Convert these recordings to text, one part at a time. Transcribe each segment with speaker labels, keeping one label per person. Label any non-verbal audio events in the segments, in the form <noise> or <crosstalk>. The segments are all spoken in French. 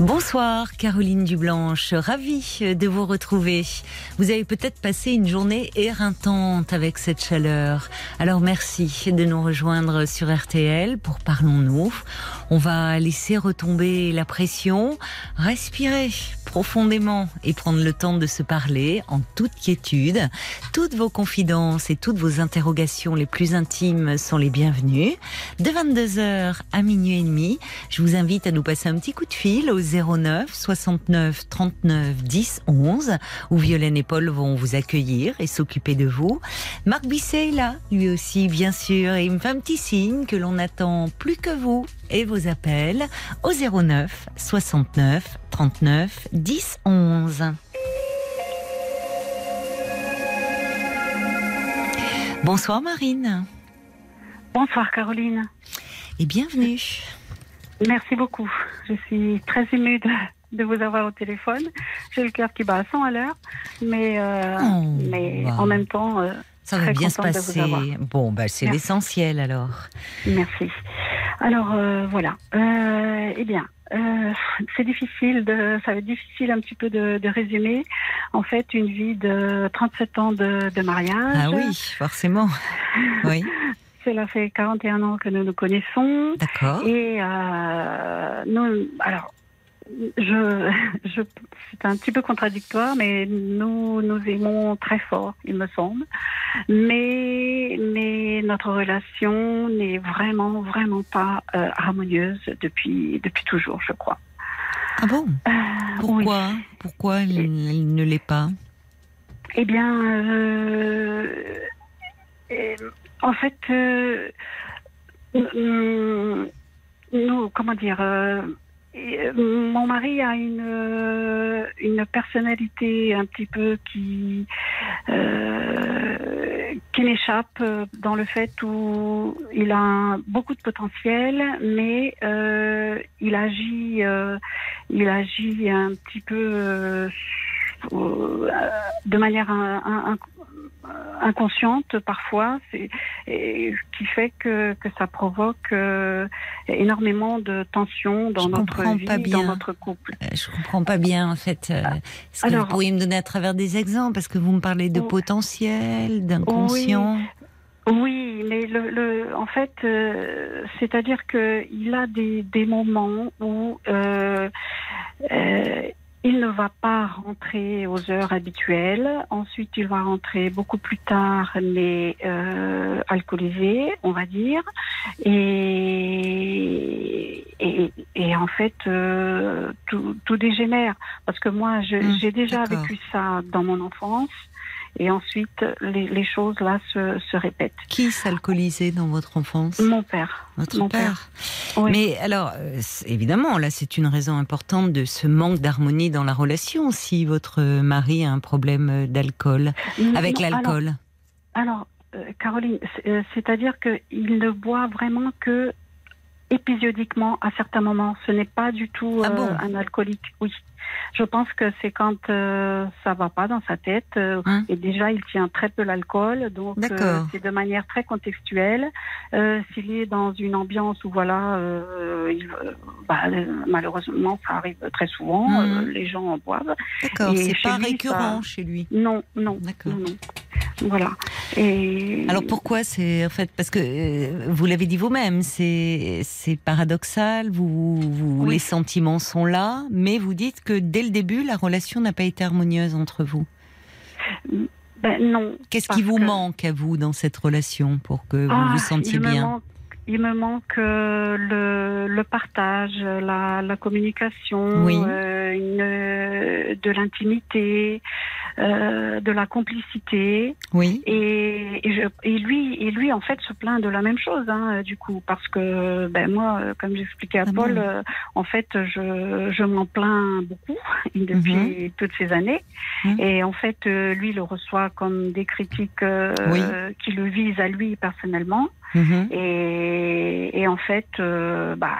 Speaker 1: Bonsoir Caroline Dublanche, ravie de vous retrouver. Vous avez peut-être passé une journée éreintante avec cette chaleur. Alors merci de nous rejoindre sur RTL pour Parlons-nous. On va laisser retomber la pression, respirer profondément et prendre le temps de se parler en toute quiétude. Toutes vos confidences et toutes vos interrogations les plus intimes sont les bienvenues. De 22h à minuit et demi, je vous invite à nous passer un petit coup de fil au 09 69 39 10 11 où Violaine et Paul vont vous accueillir et s'occuper de vous. Marc Bisset est là, lui aussi bien sûr, et il me fait un petit signe que l'on attend plus que vous et vos appels au 09 69 39 10 11. Bonsoir Marine
Speaker 2: Bonsoir Caroline.
Speaker 1: et bienvenue.
Speaker 2: Merci beaucoup. Je suis très émue de, de vous avoir au téléphone. J'ai le cœur qui bat à 100 à l'heure, mais, euh,
Speaker 1: Oh,
Speaker 2: mais en même temps, euh,
Speaker 1: Ça va bien se passer. Bon, bah, c'est l'essentiel alors.
Speaker 2: merci. Alors euh, voilà. Euh, eh bien, euh, c'est difficile de, ça va être difficile un petit peu de, de résumer. En fait, une vie de 37 ans de, de mariage.
Speaker 1: Ah oui, forcément. <laughs> Oui,
Speaker 2: Cela fait 41 ans que nous nous connaissons.
Speaker 1: d'accord.
Speaker 2: Et euh, nous, alors, je, <laughs> je, c'est un petit peu contradictoire, mais nous nous aimons très fort, il me semble. Mais, mais notre relation n'est vraiment, vraiment pas euh, harmonieuse depuis, depuis toujours, je crois.
Speaker 1: Ah bon?
Speaker 2: Euh,
Speaker 1: Pourquoi?
Speaker 2: oui.
Speaker 1: Pourquoi elle, elle ne l'est pas?
Speaker 2: Eh bien, euh, euh, en fait, nous, comment dire, euh, mon mari a une euh, une personnalité un petit peu qui euh, qui m'échappe dans le fait où il a beaucoup de potentiel, mais euh, il agit euh, il agit un petit peu euh, de manière un- un- un- inconsciente parfois, et qui fait que, que ça provoque euh, énormément de tensions dans
Speaker 1: Je
Speaker 2: notre
Speaker 1: comprends
Speaker 2: vie,
Speaker 1: pas bien.
Speaker 2: dans notre couple.
Speaker 1: Euh, Je comprends pas bien en fait. euh, Est-ce que
Speaker 2: alors-
Speaker 1: vous pourriez me donner à travers des exemples Parce que vous me parlez de
Speaker 2: Oh.
Speaker 1: potentiel, d'inconscient.
Speaker 2: Oui, mais le, le, en fait, euh, c'est-à-dire que il a des, des moments où euh, euh, il ne va pas rentrer aux heures habituelles. Ensuite, il va rentrer beaucoup plus tard, mais euh, alcoolisé, on va dire. Et, et, et en fait, euh, tout, tout dégénère. Parce que moi,
Speaker 1: Hum,
Speaker 2: j'ai déjà vécu ça dans mon enfance. Et ensuite, les, les choses là se, se répètent.
Speaker 1: Qui s'alcoolisait dans votre enfance?
Speaker 2: Mon père.
Speaker 1: Votre
Speaker 2: mon
Speaker 1: père.
Speaker 2: Oui.
Speaker 1: Mais alors, euh, évidemment, là, c'est une raison importante de ce manque d'harmonie dans la relation si votre mari a un problème euh, d'alcool, avec
Speaker 2: Non, alors-
Speaker 1: l'alcool.
Speaker 2: Alors, euh, Caroline, c'est- c'est-à-dire qu'il ne boit vraiment que épisodiquement à certains moments. Ce n'est pas du tout
Speaker 1: Ah
Speaker 2: euh,
Speaker 1: bon
Speaker 2: un alcoolique. Oui. Je pense que c'est quand euh, ça va pas dans sa tête. euh,
Speaker 1: Hein
Speaker 2: et déjà, il tient très peu l'alcool. Donc, euh, c'est de manière très contextuelle. S'il est dans une ambiance où, voilà, il, bah, malheureusement, ça arrive très souvent. Euh, les gens en boivent.
Speaker 1: D'accord, c'est pas
Speaker 2: lui,
Speaker 1: récurrent
Speaker 2: ça-
Speaker 1: chez lui.
Speaker 2: Non, non.
Speaker 1: D'accord.
Speaker 2: Voilà. Et
Speaker 1: Alors pourquoi c'est en fait parce que euh, vous l'avez dit vous-même, c'est c'est paradoxal. Vous, vous
Speaker 2: Oui.
Speaker 1: les sentiments sont là, mais vous dites que dès le début la relation n'a pas été harmonieuse entre vous.
Speaker 2: ben, non.
Speaker 1: Qu'est-ce qui vous
Speaker 2: que-
Speaker 1: manque à vous dans cette relation pour que vous
Speaker 2: Ah,
Speaker 1: vous sentiez
Speaker 2: il me
Speaker 1: bien?
Speaker 2: Il me manque euh, le, le partage, la, la communication,
Speaker 1: Oui.
Speaker 2: euh, une, euh, de l'intimité. euh, de la complicité.
Speaker 1: Oui.
Speaker 2: Et, et, je, et, lui, et lui, en fait, se plaint de la même chose, hein, du coup, parce que ben moi, comme j'expliquais à
Speaker 1: Ah
Speaker 2: Paul,
Speaker 1: bon
Speaker 2: euh, en fait, je, je m'en plains beaucoup <laughs> depuis toutes ces années.
Speaker 1: Mhm.
Speaker 2: Et en fait, euh, lui le reçoit comme des critiques euh,
Speaker 1: Oui.
Speaker 2: qui le visent à lui personnellement.
Speaker 1: Mhm.
Speaker 2: Et, et en fait, euh, bah,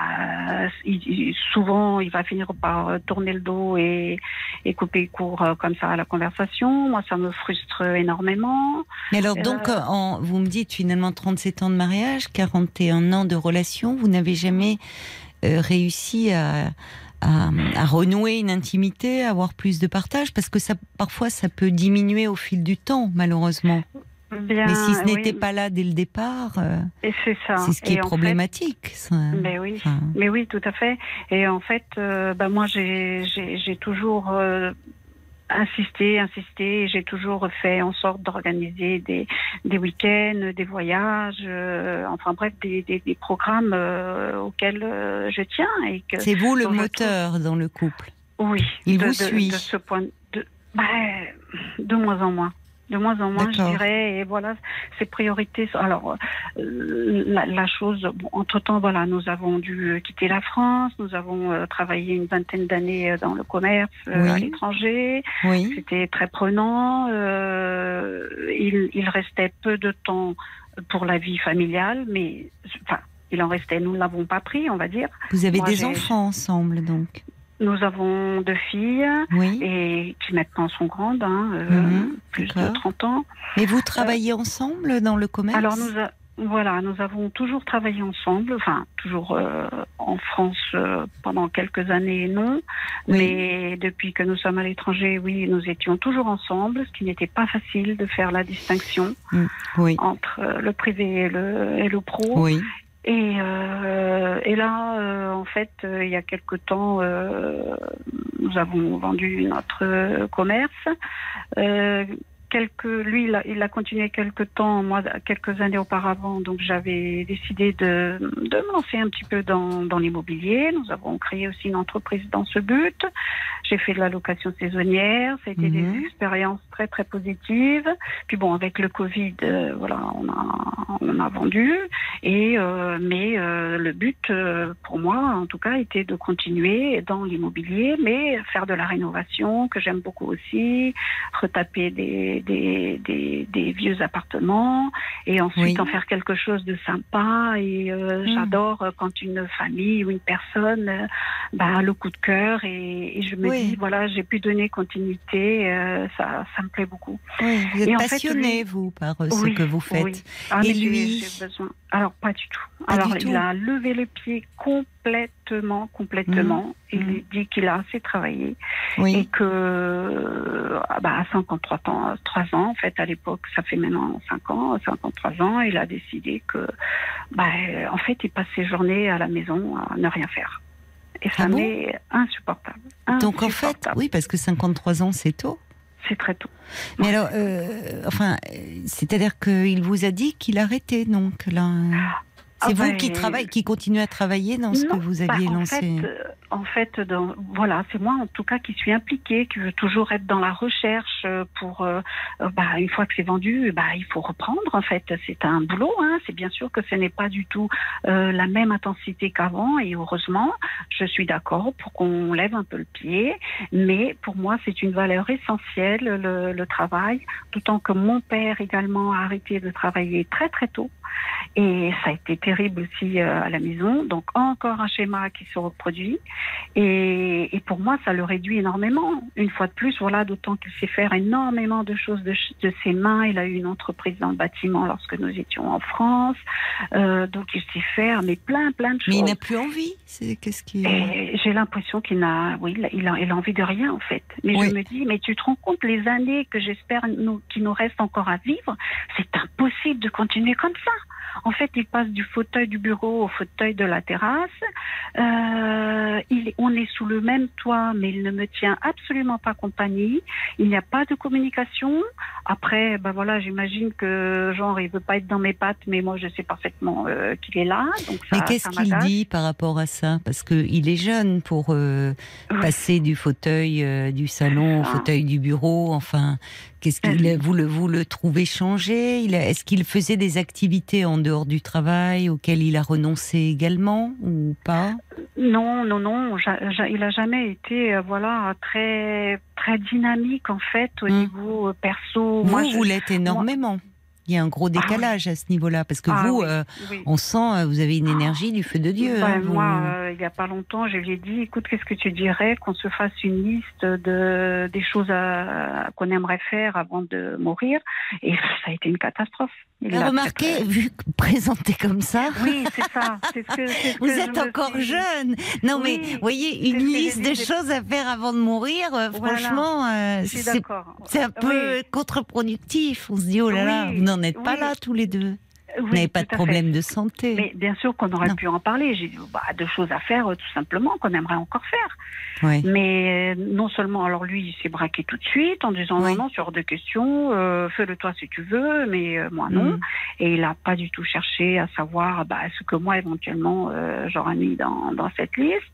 Speaker 2: il- souvent, il va finir par tourner le dos et, et couper court euh, comme ça à la conversation. Moi, ça me frustre énormément.
Speaker 1: Mais alors,
Speaker 2: Euh,
Speaker 1: donc, en, vous me dites finalement 37 ans de mariage, 41 ans de relation, vous n'avez jamais réussi à, à, à renouer une intimité, à avoir plus de partage? Parce que ça, parfois, ça peut diminuer au fil du temps, malheureusement.
Speaker 2: Bien,
Speaker 1: Mais si ce
Speaker 2: oui,
Speaker 1: n'était pas là dès le départ, euh,
Speaker 2: c'est
Speaker 1: ce qui
Speaker 2: Et
Speaker 1: est
Speaker 2: fait-
Speaker 1: problématique. ça.
Speaker 2: Mais oui.
Speaker 1: Enfin,
Speaker 2: Mais oui, tout à fait. Et en fait, euh, bah moi, j'ai toujours euh, insisté, insisté. J'ai toujours fait en sorte d'organiser des, des week-ends, des voyages, euh, enfin bref, des, des, des programmes auxquels je tiens. Et que,
Speaker 1: c'est vous le moteur dans le couple.
Speaker 2: oui,
Speaker 1: Il
Speaker 2: de,
Speaker 1: vous
Speaker 2: de-
Speaker 1: suit.
Speaker 2: De ce point de, bah, de moins en moins. De moins en moins, je dirais. Et voilà, ses priorités. sont- Alors, euh, la, la chose. Bon, entre temps, voilà, nous avons dû euh, quitter la France. Nous avons euh, travaillé une vingtaine d'années dans le commerce euh, à l'étranger.
Speaker 1: Oui.
Speaker 2: C'était très prenant. Il, il restait peu de temps pour la vie familiale, mais enfin, il en restait. Nous ne l'avons pas pris, on va dire.
Speaker 1: Vous avez
Speaker 2: Moi,
Speaker 1: des enfants ensemble, donc.
Speaker 2: Nous avons deux filles
Speaker 1: Oui.
Speaker 2: et qui maintenant sont grandes, hein, euh,
Speaker 1: Mhm,
Speaker 2: plus de
Speaker 1: d'accord.
Speaker 2: 30 ans.
Speaker 1: Mais vous travaillez ensemble dans le commerce
Speaker 2: Alors nous, a- voilà, nous avons toujours travaillé ensemble, enfin toujours euh, en France euh, pendant quelques années, non,
Speaker 1: Oui.
Speaker 2: mais depuis que nous sommes à l'étranger, oui, nous étions toujours ensemble, ce qui n'était pas facile de faire la distinction
Speaker 1: Oui.
Speaker 2: entre euh, le privé et le, et le pro. Et, euh, et là, euh, en fait, euh, il y a quelque temps, euh, nous avons vendu notre euh, commerce. Quelques, lui, il a, il a continué quelques temps, moi, quelques années auparavant. Donc, j'avais décidé de, de me lancer un petit peu dans, dans l'immobilier. Nous avons créé aussi une entreprise dans ce but. J'ai fait de la location saisonnière. Ça a été
Speaker 1: Mhm.
Speaker 2: des expériences très, très positives. Puis bon, avec le Covid, euh, voilà, on a, on a vendu. Et euh, mais euh, le but pour moi, en tout cas, était de continuer dans l'immobilier, mais faire de la rénovation que j'aime beaucoup aussi, retaper des des, des, des vieux appartements et ensuite
Speaker 1: Oui.
Speaker 2: en faire quelque chose de sympa. Et euh,
Speaker 1: Mm.
Speaker 2: j'adore euh, quand une famille ou une personne euh, bah, a le coup de cœur et, et je me
Speaker 1: Oui.
Speaker 2: dis voilà, j'ai pu donner continuité, euh, ça ça me plaît beaucoup.
Speaker 1: Oui, vous êtes
Speaker 2: Et en fait,
Speaker 1: passionné,
Speaker 2: lui-
Speaker 1: vous, par ce que vous faites.
Speaker 2: Ah,
Speaker 1: Et lui
Speaker 2: besoin. Alors pas du tout.
Speaker 1: Pas
Speaker 2: Alors
Speaker 1: du
Speaker 2: il
Speaker 1: tout.
Speaker 2: a levé le pied complètement, complètement. Il
Speaker 1: Mhm.
Speaker 2: dit qu'il a assez travaillé et que ah bah, à 53 ans, 3 ans en fait à l'époque, ça fait maintenant 5 ans, 53 ans, il a décidé que bah, en fait il passe ses journées à la maison à ne rien faire. Et ça
Speaker 1: Ah bon
Speaker 2: m'est insupportable.
Speaker 1: donc en fait, oui, parce que 53 ans, c'est tôt.
Speaker 2: c'est très tôt.
Speaker 1: Mais alors, euh, enfin, euh, c'est-à-dire qu'il vous a dit qu'il arrêtait, donc là. C'est
Speaker 2: Ah
Speaker 1: vous
Speaker 2: ben,
Speaker 1: qui travaille, qui continuez à travailler dans ce
Speaker 2: Non,
Speaker 1: que vous
Speaker 2: bah,
Speaker 1: aviez
Speaker 2: en
Speaker 1: lancé.
Speaker 2: Fait, euh, en fait, dans- voilà, c'est moi en tout cas qui suis impliquée, qui veut toujours être dans la recherche euh, pour, euh, euh, bah, une fois que c'est vendu, bah, il faut reprendre. En fait, c'est un boulot. Hein. C'est bien sûr que ce n'est pas du tout euh, la même intensité qu'avant, et heureusement, je suis d'accord pour qu'on lève un peu le pied. Mais pour moi, c'est une valeur essentielle le, le travail, d'autant que mon père également a arrêté de travailler très très tôt. Et ça a été terrible aussi euh, à la maison. Donc encore un schéma qui se reproduit. Et, et pour moi, ça le réduit énormément. Une fois de plus, voilà, d'autant qu'il sait faire énormément de choses de, ses mains. Il a eu une entreprise dans le bâtiment lorsque nous étions en France. Euh, donc il sait faire, mais plein, plein de
Speaker 1: Mais il
Speaker 2: choses.
Speaker 1: n'a plus envie. Qu'est-ce
Speaker 2: j'ai l'impression qu'il n'a, oui, il a, il a, il a envie de rien en fait. Mais
Speaker 1: Oui.
Speaker 2: je me dis, mais tu te rends compte les années que j'espère nous, qui nous restent encore à vivre, c'est impossible de continuer comme ça. En fait, il passe du fauteuil du bureau au fauteuil de la terrasse. Euh, il, on est sous le même toit, mais il ne me tient absolument pas compagnie. Il n'y a pas de communication. Après, ben voilà, j'imagine que genre il veut pas être dans mes pattes, mais moi je sais parfaitement euh, qu'il est là. Donc ça,
Speaker 1: Mais qu'est-ce qu'il dit par rapport à ça? Parce qu'il est jeune pour euh, passer du fauteuil du salon au
Speaker 2: Ah.
Speaker 1: fauteuil du bureau. Enfin, qu'est-ce qu'il
Speaker 2: Euh.
Speaker 1: vous le vous le trouvez changé? Est-ce qu'il faisait des activités en dehors du travail auxquelles il a renoncé également ou pas?
Speaker 2: Non, non, non. il a jamais été, euh, voilà, très, très dynamique en fait au
Speaker 1: Hmm.
Speaker 2: niveau euh, perso.
Speaker 1: Vous,
Speaker 2: Moi, je-
Speaker 1: vous l'êtes énormément. Il y a un gros décalage à ce niveau-là parce que
Speaker 2: Ah
Speaker 1: vous,
Speaker 2: oui,
Speaker 1: euh,
Speaker 2: oui.
Speaker 1: on sent, euh, vous avez une énergie du feu de Dieu.
Speaker 2: Ben,
Speaker 1: hein, vous-
Speaker 2: moi, euh, il y a pas longtemps, je lui ai dit, écoute, qu'est-ce que tu dirais qu'on se fasse une liste de des choses qu'on aimerait faire avant de mourir? Et ça a été une catastrophe. Il fait-
Speaker 1: vu que <laughs> présenté comme ça,
Speaker 2: Oui, c'est ça. C'est ce que, c'est ce <laughs>
Speaker 1: Vous
Speaker 2: que
Speaker 1: êtes encore
Speaker 2: suis-
Speaker 1: jeune. Non,
Speaker 2: Oui,
Speaker 1: mais voyez, une liste de choses à faire avant de mourir, euh,
Speaker 2: Voilà.
Speaker 1: franchement, c'est un peu contre-productif. On se dit, oh là là,
Speaker 2: Oui,
Speaker 1: vous n'en êtes pas là tous les deux. Vous
Speaker 2: Oui,
Speaker 1: n'avez pas de
Speaker 2: fait.
Speaker 1: problème de santé.
Speaker 2: Mais bien sûr qu'on aurait
Speaker 1: Non.
Speaker 2: pu en parler. J'ai bah, de choses à faire, euh, tout simplement, qu'on aimerait encore faire. Mais euh, non seulement, alors lui, il s'est braqué tout de suite en disant
Speaker 1: Oui.
Speaker 2: non, non, sur hors de question, euh, fais-le toi si tu veux, mais euh, moi non.
Speaker 1: Mm.
Speaker 2: Et il n'a pas du tout cherché à savoir bah, ce que moi, éventuellement, euh, j'aurais mis dans, dans cette liste.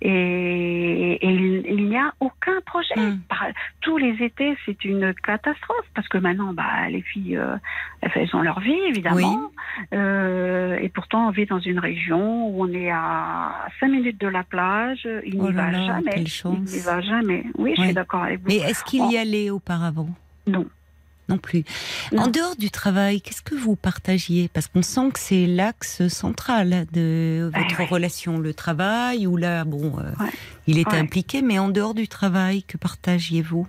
Speaker 2: Et, et il, il n'y a aucun projet.
Speaker 1: Mm.
Speaker 2: Par- tous les étés, c'est une catastrophe parce que maintenant, bah, les filles, euh, elles ont leur vie, évidemment. Euh, et pourtant, on vit dans une région où on est à 5 minutes de la plage. Il
Speaker 1: Oh
Speaker 2: n'y va
Speaker 1: là,
Speaker 2: jamais. Il n'y va jamais. Oui, je suis d'accord avec vous.
Speaker 1: Mais est-ce qu'il y allait auparavant?
Speaker 2: Non.
Speaker 1: Non plus.
Speaker 2: Non.
Speaker 1: En dehors du travail, qu'est-ce que vous partagiez? Parce qu'on sent que c'est l'axe central de
Speaker 2: Ah
Speaker 1: votre
Speaker 2: ouais.
Speaker 1: relation, le travail, où là, bon, euh,
Speaker 2: Ouais.
Speaker 1: il est impliqué, mais en dehors du travail, que partagiez-vous?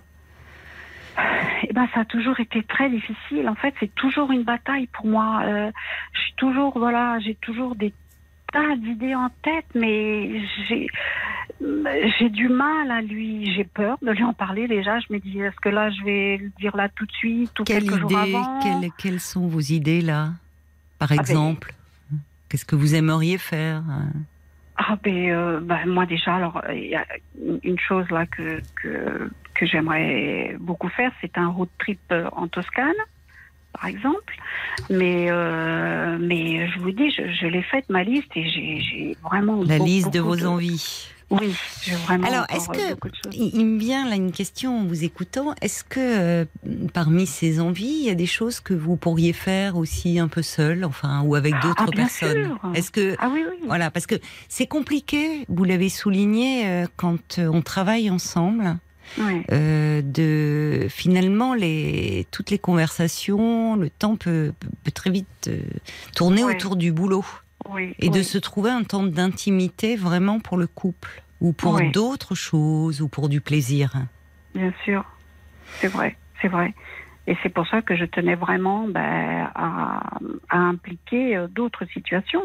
Speaker 2: Eh ben, ça a toujours été très difficile. En fait, c'est toujours une bataille pour moi. Euh, je suis toujours, voilà, j'ai toujours des tas d'idées en tête, mais j'ai, j'ai du mal à lui. J'ai peur de lui en parler déjà. Je me dis, est-ce que là, je vais le dire là tout de suite ou
Speaker 1: Quelle
Speaker 2: quelques jours avant
Speaker 1: quelles, quelles sont vos idées là? Par
Speaker 2: ben-
Speaker 1: exemple Qu'est-ce que vous aimeriez faire hein?
Speaker 2: Ah ben, euh, ben, moi déjà alors il y a une- chose là que que, que j'aimerais beaucoup faire c'est un road trip euh, en Toscane par exemple mais euh, mais je vous dis je, je l'ai faite ma liste et j'ai vraiment
Speaker 1: La
Speaker 2: beaucoup,
Speaker 1: liste de vos envies.
Speaker 2: Oui j'ai vraiment
Speaker 1: Alors, est-ce que-. Il, me vient là une question en vous écoutant. Est-ce que euh, parmi ces envies, il y a des choses que vous pourriez faire aussi un peu seul, enfin, ou avec d'autres
Speaker 2: Ah, bien
Speaker 1: personnes? Est-ce que
Speaker 2: ah oui oui
Speaker 1: Voilà, parce que c'est compliqué, vous l'avez souligné, euh, quand euh, on travaille ensemble,
Speaker 2: oui
Speaker 1: euh, de finalement les toutes les conversations, le temps peut, peut, très vite tourner autour du boulot
Speaker 2: oui
Speaker 1: et de se trouver un temps d'intimité vraiment pour le couple ou pour d'autres choses ou pour du plaisir.
Speaker 2: Bien sûr, c'est vrai, c'est vrai. Et c'est pour ça que je tenais vraiment ben, à, à impliquer euh, d'autres situations.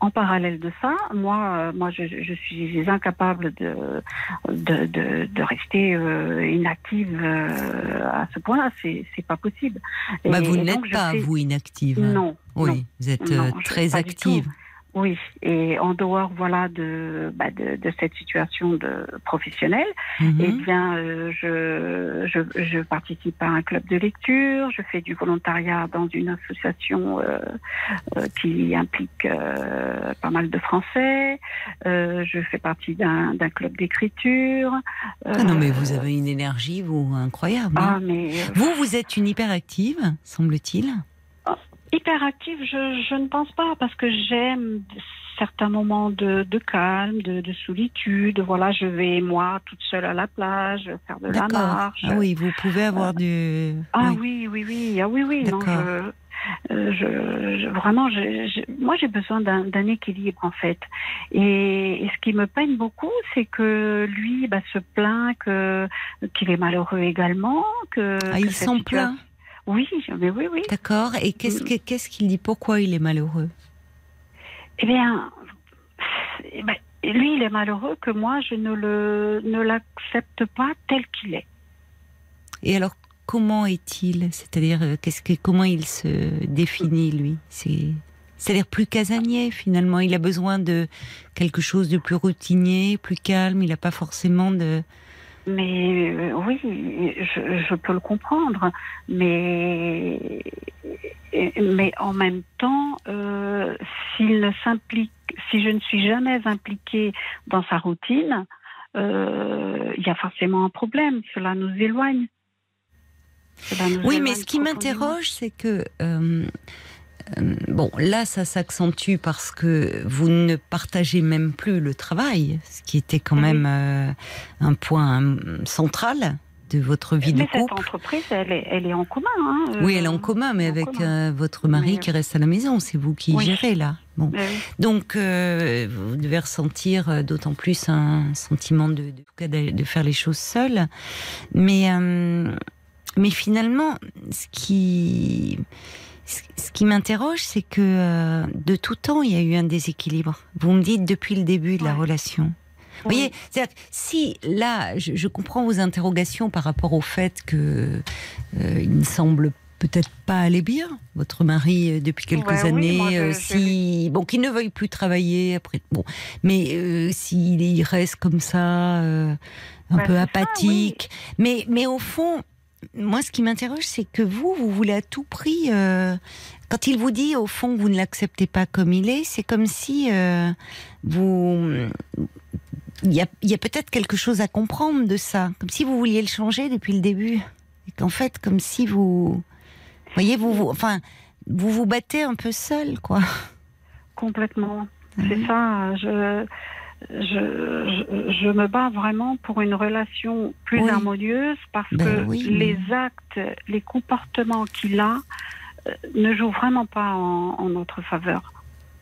Speaker 2: En parallèle de ça, moi, euh, moi, je, je suis incapable de de, de, de rester euh, inactive euh, à ce point-là. C'est c'est pas possible. Et-
Speaker 1: Bah, vous n'êtes pas,
Speaker 2: fais-
Speaker 1: vous, inactive.
Speaker 2: Non.
Speaker 1: Oui,
Speaker 2: non.
Speaker 1: vous êtes
Speaker 2: Non,
Speaker 1: très active.
Speaker 2: Oui, et en dehors voilà de, bah, de, de cette situation de professionnelle,
Speaker 1: Mhm.
Speaker 2: eh bien, euh, je, je, je participe à un club de lecture, je fais du volontariat dans une association euh, euh, qui implique euh, pas mal de Français, euh, je fais partie d'un d'un club d'écriture.
Speaker 1: Ah non, mais vous avez une énergie, vous, incroyable.
Speaker 2: Ah,
Speaker 1: hein.
Speaker 2: mais euh,
Speaker 1: Vous, vous êtes une hyperactive, semble-t-il.
Speaker 2: Hyperactive, je, je ne pense pas, parce que j'aime certains moments de, de calme, de, de solitude. Voilà, je vais, moi, toute seule à la plage, faire de la marche.
Speaker 1: Ah oui, vous pouvez avoir du.
Speaker 2: Ah
Speaker 1: oui.
Speaker 2: oui, oui, oui, ah oui, oui. Non, je, euh, je, je- vraiment, je, moi, j'ai besoin d'un équilibre en fait. Et, et ce qui me peine beaucoup, c'est que lui, bah, se plaint que qu'il est malheureux également, que.
Speaker 1: Ah,
Speaker 2: que
Speaker 1: il
Speaker 2: cette
Speaker 1: s'en
Speaker 2: situa-
Speaker 1: plaint.
Speaker 2: Oui, mais oui, oui.
Speaker 1: D'accord. Et qu'est-ce
Speaker 2: Mm.
Speaker 1: que- qu'est-ce qu'il dit? Pourquoi il est malheureux?
Speaker 2: Eh bien, eh ben, lui, il est malheureux que moi, je ne le ne l'accepte pas tel qu'il est.
Speaker 1: Et alors, comment est-il? C'est-à-dire, euh, qu'est-ce que, comment il se définit lui? C'est C'est-à-dire plus casanier finalement. Il a besoin de quelque chose de plus routinier, plus calme. Il n'a pas forcément de.
Speaker 2: Mais euh, oui, je, je, peux le comprendre, mais mais en même temps, euh, s'il ne s'implique, si je ne suis jamais impliquée dans sa routine, euh, il y a forcément un problème. Cela nous éloigne.
Speaker 1: Cela nous oui, éloigne mais ce qui m'interroge, c'est que euh, euh, bon, là, ça s'accentue parce que vous ne partagez même plus le travail, ce qui était quand même euh, un point central de votre vie
Speaker 2: mais
Speaker 1: de couple.
Speaker 2: Cette entreprise, elle est, elle est en commun. Hein,
Speaker 1: oui, elle est en commun, mais avec votre mari qui reste à la maison. C'est vous qui gérez là. Bon. Donc, vous devez ressentir d'autant plus un sentiment de, de, de, faire les choses seul. Mais, mais finalement, ce qui ce qui m'interroge, c'est que euh, de tout temps, il y a eu un déséquilibre. Vous me dites depuis le début de la relation. Vous voyez, si là, je, comprends vos interrogations par rapport au fait que euh, il ne semble peut-être pas aller bien, votre mari euh, depuis quelques années, si bon, qu'il ne veuille plus travailler après, bon, mais s'il reste comme ça, un bah, peu apathique, mais mais au fond, moi, ce qui m'interroge, c'est que vous, vous voulez à tout prix. Euh, quand il vous dit, au fond, que vous ne l'acceptez pas comme il est, c'est comme si euh, vous. Il y a, a peut-être quelque chose à comprendre de ça. Comme si vous vouliez le changer depuis le début. Et qu'en fait, comme si vous. Voyez, vous, vous, enfin, vous vous battez un peu seul, quoi.
Speaker 2: Complètement. C'est ça. Je je, je, me bats vraiment pour une relation plus harmonieuse parce ben que les actes, les comportements qu'il a euh, ne jouent vraiment pas en, notre faveur.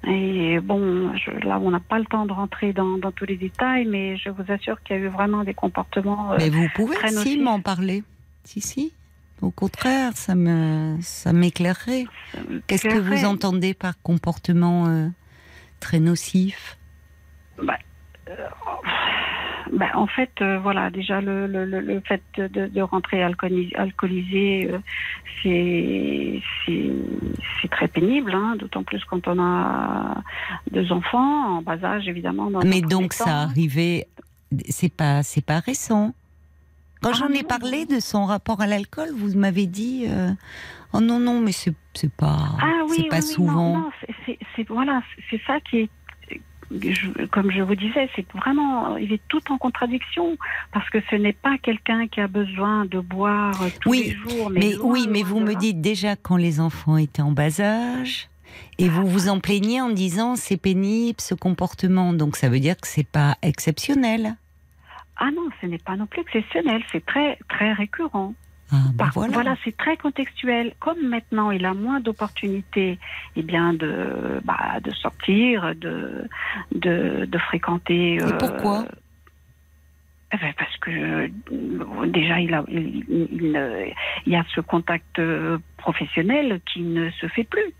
Speaker 2: Et bon, là, on n'a pas le temps de rentrer dans, dans, tous les détails, mais je vous assure qu'il y a eu vraiment des comportements.
Speaker 1: Euh, mais vous pouvez aussi m'en parler. Si, si. Au contraire, ça me, ça m'éclairerait. Qu'est-ce que vous entendez par comportement euh, très nocif?
Speaker 2: Bah, ben, en fait, euh, voilà, déjà le, le, le fait de, de, rentrer alcoolisé, alcoolisé euh, c'est très pénible, hein, d'autant plus quand on a deux enfants en bas âge, évidemment.
Speaker 1: Mais donc ça arrivait, c'est pas c'est pas récent. Quand ah j'en ai parlé de son rapport à l'alcool, vous m'avez dit oh non non mais c'est pas ah, oui, c'est pas souvent.
Speaker 2: c'est voilà, c'est ça qui est comme je vous disais, c'est vraiment, il est tout en contradiction parce que ce n'est pas quelqu'un qui a besoin de boire tous les jours.
Speaker 1: Mais, oui, mais vous me dites déjà quand les enfants étaient en bas âge. Et vous vous en plaignez en disant c'est pénible ce comportement, donc ça veut dire que c'est pas exceptionnel.
Speaker 2: Ah non, ce n'est pas non plus exceptionnel, c'est très très récurrent.
Speaker 1: Ah, ben
Speaker 2: voilà, c'est très contextuel. Comme maintenant il a moins d'opportunités, eh bien de bah, de sortir, de de, de fréquenter.
Speaker 1: Et pourquoi?
Speaker 2: Eh ben, parce que déjà il a il, il, y a ce contact euh, professionnel qui ne se fait plus.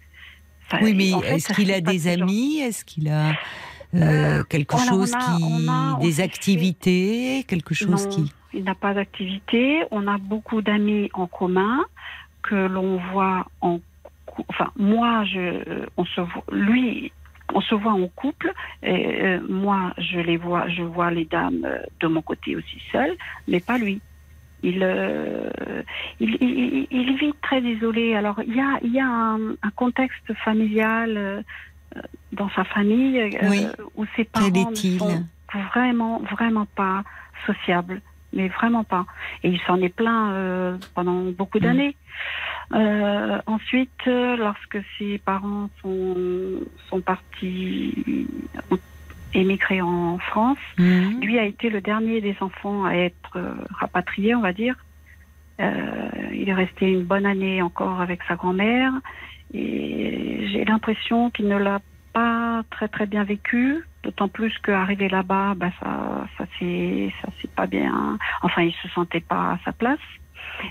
Speaker 1: oui, mais est-ce qu'il a des amis? Est-ce qu'il a euh, euh, quelque chose qui des activités, quelque chose qui
Speaker 2: il n'a pas d'activité. On a beaucoup d'amis en commun que l'on voit en. Enfin, moi, je, on se voit, lui, on se voit en couple. Et, euh, moi, je les vois, je vois les dames euh, de mon côté aussi seules, mais pas lui. Il, euh, il, il, il, vit très isolé. Alors, il y a, il y a un, un contexte familial dans sa famille où ses parents ne sont vraiment, vraiment pas sociables mais vraiment pas. Et il s'en est plaint euh, pendant beaucoup mmh. d'années. Euh, ensuite, euh, lorsque ses parents sont, sont partis émigrer en France, mmh. lui a été le dernier des enfants à être rapatrié, on va dire. il est resté une bonne année encore avec sa grand-mère et j'ai l'impression qu'il ne l'a pas très très bien vécu. D'autant plus qu'arriver là-bas, bah, ça, ça c'est, ça c'est pas bien. Enfin, il se sentait pas à sa place.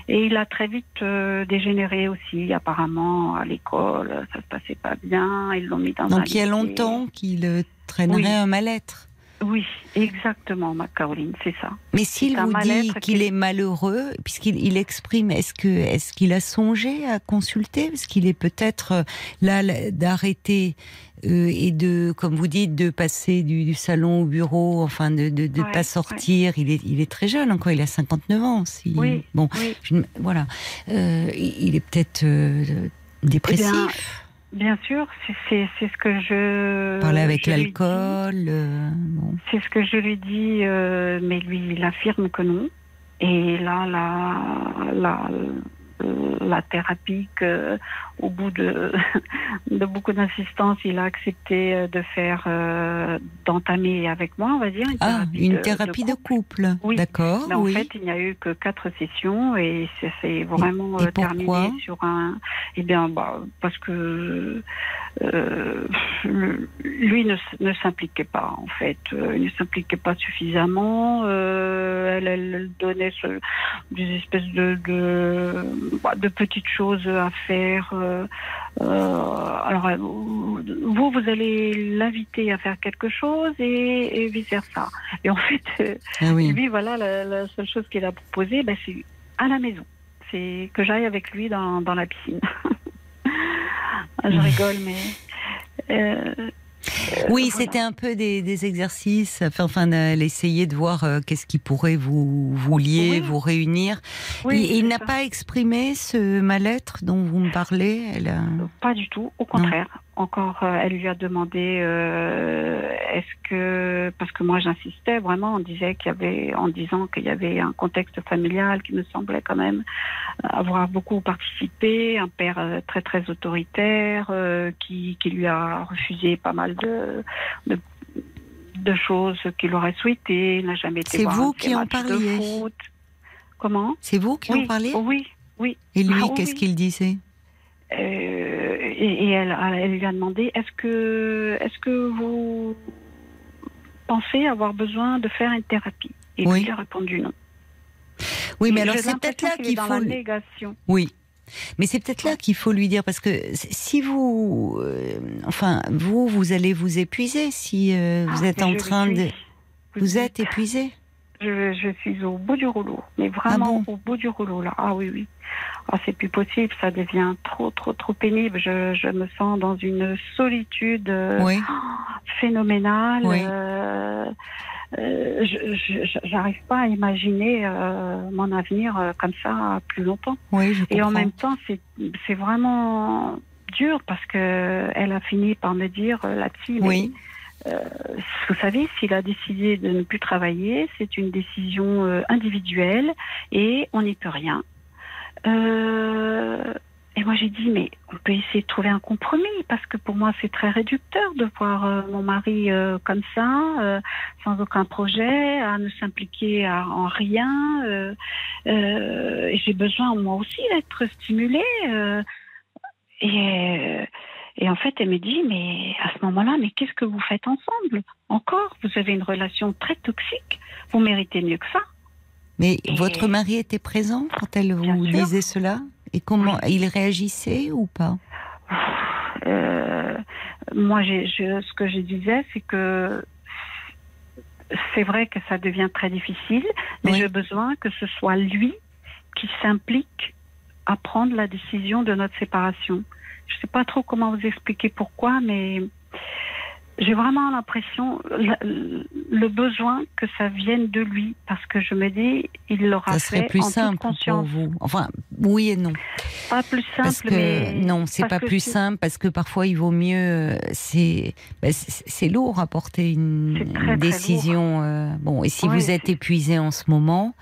Speaker 2: Et il a très vite euh, dégénéré aussi, apparemment, à l'école. Ça se passait pas bien. Ils l'ont mis dans
Speaker 1: Donc il y a longtemps qu'il euh, traînerait un mal-être.
Speaker 2: Oui, exactement, ma Caroline, c'est ça.
Speaker 1: Mais s'il vous dit qu'il
Speaker 2: qui-
Speaker 1: est malheureux, puisqu'il il exprime, est-ce que est-ce qu'il a songé à consulter? Parce qu'il est peut-être euh, là d'arrêter euh, et de, comme vous dites, de passer du, du salon au bureau, enfin de
Speaker 2: Ouais,
Speaker 1: pas sortir. Il est il est très jeune encore, il a 59 ans. Si,
Speaker 2: Oui,
Speaker 1: Bon,
Speaker 2: oui.
Speaker 1: je ne- voilà, Euh, il est peut-être euh, dépressif.
Speaker 2: Bien sûr, c'est- c'est c'est ce que je.
Speaker 1: Parler avec l'alcool. euh, bon.
Speaker 2: C'est ce que je lui dis, euh, mais lui, il affirme que non. Et là, la, la, la thérapie que, au bout de, <laughs> de beaucoup d'insistance, il a accepté euh, de faire, euh, d'entamer avec moi, on va dire. Une
Speaker 1: Ah,
Speaker 2: thérapie
Speaker 1: une
Speaker 2: de-
Speaker 1: thérapie de
Speaker 2: couple.
Speaker 1: couple.
Speaker 2: Oui.
Speaker 1: D'accord.
Speaker 2: Mais en
Speaker 1: oui.
Speaker 2: fait, il n'y a eu que quatre sessions et ça s'est vraiment
Speaker 1: et
Speaker 2: euh, terminé sur un. Eh bien, bah, parce que euh, lui ne, ne s'impliquait pas en fait. Il ne s'impliquait pas suffisamment. Euh, elle, elle, elle donnait ce- des espèces de de, bah, de petites choses à faire. euh, euh, alors, euh, vous, vous allez l'inviter à faire quelque chose et, et vice versa. Et en fait.
Speaker 1: Ah oui.
Speaker 2: lui, voilà, la, la seule chose qu'il a proposée, ben, c'est à la maison. C'est que j'aille avec lui dans, dans la piscine. <laughs> Je rigole, mais. euh,
Speaker 1: Oui,
Speaker 2: voilà.
Speaker 1: c'était un peu des, des exercices, enfin, enfin d'essayer de voir euh, qu'est-ce qui pourrait vous, vous lier,
Speaker 2: Oui.
Speaker 1: vous réunir.
Speaker 2: oui,
Speaker 1: il n'a pas exprimé ce mal-être dont vous me parlez. Elle a-
Speaker 2: Pas du tout, au contraire. Encore, euh, elle lui a demandé euh, est-ce que parce que moi j'insistais vraiment, on disait qu'il y avait, en disant qu'il y avait un contexte familial qui me semblait quand même avoir beaucoup participé, un père euh, très très autoritaire euh, qui, qui lui a refusé pas mal de, de de choses qu'il aurait souhaité, il n'a jamais été
Speaker 1: C'est vous qui en parliez.
Speaker 2: Comment?
Speaker 1: C'est vous qui
Speaker 2: oui,
Speaker 1: en parliez?
Speaker 2: Oui, oui.
Speaker 1: Et lui,
Speaker 2: Ah,
Speaker 1: qu'est-ce
Speaker 2: oui.
Speaker 1: qu'il disait?
Speaker 2: Euh, et, et elle, elle lui a demandé est-ce que, est-ce que vous pensez avoir besoin de faire une thérapie? Et
Speaker 1: Oui.
Speaker 2: lui il a répondu non.
Speaker 1: Oui,
Speaker 2: Et
Speaker 1: mais alors c'est peut-être là
Speaker 2: qu'il dans
Speaker 1: faut.
Speaker 2: la négation.
Speaker 1: Oui. Mais c'est peut-être là qu'il faut lui dire parce que si vous, euh, enfin, vous, vous allez vous épuiser si euh, vous
Speaker 2: Ah,
Speaker 1: êtes
Speaker 2: mais
Speaker 1: en train de. Vous êtes épuisé
Speaker 2: Je, je suis au bout du rouleau, mais vraiment
Speaker 1: Ah bon
Speaker 2: au bout du rouleau là. Ah oui, oui. Ah, c'est plus possible, ça devient trop, trop, trop pénible. Je, je me sens dans une solitude euh,
Speaker 1: Oui. <gasps>
Speaker 2: phénoménale.
Speaker 1: Oui.
Speaker 2: Euh, euh, je- j'arrive pas à imaginer mon avenir comme ça plus longtemps.
Speaker 1: Oui, je comprends.
Speaker 2: Et en même temps, c'est vraiment dur parce que elle a fini par me dire là-dessus. mais,
Speaker 1: Oui.
Speaker 2: Euh, vous savez, s'il a décidé de ne plus travailler, c'est une décision euh, individuelle et on n'y peut rien. Euh, et moi j'ai dit mais on peut essayer de trouver un compromis parce que pour moi c'est très réducteur de voir euh, mon mari euh, comme ça, euh, sans aucun projet, à ne s'impliquer en rien. et j'ai besoin moi aussi d'être stimulée. et, et en fait, elle me dit, mais à ce moment-là, mais qu'est-ce que vous faites ensemble Encore Vous avez une relation très toxique. Vous méritez mieux que ça.
Speaker 1: Mais
Speaker 2: Et-
Speaker 1: votre mari était présent quand elle vous
Speaker 2: sûr.
Speaker 1: disait cela Et comment il réagissait ou pas
Speaker 2: Euh, moi, je, ce que je disais, c'est que c'est vrai que ça devient très difficile, mais
Speaker 1: Oui.
Speaker 2: j'ai besoin que ce soit lui qui s'implique à prendre la décision de notre séparation. Je ne sais pas trop comment vous expliquer pourquoi, mais j'ai vraiment l'impression, le, besoin que ça vienne de lui, parce que je me dis, il l'aura
Speaker 1: Ça
Speaker 2: fait
Speaker 1: serait plus
Speaker 2: en
Speaker 1: simple pour vous. Enfin, oui et non.
Speaker 2: Pas plus simple,
Speaker 1: Parce que
Speaker 2: mais
Speaker 1: non, c'est pas plus
Speaker 2: si-
Speaker 1: simple parce que parfois il vaut mieux. euh, C'est ben, c'est lourd à porter une,
Speaker 2: très,
Speaker 1: décision. euh, bon, et si vous êtes épuisé en ce moment,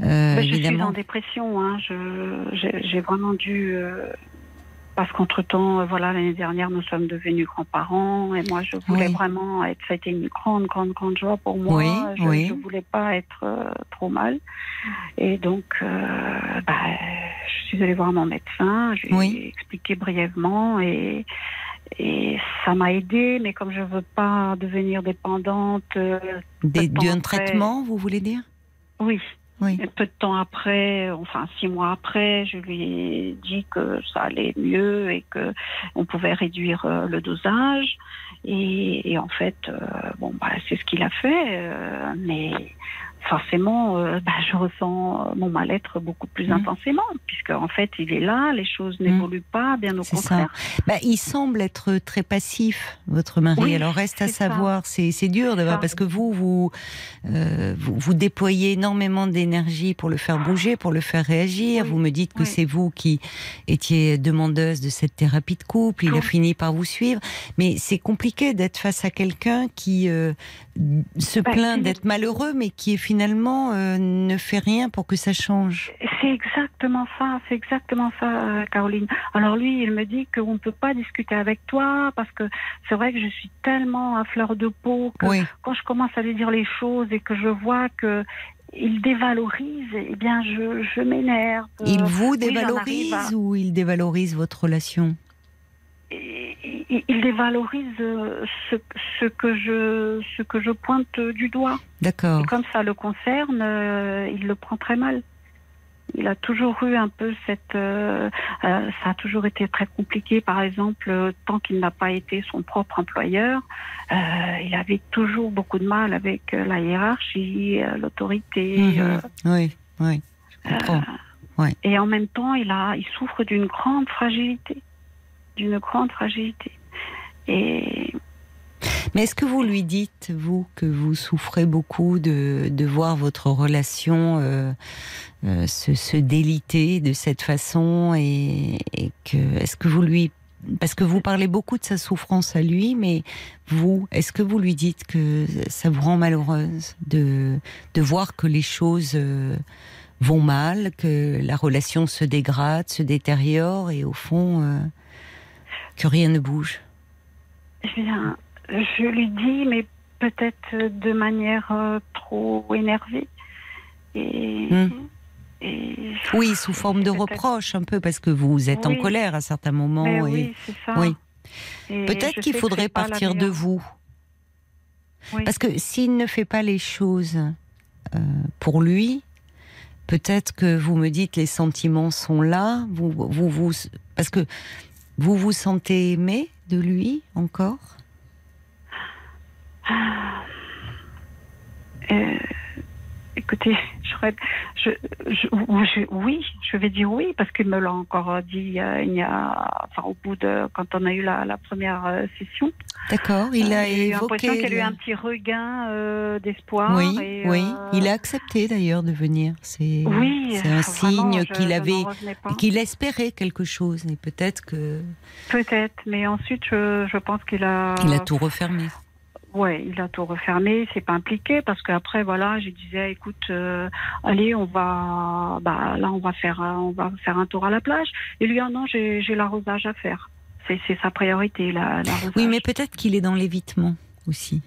Speaker 1: euh,
Speaker 2: Ben, je suis
Speaker 1: évidemment.
Speaker 2: en dépression. Hein. J'ai, j'ai vraiment dû. euh, parce qu'entre-temps, euh, voilà, l'année dernière, nous sommes devenus grands-parents. Et moi, je voulais
Speaker 1: Oui.
Speaker 2: vraiment être. Ça a été une grande, grande, grande joie pour moi.
Speaker 1: Oui,
Speaker 2: je
Speaker 1: oui.
Speaker 2: ne voulais pas être euh, trop mal. Et donc, euh, bah, je suis allée voir mon médecin. Je lui ai expliqué brièvement. Et. Et ça m'a aidée, mais comme je veux pas devenir dépendante, euh,
Speaker 1: D'un traitement, vous voulez dire?
Speaker 2: Oui, Peu de temps après, enfin six mois après, je lui ai dit que ça allait mieux et que on pouvait réduire euh, le dosage. Et, et en fait, euh, bon, bah, c'est ce qu'il a fait, euh, mais forcément, euh, bah, je ressens mon mal-être beaucoup plus
Speaker 1: Mhm.
Speaker 2: intensément, puisque en fait, il est là, les choses n'évoluent pas, bien au contraire.
Speaker 1: Bah, il semble être très passif, votre mari.
Speaker 2: Oui,
Speaker 1: Alors reste à
Speaker 2: ça.
Speaker 1: savoir, c'est c'est dur de voir
Speaker 2: ça.
Speaker 1: parce que vous vous, euh, vous vous déployez énormément d'énergie pour le faire bouger, pour le faire réagir.
Speaker 2: Oui,
Speaker 1: Vous me dites que
Speaker 2: oui.
Speaker 1: c'est vous qui étiez demandeuse de cette thérapie de couple. Il a fini par vous suivre, mais c'est compliqué d'être face à quelqu'un qui euh, se
Speaker 2: Bah,
Speaker 1: plaint d'être malheureux, mais qui finalement euh, ne fait rien pour que ça change.
Speaker 2: C'est exactement ça, c'est exactement ça, euh, Caroline. Alors lui, il me dit qu'on ne peut pas discuter avec toi parce que c'est vrai que je suis tellement à fleur de peau que
Speaker 1: Oui.
Speaker 2: quand je commence à lui dire les choses et que je vois que il dévalorise, eh bien je, je m'énerve.
Speaker 1: Il vous dévalorise
Speaker 2: à-
Speaker 1: ou il dévalorise votre relation?
Speaker 2: Il, dévalorise euh, ce, ce que je ce que je pointe du doigt.
Speaker 1: D'accord.
Speaker 2: Et comme ça le concerne, euh, il le prend très mal. Il a toujours eu un peu cette. euh, euh, ça a toujours été très compliqué. Par exemple, tant qu'il n'a pas été son propre employeur, euh, il avait toujours beaucoup de mal avec la hiérarchie, l'autorité.
Speaker 1: Mhm. Oui, oui, je comprends. Ouais.
Speaker 2: Et en même temps, il a, il souffre d'une grande fragilité, d'une grande fragilité.
Speaker 1: Mais est-ce que vous lui dites, vous, que vous souffrez beaucoup de, de voir votre relation euh, euh, se, se déliter de cette façon et, que est-ce que vous lui parce que vous parlez beaucoup de sa souffrance à lui, mais vous, est-ce que vous lui dites que ça vous rend malheureuse de, de voir que les choses euh, vont mal, que la relation se dégrade, se détériore et au fond, que rien ne bouge
Speaker 2: Eh bien, je lui dis, mais peut-être de manière euh, trop énervée. Et,
Speaker 1: Hmm.
Speaker 2: et-
Speaker 1: Oui, sous forme de reproche un peu, parce que vous êtes en colère à certains moments.
Speaker 2: Mais
Speaker 1: et
Speaker 2: oui, c'est ça.
Speaker 1: oui. Peut-être qu'il faudrait partir de vous.
Speaker 2: Oui.
Speaker 1: Parce que s'il ne fait pas les choses euh, pour lui, peut-être que vous me dites les sentiments sont là. Vous, vous, vous, parce que vous vous sentez aimé de lui encore?
Speaker 2: Euh, écoutez, je, je- je- oui, je vais dire oui, parce qu'il me l'a encore dit euh, il y a, enfin, au bout de, quand on a eu la, la première euh, session.
Speaker 1: D'accord, il a
Speaker 2: Euh, j'ai eu
Speaker 1: évoqué.
Speaker 2: l'impression qu'il y a eu un petit regain euh, d'espoir.
Speaker 1: Oui,
Speaker 2: et,
Speaker 1: oui,
Speaker 2: euh,
Speaker 1: il a accepté d'ailleurs de venir. C'est
Speaker 2: Oui,
Speaker 1: c'est un signe qu'il avait, qu'il espérait quelque chose. Et peut-être que
Speaker 2: Peut-être, mais ensuite, je, je pense qu'il a.
Speaker 1: il a tout refermé.
Speaker 2: Ouais, il a tout refermé. C'est pas impliqué parce qu'après, voilà, je disais, écoute, euh, allez, on va, bah là, on va faire, un- on va faire un tour à la plage. Et lui, ah non, j'ai l'arrosage à faire. C'est sa priorité, la l'arrosage.
Speaker 1: Oui, mais peut-être qu'il est dans l'évitement aussi.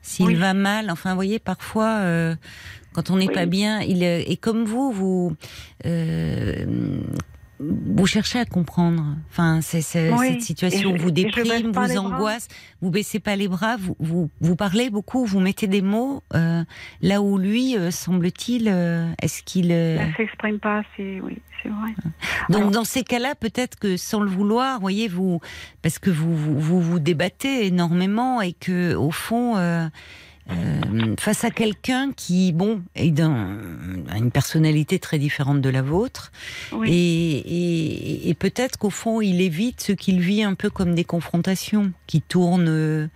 Speaker 1: S'il
Speaker 2: Oui.
Speaker 1: va mal, enfin, vous voyez, parfois, euh, quand on n'est
Speaker 2: Oui.
Speaker 1: pas bien, il est, et comme vous, vous, euh, vous cherchez à comprendre. Enfin, c'est c'est-
Speaker 2: Oui.
Speaker 1: cette situation
Speaker 2: je-
Speaker 1: vous déprime, vous angoisse, vous baissez pas les bras, vous, vous, vous parlez beaucoup, vous mettez des mots euh, là où lui, euh, semble-t-il, euh, est-ce qu'il euh,
Speaker 2: Elle s'exprime pas assez, oui, c'est vrai.
Speaker 1: donc
Speaker 2: Alors-
Speaker 1: dans ces cas-là, peut-être que sans le vouloir, voyez vous, parce que vous vous vous, vous débattez énormément et que au fond, euh, face à quelqu'un qui, bon, est d'un- a une personnalité très différente de la vôtre,
Speaker 2: Oui.
Speaker 1: et, et- et peut-être qu'au fond, il évite ce qu'il vit un peu comme des confrontations qui tournent euh,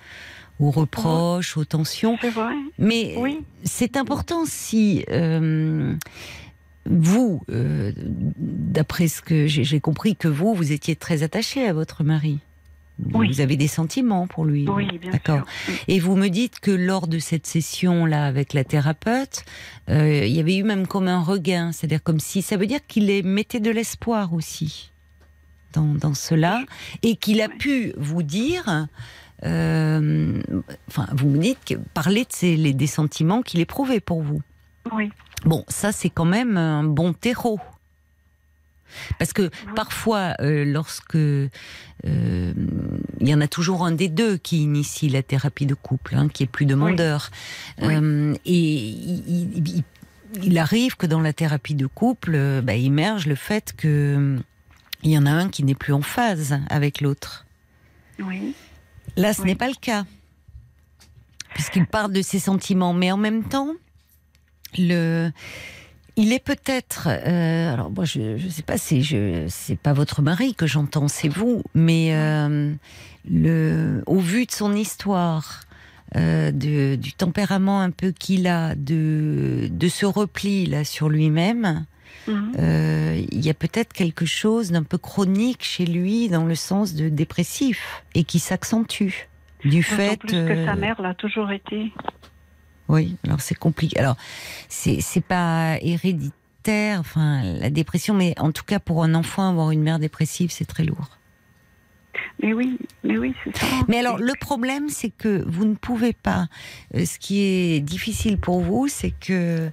Speaker 1: aux reproches, aux tensions.
Speaker 2: C'est vrai.
Speaker 1: Mais
Speaker 2: Oui.
Speaker 1: c'est important si euh, vous, d'après ce que j'ai j'ai compris, que vous, vous étiez très attaché à votre mari.
Speaker 2: Oui.
Speaker 1: Vous avez des sentiments pour lui.
Speaker 2: Oui, bien
Speaker 1: D'accord.
Speaker 2: sûr.
Speaker 1: Et vous me dites que lors de cette session-là avec la thérapeute, euh, il y avait eu même comme un regain, c'est-à-dire comme si ça veut dire qu'il les mettait de l'espoir aussi dans, dans cela, et qu'il a pu vous dire, euh, enfin, vous me dites que parler de ces, les, des sentiments qu'il éprouvait pour vous.
Speaker 2: Oui.
Speaker 1: Bon, ça c'est quand même un bon terreau. Parce que parfois, euh, lorsque euh, il y en a toujours un des deux qui initie la thérapie de couple, hein, qui est plus demandeur,
Speaker 2: Oui.
Speaker 1: Euh, et il, il- il- il arrive que dans la thérapie de couple, euh, bah, émerge le fait que il y en a un qui n'est plus en phase avec l'autre.
Speaker 2: Oui.
Speaker 1: Là, ce
Speaker 2: Oui.
Speaker 1: n'est pas le cas. Puisqu'il parle de ses sentiments. Mais en même temps, le, il est peut-être. euh, alors, moi, je ne sais pas, c'est je, c'est pas votre mari que j'entends, c'est vous. Mais euh, le, au vu de son histoire, euh, de, du tempérament un peu qu'il a, de, de ce repli là sur lui-même,
Speaker 2: Mhm.
Speaker 1: euh, il y a peut-être quelque chose d'un peu chronique chez lui dans le sens de dépressif et qui s'accentue du fait.
Speaker 2: plus que sa
Speaker 1: euh,
Speaker 2: mère l'a toujours été.
Speaker 1: Oui, alors c'est compliqué. Alors c'est pas héréditaire, enfin la dépression, mais en tout cas pour un enfant avoir une mère dépressive, c'est très lourd.
Speaker 2: Mais oui, mais oui, c'est ça.
Speaker 1: Mais alors le problème, c'est que vous ne pouvez pas. euh, ce qui est difficile pour vous, c'est que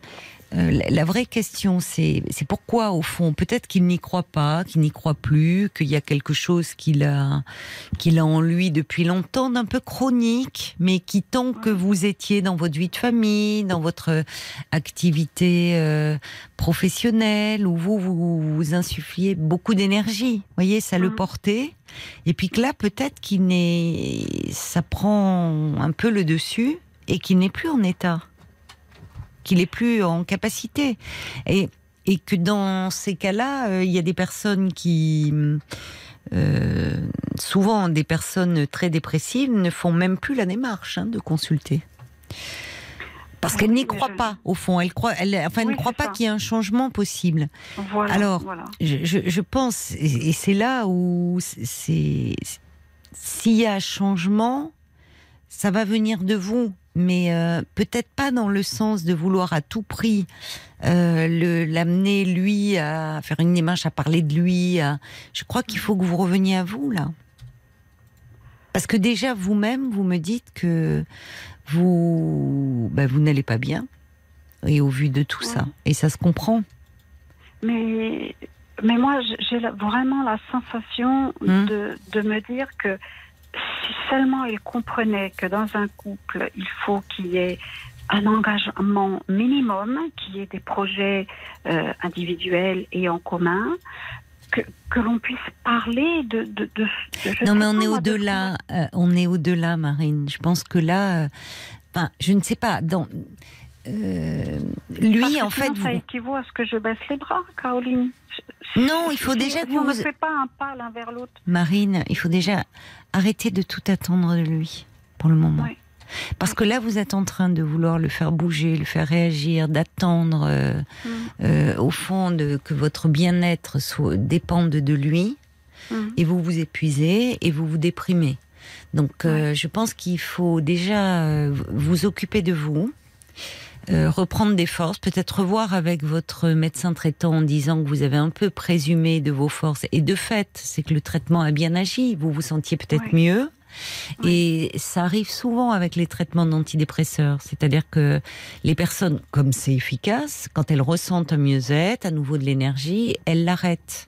Speaker 1: euh, la- la vraie question, c'est pourquoi au fond, peut-être qu'il n'y croit pas, qu'il n'y croit plus, qu'il y a quelque chose qu'il a qu'il a en lui depuis longtemps, d'un peu chronique, mais qui tant que vous étiez dans votre vie de famille, dans votre activité euh, professionnelle, où vous vous, vous insuffliez beaucoup d'énergie, vous voyez, ça le
Speaker 2: Mhm.
Speaker 1: portait. Et puis que là, peut-être qu'il n'est, ça prend un peu le dessus et qu'il n'est plus en état, qu'il est plus en capacité. Et, et que dans ces cas-là, euh, il y a des personnes qui, euh, souvent des personnes très dépressives, ne font même plus la démarche hein, de consulter. Parce qu'elles n'y croient
Speaker 2: je-
Speaker 1: pas, au fond. Elles croient, elles, enfin,
Speaker 2: Oui,
Speaker 1: ne croient pas qu'il y ait un changement possible.
Speaker 2: Voilà,
Speaker 1: Alors,
Speaker 2: voilà.
Speaker 1: Je, je- je pense, et et c'est là où c'est s'il y a changement, ça va venir de vous, mais euh, peut-être pas dans le sens de vouloir à tout prix euh, l'amener lui à faire une démarche, à parler de lui. à- Je crois qu'il faut que vous reveniez à vous là, parce que déjà vous-même vous me dites que vous ben, vous n'allez pas bien et au vu de tout ça, et ça se comprend.
Speaker 2: Mais, mais moi, j'ai vraiment la sensation de, de me dire que si seulement il comprenait que dans un couple, il faut qu'il y ait un engagement minimum, qu'il y ait des projets euh, individuels et en commun, que, que l'on puisse parler de... de, de, de- je
Speaker 1: Non, mais on est au-delà. euh, on est au-delà, Marine. Je pense que là, euh, enfin, je ne sais pas. Dans euh,
Speaker 2: Parce
Speaker 1: lui,
Speaker 2: que
Speaker 1: en fait,
Speaker 2: ça
Speaker 1: vous-
Speaker 2: équivaut à ce que je baisse les bras, Caroline.
Speaker 1: Non, il faut
Speaker 2: Si-
Speaker 1: déjà que vous
Speaker 2: on ne fait pas un pas l'un vers l'autre.
Speaker 1: Marine, il faut déjà arrêter de tout attendre de lui pour le moment.
Speaker 2: Ouais.
Speaker 1: Parce que là, vous êtes en train de vouloir le faire bouger, le faire réagir, d'attendre, euh,
Speaker 2: Mm.
Speaker 1: euh, au fond, de, que votre bien-être soit- dépende de lui.
Speaker 2: Mm.
Speaker 1: et vous vous épuisez et vous vous déprimez. Donc, euh, je pense qu'il faut déjà vous occuper de vous, euh, reprendre des forces, peut-être revoir avec votre médecin traitant en disant que vous avez un peu présumé de vos forces. Et de fait, c'est que le traitement a bien agi, vous vous sentiez peut-être mieux. Et ça arrive souvent avec les traitements d'antidépresseurs. C'est-à-dire que les personnes, comme c'est efficace, quand elles ressentent un mieux-être, à nouveau de l'énergie, elles l'arrêtent.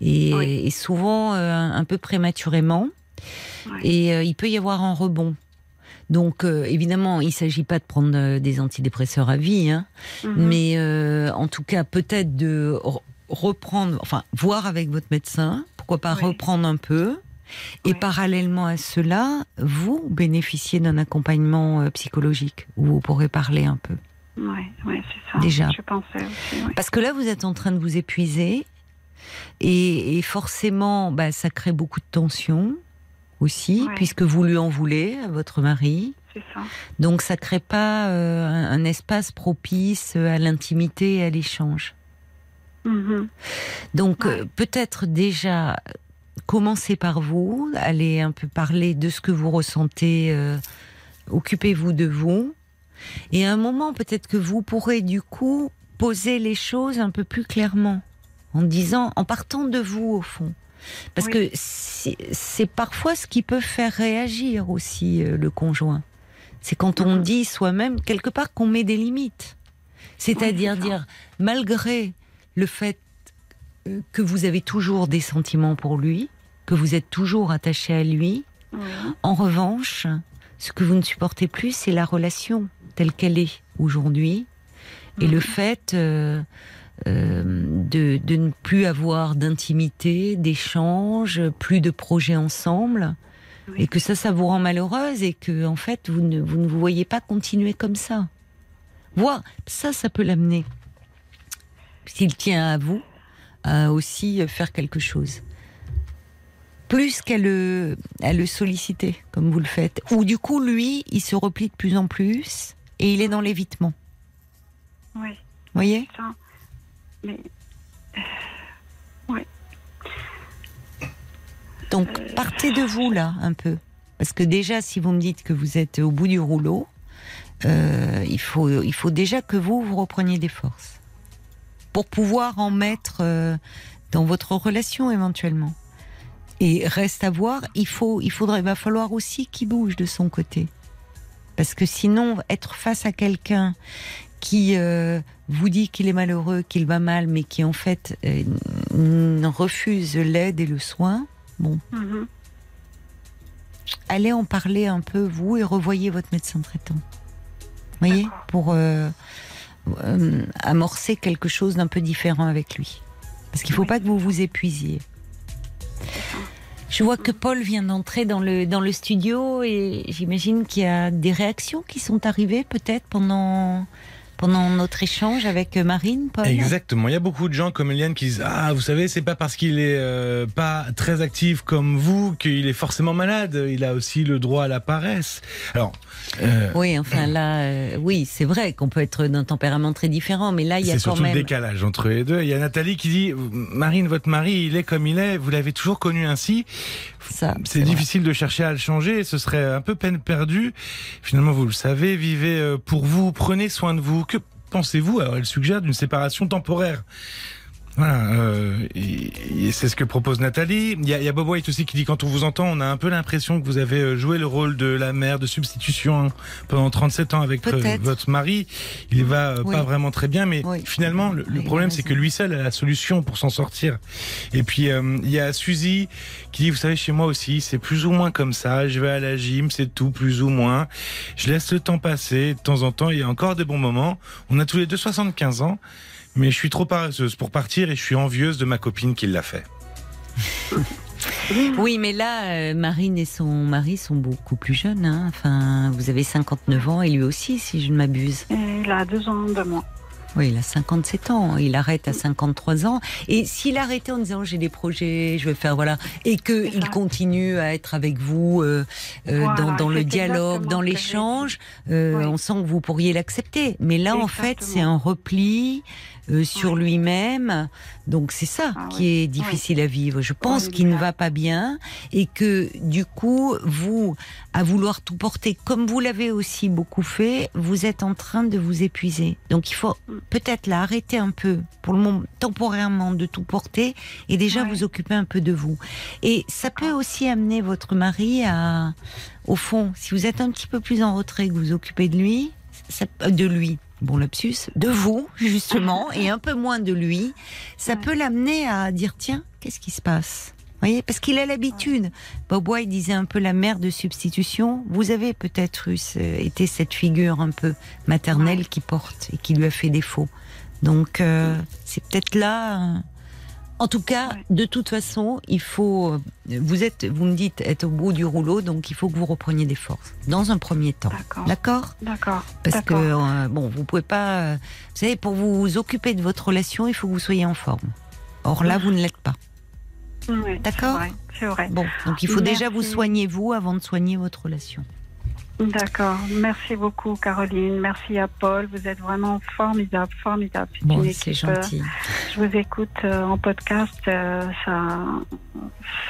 Speaker 1: Et,
Speaker 2: Oui.
Speaker 1: et souvent euh, un peu prématurément. Et euh, il peut y avoir un rebond. Donc euh, évidemment, il ne s'agit pas de prendre euh, des antidépresseurs à vie, hein,
Speaker 2: Mhm.
Speaker 1: mais euh, en tout cas peut-être de re- reprendre, enfin voir avec votre médecin, pourquoi pas
Speaker 2: Oui.
Speaker 1: reprendre un peu. Et
Speaker 2: Oui.
Speaker 1: parallèlement à cela, vous bénéficiez d'un accompagnement psychologique où vous pourrez parler un peu.
Speaker 2: Ouais, c'est ça.
Speaker 1: Déjà.
Speaker 2: Je pensais aussi. ouais.
Speaker 1: Parce que là, vous êtes en train de vous épuiser et, et forcément, bah, ça crée beaucoup de tension aussi,
Speaker 2: Ouais.
Speaker 1: puisque vous lui en voulez à votre mari.
Speaker 2: Ça.
Speaker 1: Donc ça crée pas euh, un, un espace propice à l'intimité et à l'échange.
Speaker 2: Mhm.
Speaker 1: Donc
Speaker 2: Ouais.
Speaker 1: euh, peut-être déjà commencez par vous, allez un peu parler de ce que vous ressentez, euh, occupez-vous de vous, et à un moment peut-être que vous pourrez du coup poser les choses un peu plus clairement, en disant, en partant de vous au fond. Parce
Speaker 2: Oui.
Speaker 1: que c'est parfois ce qui peut faire réagir aussi euh, le conjoint. C'est quand on
Speaker 2: Mhm.
Speaker 1: dit soi-même, quelque part, qu'on met des limites. C'est-à-dire
Speaker 2: Oui,
Speaker 1: dire, malgré le fait euh, que vous avez toujours des sentiments pour lui, que vous êtes toujours attaché à lui,
Speaker 2: Oui.
Speaker 1: en revanche, ce que vous ne supportez plus, c'est la relation telle qu'elle est aujourd'hui et le
Speaker 2: Mhm.
Speaker 1: fait euh, euh, de, de ne plus avoir d'intimité, d'échange, plus de projets ensemble. et que ça, ça vous rend malheureuse et que en fait, vous ne vous, ne vous voyez pas continuer comme ça. Voir ça, ça peut l'amener. S'il tient à vous, à aussi faire quelque chose. Plus qu'à le, à le solliciter, comme vous le faites. Ou du coup, lui, il se replie de plus en plus et il est dans l'évitement.
Speaker 2: Oui,
Speaker 1: Vous voyez?
Speaker 2: Ça. Mais. Oui.
Speaker 1: Donc, partez de vous là, un peu. Parce que déjà, si vous me dites que vous êtes au bout du rouleau, euh, il, faut, il faut déjà que vous, vous repreniez des forces. Pour pouvoir en mettre euh, dans votre relation éventuellement. Et reste à voir, il, faut, il faudrait, il va falloir aussi qu'il bouge de son côté. Parce que sinon, être face à quelqu'un qui euh, vous dit qu'il est malheureux, qu'il va mal, mais qui en fait euh, refuse l'aide et le soin, bon,
Speaker 2: Mhm.
Speaker 1: allez en parler un peu, vous, et revoyez votre médecin traitant. Vous voyez. Pour euh, euh, amorcer quelque chose d'un peu différent avec lui. Parce qu'il ne faut
Speaker 2: Oui.
Speaker 1: pas que vous vous épuisiez. Je vois que Paul vient d'entrer dans le, dans le studio et j'imagine qu'il y a des réactions qui sont arrivées peut-être pendant, pendant notre échange avec Marine, Paul.
Speaker 3: Exactement. Il y a beaucoup de gens comme Eliane qui disent ah vous savez c'est pas parce qu'il est euh, pas très actif comme vous qu'il est forcément malade. Il a aussi le droit à la paresse. Alors euh,
Speaker 1: Oui, enfin là, euh, oui, c'est vrai qu'on peut être d'un tempérament très différent, mais là, il y a
Speaker 3: c'est
Speaker 1: quand
Speaker 3: surtout
Speaker 1: même.
Speaker 3: le décalage entre les deux. Il y a Nathalie qui dit Marine votre mari il est comme il est. Vous l'avez toujours connu ainsi. C'est
Speaker 1: vrai.
Speaker 3: difficile de chercher à le changer, ce serait un peu peine perdue. Finalement, vous le savez, vivez euh, pour vous, prenez soin de vous. Pensez-vous? Alors, elle suggère d'une séparation temporaire. Voilà, euh, et, et c'est ce que propose Nathalie. Il y, a, il y a Bob White aussi qui dit quand on vous entend, on a un peu l'impression que vous avez euh, joué le rôle de la mère de substitution hein, pendant 37 ans avec euh, votre mari. Il va euh,
Speaker 1: Oui.
Speaker 3: pas vraiment très bien, mais
Speaker 1: Oui.
Speaker 3: finalement, le, problème c'est que lui seul a la solution pour s'en sortir. Et puis euh, il y a Suzy qui dit, vous savez, chez moi aussi, c'est plus ou moins comme ça. Je vais à la gym, c'est tout, plus ou moins. Je laisse le temps passer. De temps en temps, il y a encore des bons moments. On a tous les deux 75 ans. Mais je suis trop paresseuse pour partir et je suis envieuse de ma copine qui l'a fait.
Speaker 1: Oui, mais là, euh, Marine et son mari sont beaucoup plus jeunes. hein. Enfin, vous avez 59 ans et lui aussi, si je ne m'abuse.
Speaker 2: Il a deux ans de moins.
Speaker 1: Oui, il a 57 ans. Il arrête à 53 ans. Et s'il arrêtait en disant j'ai des projets, je vais faire voilà, et que il continue à être avec vous euh, euh,
Speaker 2: Voilà,
Speaker 1: dans, dans le dialogue, dans l'échange, euh,
Speaker 2: Oui.
Speaker 1: on sent que vous pourriez l'accepter. Mais là, en fait, c'est un repli euh, sur
Speaker 2: Oui.
Speaker 1: lui-même. Donc c'est ça
Speaker 2: Ah
Speaker 1: qui
Speaker 2: oui.
Speaker 1: est difficile à vivre. Je pense
Speaker 2: Oui,
Speaker 1: qu'il ne va pas bien et que du coup, vous, à vouloir tout porter, comme vous l'avez aussi beaucoup fait, vous êtes en train de vous épuiser. Donc il faut
Speaker 2: Mm.
Speaker 1: peut-être là arrêter un peu, pour le moment, temporairement, de tout porter et déjà vous occuper un peu de vous. Et ça peut aussi amener votre mari à, au fond, si vous êtes un petit peu plus en retrait, que vous vous occupez de lui, ça- de lui. Bon lapsus, de vous justement, et un peu moins de lui, ça
Speaker 2: Ouais.
Speaker 1: peut l'amener à dire tiens, qu'est-ce qui se passe? Vous voyez, parce qu'il a l'habitude. Bob White disait un peu la mère de substitution. Vous avez peut-être eu ce- été cette figure un peu maternelle qui porte et qui lui a fait défaut. Donc euh, c'est peut-être là. En tout cas,
Speaker 2: Ouais.
Speaker 1: de toute façon, il faut. euh, Vous êtes, vous me dites, être au bout du rouleau, donc il faut que vous repreniez des forces dans un premier temps.
Speaker 2: D'accord.
Speaker 1: D'accord? Parce que euh, bon, vous pouvez pas. euh, vous savez, pour vous occuper de votre relation, il faut que vous soyez en forme. Or là, vous ne l'êtes pas.
Speaker 2: Oui,
Speaker 1: D'accord?
Speaker 2: C'est vrai.
Speaker 1: Bon, donc il faut déjà vous soigner vous avant de soigner votre relation.
Speaker 2: D'accord. Merci beaucoup, Caroline. Merci à Paul. Vous êtes vraiment formidable, formidable. C'est
Speaker 1: Bon, c'est
Speaker 2: équipe, euh,
Speaker 1: gentil.
Speaker 2: Je vous écoute euh, en podcast. euh, ça,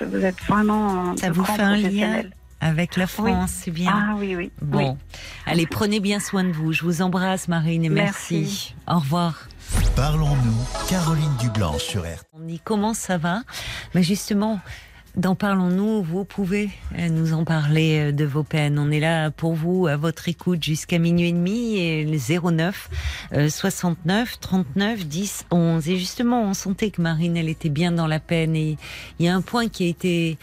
Speaker 2: vous êtes vraiment.
Speaker 1: Ça vous fait un lien. Avec la France, c'est bien.
Speaker 2: Ah oui, oui.
Speaker 1: Bon,
Speaker 2: oui.
Speaker 1: allez, prenez bien soin de vous. Je vous embrasse, Marine, et merci.
Speaker 2: Merci.
Speaker 1: Au revoir.
Speaker 4: Parlons-nous, Caroline Dublanche sur RTL.
Speaker 1: On dit comment ça va? Mais justement, dans Parlons-nous, vous pouvez euh, nous en parler euh, de vos peines. On est là pour vous, à votre écoute, jusqu'à minuit et demi, et le 09 euh, 69 39 10 11. Et justement, on sentait que Marine, elle était bien dans la peine. Et il y a un point qui a été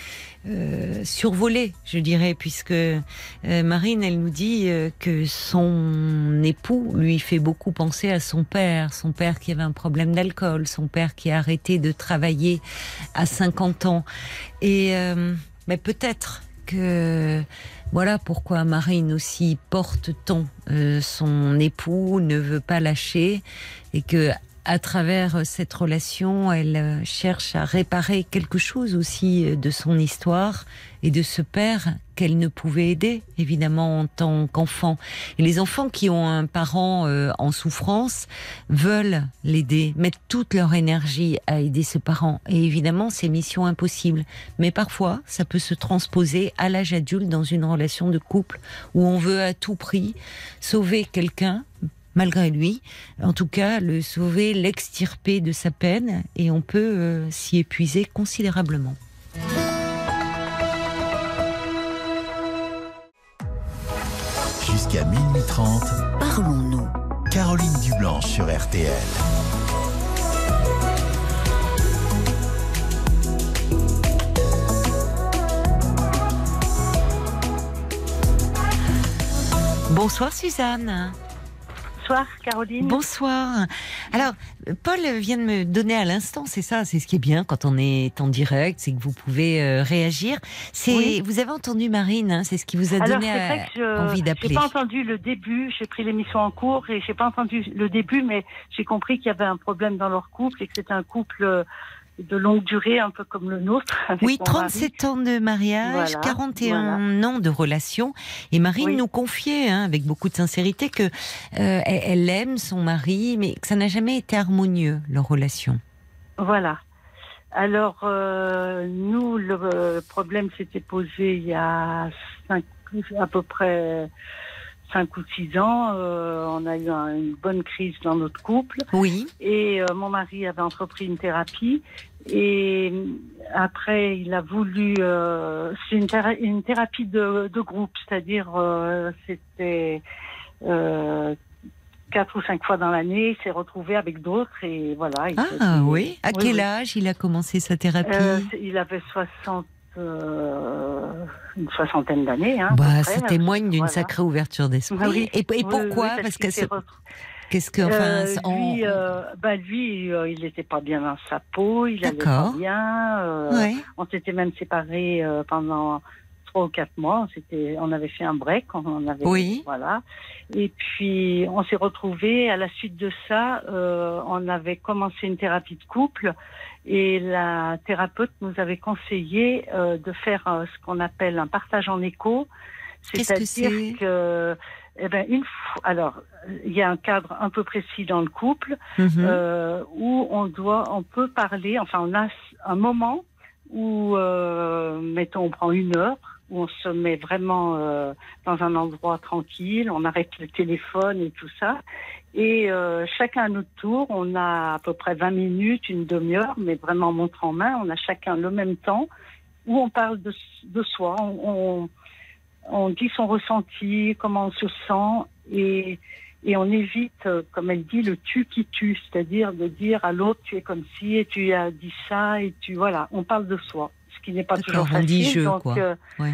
Speaker 1: euh, survolé, je dirais, puisque euh, Marine, elle nous dit euh, que son époux lui fait beaucoup penser à son père, son père qui avait un problème d'alcool, son père qui a arrêté de travailler à 50 ans. Et mais peut-être que voilà pourquoi Marine aussi porte tant euh, son époux, ne veut pas lâcher et que à travers cette relation, elle euh, cherche à réparer quelque chose aussi euh, de son histoire et de ce père qu'elle ne pouvait aider, évidemment, en tant qu'enfant. Et les enfants qui ont un parent euh, en souffrance veulent l'aider, mettent toute leur énergie à aider ce parent. Et évidemment, c'est mission impossible. Mais parfois, ça peut se transposer à l'âge adulte dans une relation de couple où on veut à tout prix sauver quelqu'un malgré lui. En tout cas, le sauver, l'extirper de sa peine, et on peut euh, s'y épuiser considérablement.
Speaker 4: Jusqu'à minuit 30,
Speaker 5: Parlons-nous.
Speaker 4: Caroline Dublanche sur RTL.
Speaker 1: Bonsoir Suzanne.
Speaker 6: Bonsoir Caroline.
Speaker 1: Bonsoir. Alors, Paul vient de me donner à l'instant, c'est ça, c'est ce qui est bien quand on est en direct, c'est que vous pouvez euh, réagir. C'est,
Speaker 6: Oui.
Speaker 1: vous avez entendu Marine, hein, c'est ce qui vous a
Speaker 6: Alors
Speaker 1: donné
Speaker 6: c'est vrai que je
Speaker 1: envie
Speaker 6: j'ai pas entendu le début. J'ai pris l'émission en cours et j'ai pas entendu le début, mais j'ai compris qu'il y avait un problème dans leur couple et que c'était un couple euh, de longue durée, un peu comme le nôtre. <laughs>
Speaker 1: Oui,
Speaker 6: mon mari.
Speaker 1: 37 ans de mariage,
Speaker 6: Voilà,
Speaker 1: 41 ans de relation. Et Marine
Speaker 6: Oui.
Speaker 1: nous confiait, hein, avec beaucoup de sincérité, que euh, elle, aime son mari, mais que ça n'a jamais été harmonieux leur relation.
Speaker 6: Voilà. Alors, euh, nous, le problème s'était posé il y a cinq, à peu près cinq ou six ans. Euh, on a eu un- une bonne crise dans notre couple
Speaker 1: Oui,
Speaker 6: et euh, mon mari avait entrepris une thérapie. Et après, il a voulu. euh, c'est une, théra- une thérapie de, de groupe, c'est-à-dire euh, c'était euh, quatre ou cinq fois dans l'année. Il s'est retrouvé avec d'autres et voilà. il
Speaker 1: ah oui. À quel
Speaker 6: oui.
Speaker 1: âge il a commencé sa thérapie
Speaker 6: Euh, il avait 60, euh, une soixantaine d'années. Hein,
Speaker 1: Bah, ça témoigne d'une
Speaker 6: Voilà.
Speaker 1: sacrée ouverture d'esprit.
Speaker 6: Ah oui.
Speaker 1: Et, pourquoi Parce
Speaker 6: qu'il
Speaker 1: que qu'est-ce que enfin,
Speaker 6: Euh,
Speaker 1: on-
Speaker 6: lui, euh, bah, lui, euh, il n'était pas bien dans sa peau, il allait pas bien. euh,
Speaker 1: Ouais.
Speaker 6: On s'était même séparés euh, pendant trois ou quatre mois. On, s'était- on avait fait un break. On avait,
Speaker 1: Oui.
Speaker 6: Voilà. Et puis, on s'est retrouvés. À la suite de ça, euh, on avait commencé une thérapie de couple. Et la thérapeute nous avait conseillé euh, de faire euh, ce qu'on appelle un partage en écho.
Speaker 1: Que
Speaker 6: C'est-à-dire
Speaker 1: c'est?
Speaker 6: que, eh ben, une fois, alors, il y a un cadre un peu précis dans le couple
Speaker 1: Mhm.
Speaker 6: euh, où on doit, on peut parler. Enfin, on a un moment où, euh, mettons, on prend une heure, où on se met vraiment euh, dans un endroit tranquille, on arrête le téléphone et tout ça, et euh, chacun à notre tour, on a à peu près 20 minutes, une demi-heure, mais vraiment montre en main, on a chacun le même temps où on parle de, de soi, on, on, on dit son ressenti, comment on se sent, et et on évite, euh, comme elle dit, le tu qui tue, c'est-à-dire de dire à l'autre tu es comme ci et tu as dit ça et tu voilà, on parle de soi, ce qui n'est pas toujours
Speaker 1: on
Speaker 6: facile.
Speaker 1: dit je,
Speaker 6: donc,
Speaker 1: quoi.
Speaker 6: euh,
Speaker 1: Ouais.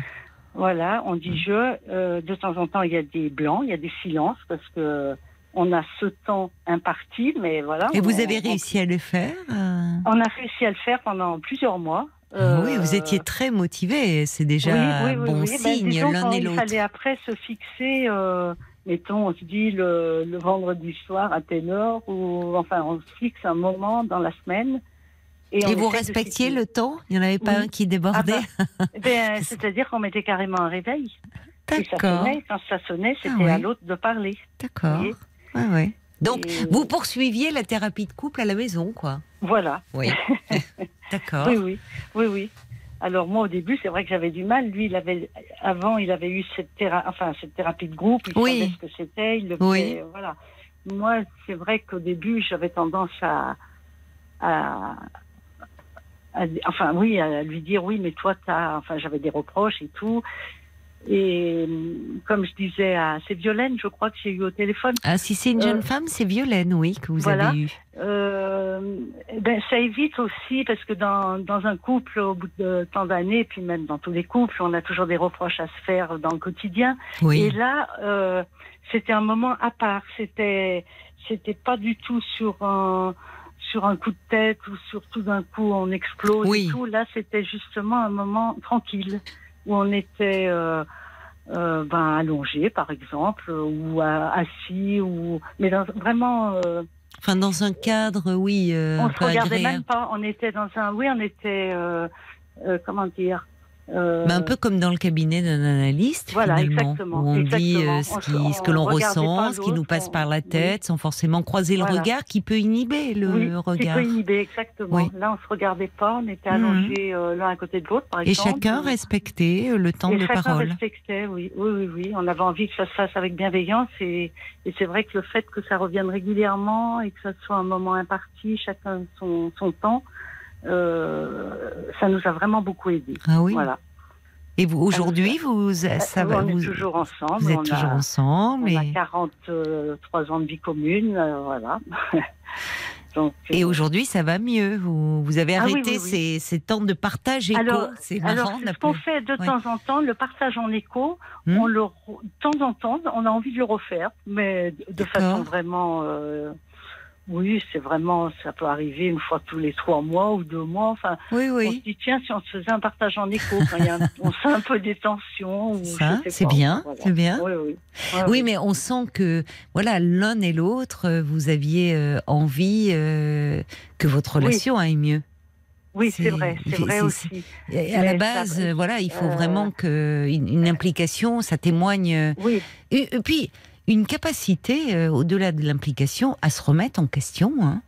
Speaker 6: Voilà, on dit je. Euh, de temps en temps, il y a des blancs, il y a des silences parce que on a ce temps imparti, mais voilà.
Speaker 1: Et vous
Speaker 6: on-
Speaker 1: avez
Speaker 6: on-
Speaker 1: réussi à le faire euh
Speaker 6: On, a réussi à le faire pendant plusieurs mois.
Speaker 1: Ah Oui,
Speaker 6: Euh,
Speaker 1: vous étiez très motivé. C'est déjà
Speaker 6: oui, oui,
Speaker 1: bon.
Speaker 6: Ben,
Speaker 1: signe
Speaker 6: disons
Speaker 1: l'un et
Speaker 6: Il
Speaker 1: l'autre.
Speaker 6: fallait après se fixer, euh, mettons, on se dit le, le vendredi soir à telle heure, ou enfin, on se fixe un moment dans la semaine.
Speaker 1: Et vous respectiez le temps? Il n'y en avait pas un qui débordait? <laughs>
Speaker 6: Ben, C'est-à-dire qu'on mettait carrément un réveil.
Speaker 1: D'accord,
Speaker 6: quand ça sonnait, c'était
Speaker 1: Ah oui.
Speaker 6: à l'autre de parler.
Speaker 1: d'accord.
Speaker 6: voyez
Speaker 1: Ouais, ouais. Donc,
Speaker 6: Et
Speaker 1: vous poursuiviez la thérapie de couple à la maison, quoi
Speaker 6: Voilà.
Speaker 1: Oui. <laughs> D'accord.
Speaker 6: Oui, oui, oui, oui. Alors moi au début c'est vrai que j'avais du mal. Lui il avait avant il avait eu cette thérapie, enfin cette thérapie de groupe, il
Speaker 1: Oui.
Speaker 6: savait ce que c'était, il le
Speaker 1: Oui.
Speaker 6: faisait, voilà. Moi c'est vrai qu'au début j'avais tendance à, à, à- enfin oui à lui dire oui mais toi t'as, enfin j'avais des reproches et tout. Et hum, comme je disais à c'est Violaine je crois que j'ai eu au téléphone.
Speaker 1: Ah, si c'est une jeune
Speaker 6: Euh,
Speaker 1: femme, c'est Violaine, oui, que vous
Speaker 6: voilà.
Speaker 1: avez eu.
Speaker 6: Euh, ben, ça évite aussi parce que dans, dans un couple, au bout de tant d'années, puis même dans tous les couples, on a toujours des reproches à se faire dans le quotidien.
Speaker 1: Oui.
Speaker 6: Et là, euh, c'était un moment à part. C'était, c'était pas du tout sur un sur un coup de tête ou sur tout d'un coup on explose
Speaker 1: Oui.
Speaker 6: et tout. Là, c'était justement un moment tranquille. Où on était euh, euh, ben, allongé, par exemple, ou euh, assis, ou mais dans, vraiment. euh,
Speaker 1: Enfin, dans un cadre, oui, euh,
Speaker 6: on se regardait
Speaker 1: agréable.
Speaker 6: même pas. On était dans un. Oui, on était. euh, euh, comment dire euh,
Speaker 1: Mais un peu comme dans le cabinet d'un analyste,
Speaker 6: Voilà,
Speaker 1: finalement,
Speaker 6: exactement,
Speaker 1: où on dit euh, ce, qui- ce que
Speaker 6: on
Speaker 1: l'on ressent, ce qui nous passe par la tête, sans forcément croiser le regard, qui peut inhiber le
Speaker 6: oui,
Speaker 1: regard.
Speaker 6: Qui peut inhiber, exactement.
Speaker 1: Oui.
Speaker 6: Là, on se regardait pas. On était
Speaker 1: Mhm.
Speaker 6: allongés euh, l'un à côté de l'autre, par
Speaker 1: Et
Speaker 6: exemple.
Speaker 1: chacun respectait euh, le temps
Speaker 6: Et
Speaker 1: de
Speaker 6: chacun
Speaker 1: parole.
Speaker 6: respectait, oui, oui, oui, oui. On avait envie que ça se fasse avec bienveillance et, et c'est vrai que le fait que ça revienne régulièrement et que ça soit un moment imparti, chacun son, son temps, ça nous a vraiment beaucoup aidé.
Speaker 1: Ah oui.
Speaker 6: Voilà.
Speaker 1: Et vous, aujourd'hui, vous, ça
Speaker 6: Euh,
Speaker 1: va,
Speaker 6: on
Speaker 1: vous,
Speaker 6: est toujours ensemble.
Speaker 1: vous êtes
Speaker 6: on
Speaker 1: toujours
Speaker 6: a,
Speaker 1: ensemble.
Speaker 6: on a
Speaker 1: Et,
Speaker 6: 43 ans de vie commune, euh, voilà. <laughs> Donc,
Speaker 1: et
Speaker 6: euh,
Speaker 1: aujourd'hui, ça va mieux. Vous, vous avez
Speaker 6: Ah oui,
Speaker 1: arrêté
Speaker 6: oui, oui.
Speaker 1: Ces, ces temps de partage éco.
Speaker 6: Alors-
Speaker 1: C'est
Speaker 6: Alors,
Speaker 1: marrant.
Speaker 6: ce qu'on fait de
Speaker 1: Ouais.
Speaker 6: temps en temps, le partage en écho,
Speaker 1: Hmm.
Speaker 6: on le, re- de temps en temps, on a envie de le refaire, mais de- de
Speaker 1: D'accord.
Speaker 6: façon vraiment, euh, oui, c'est vraiment, ça peut arriver une fois tous les trois mois ou deux mois. Enfin,
Speaker 1: Oui,
Speaker 6: on se
Speaker 1: oui.
Speaker 6: dit tiens, si on se faisait un partage en écho, quand il y a un- <laughs> on sent un peu des tensions. ou
Speaker 1: Ça, c'est bien,
Speaker 6: voilà.
Speaker 1: c'est bien.
Speaker 6: Oui, oui.
Speaker 1: Oui, mais on sent que voilà, l'un et l'autre, euh, vous aviez euh, envie euh, que votre
Speaker 6: Oui.
Speaker 1: relation aille mieux.
Speaker 6: Oui,
Speaker 1: c'est-
Speaker 6: vrai, c'est vrai aussi.
Speaker 1: À la base,
Speaker 6: ça-
Speaker 1: voilà, il faut
Speaker 6: euh,
Speaker 1: vraiment que une, une implication, ça témoigne.
Speaker 6: Oui,
Speaker 1: Et, et puis une capacité, euh, au-delà de l'implication, à se remettre en question. hein.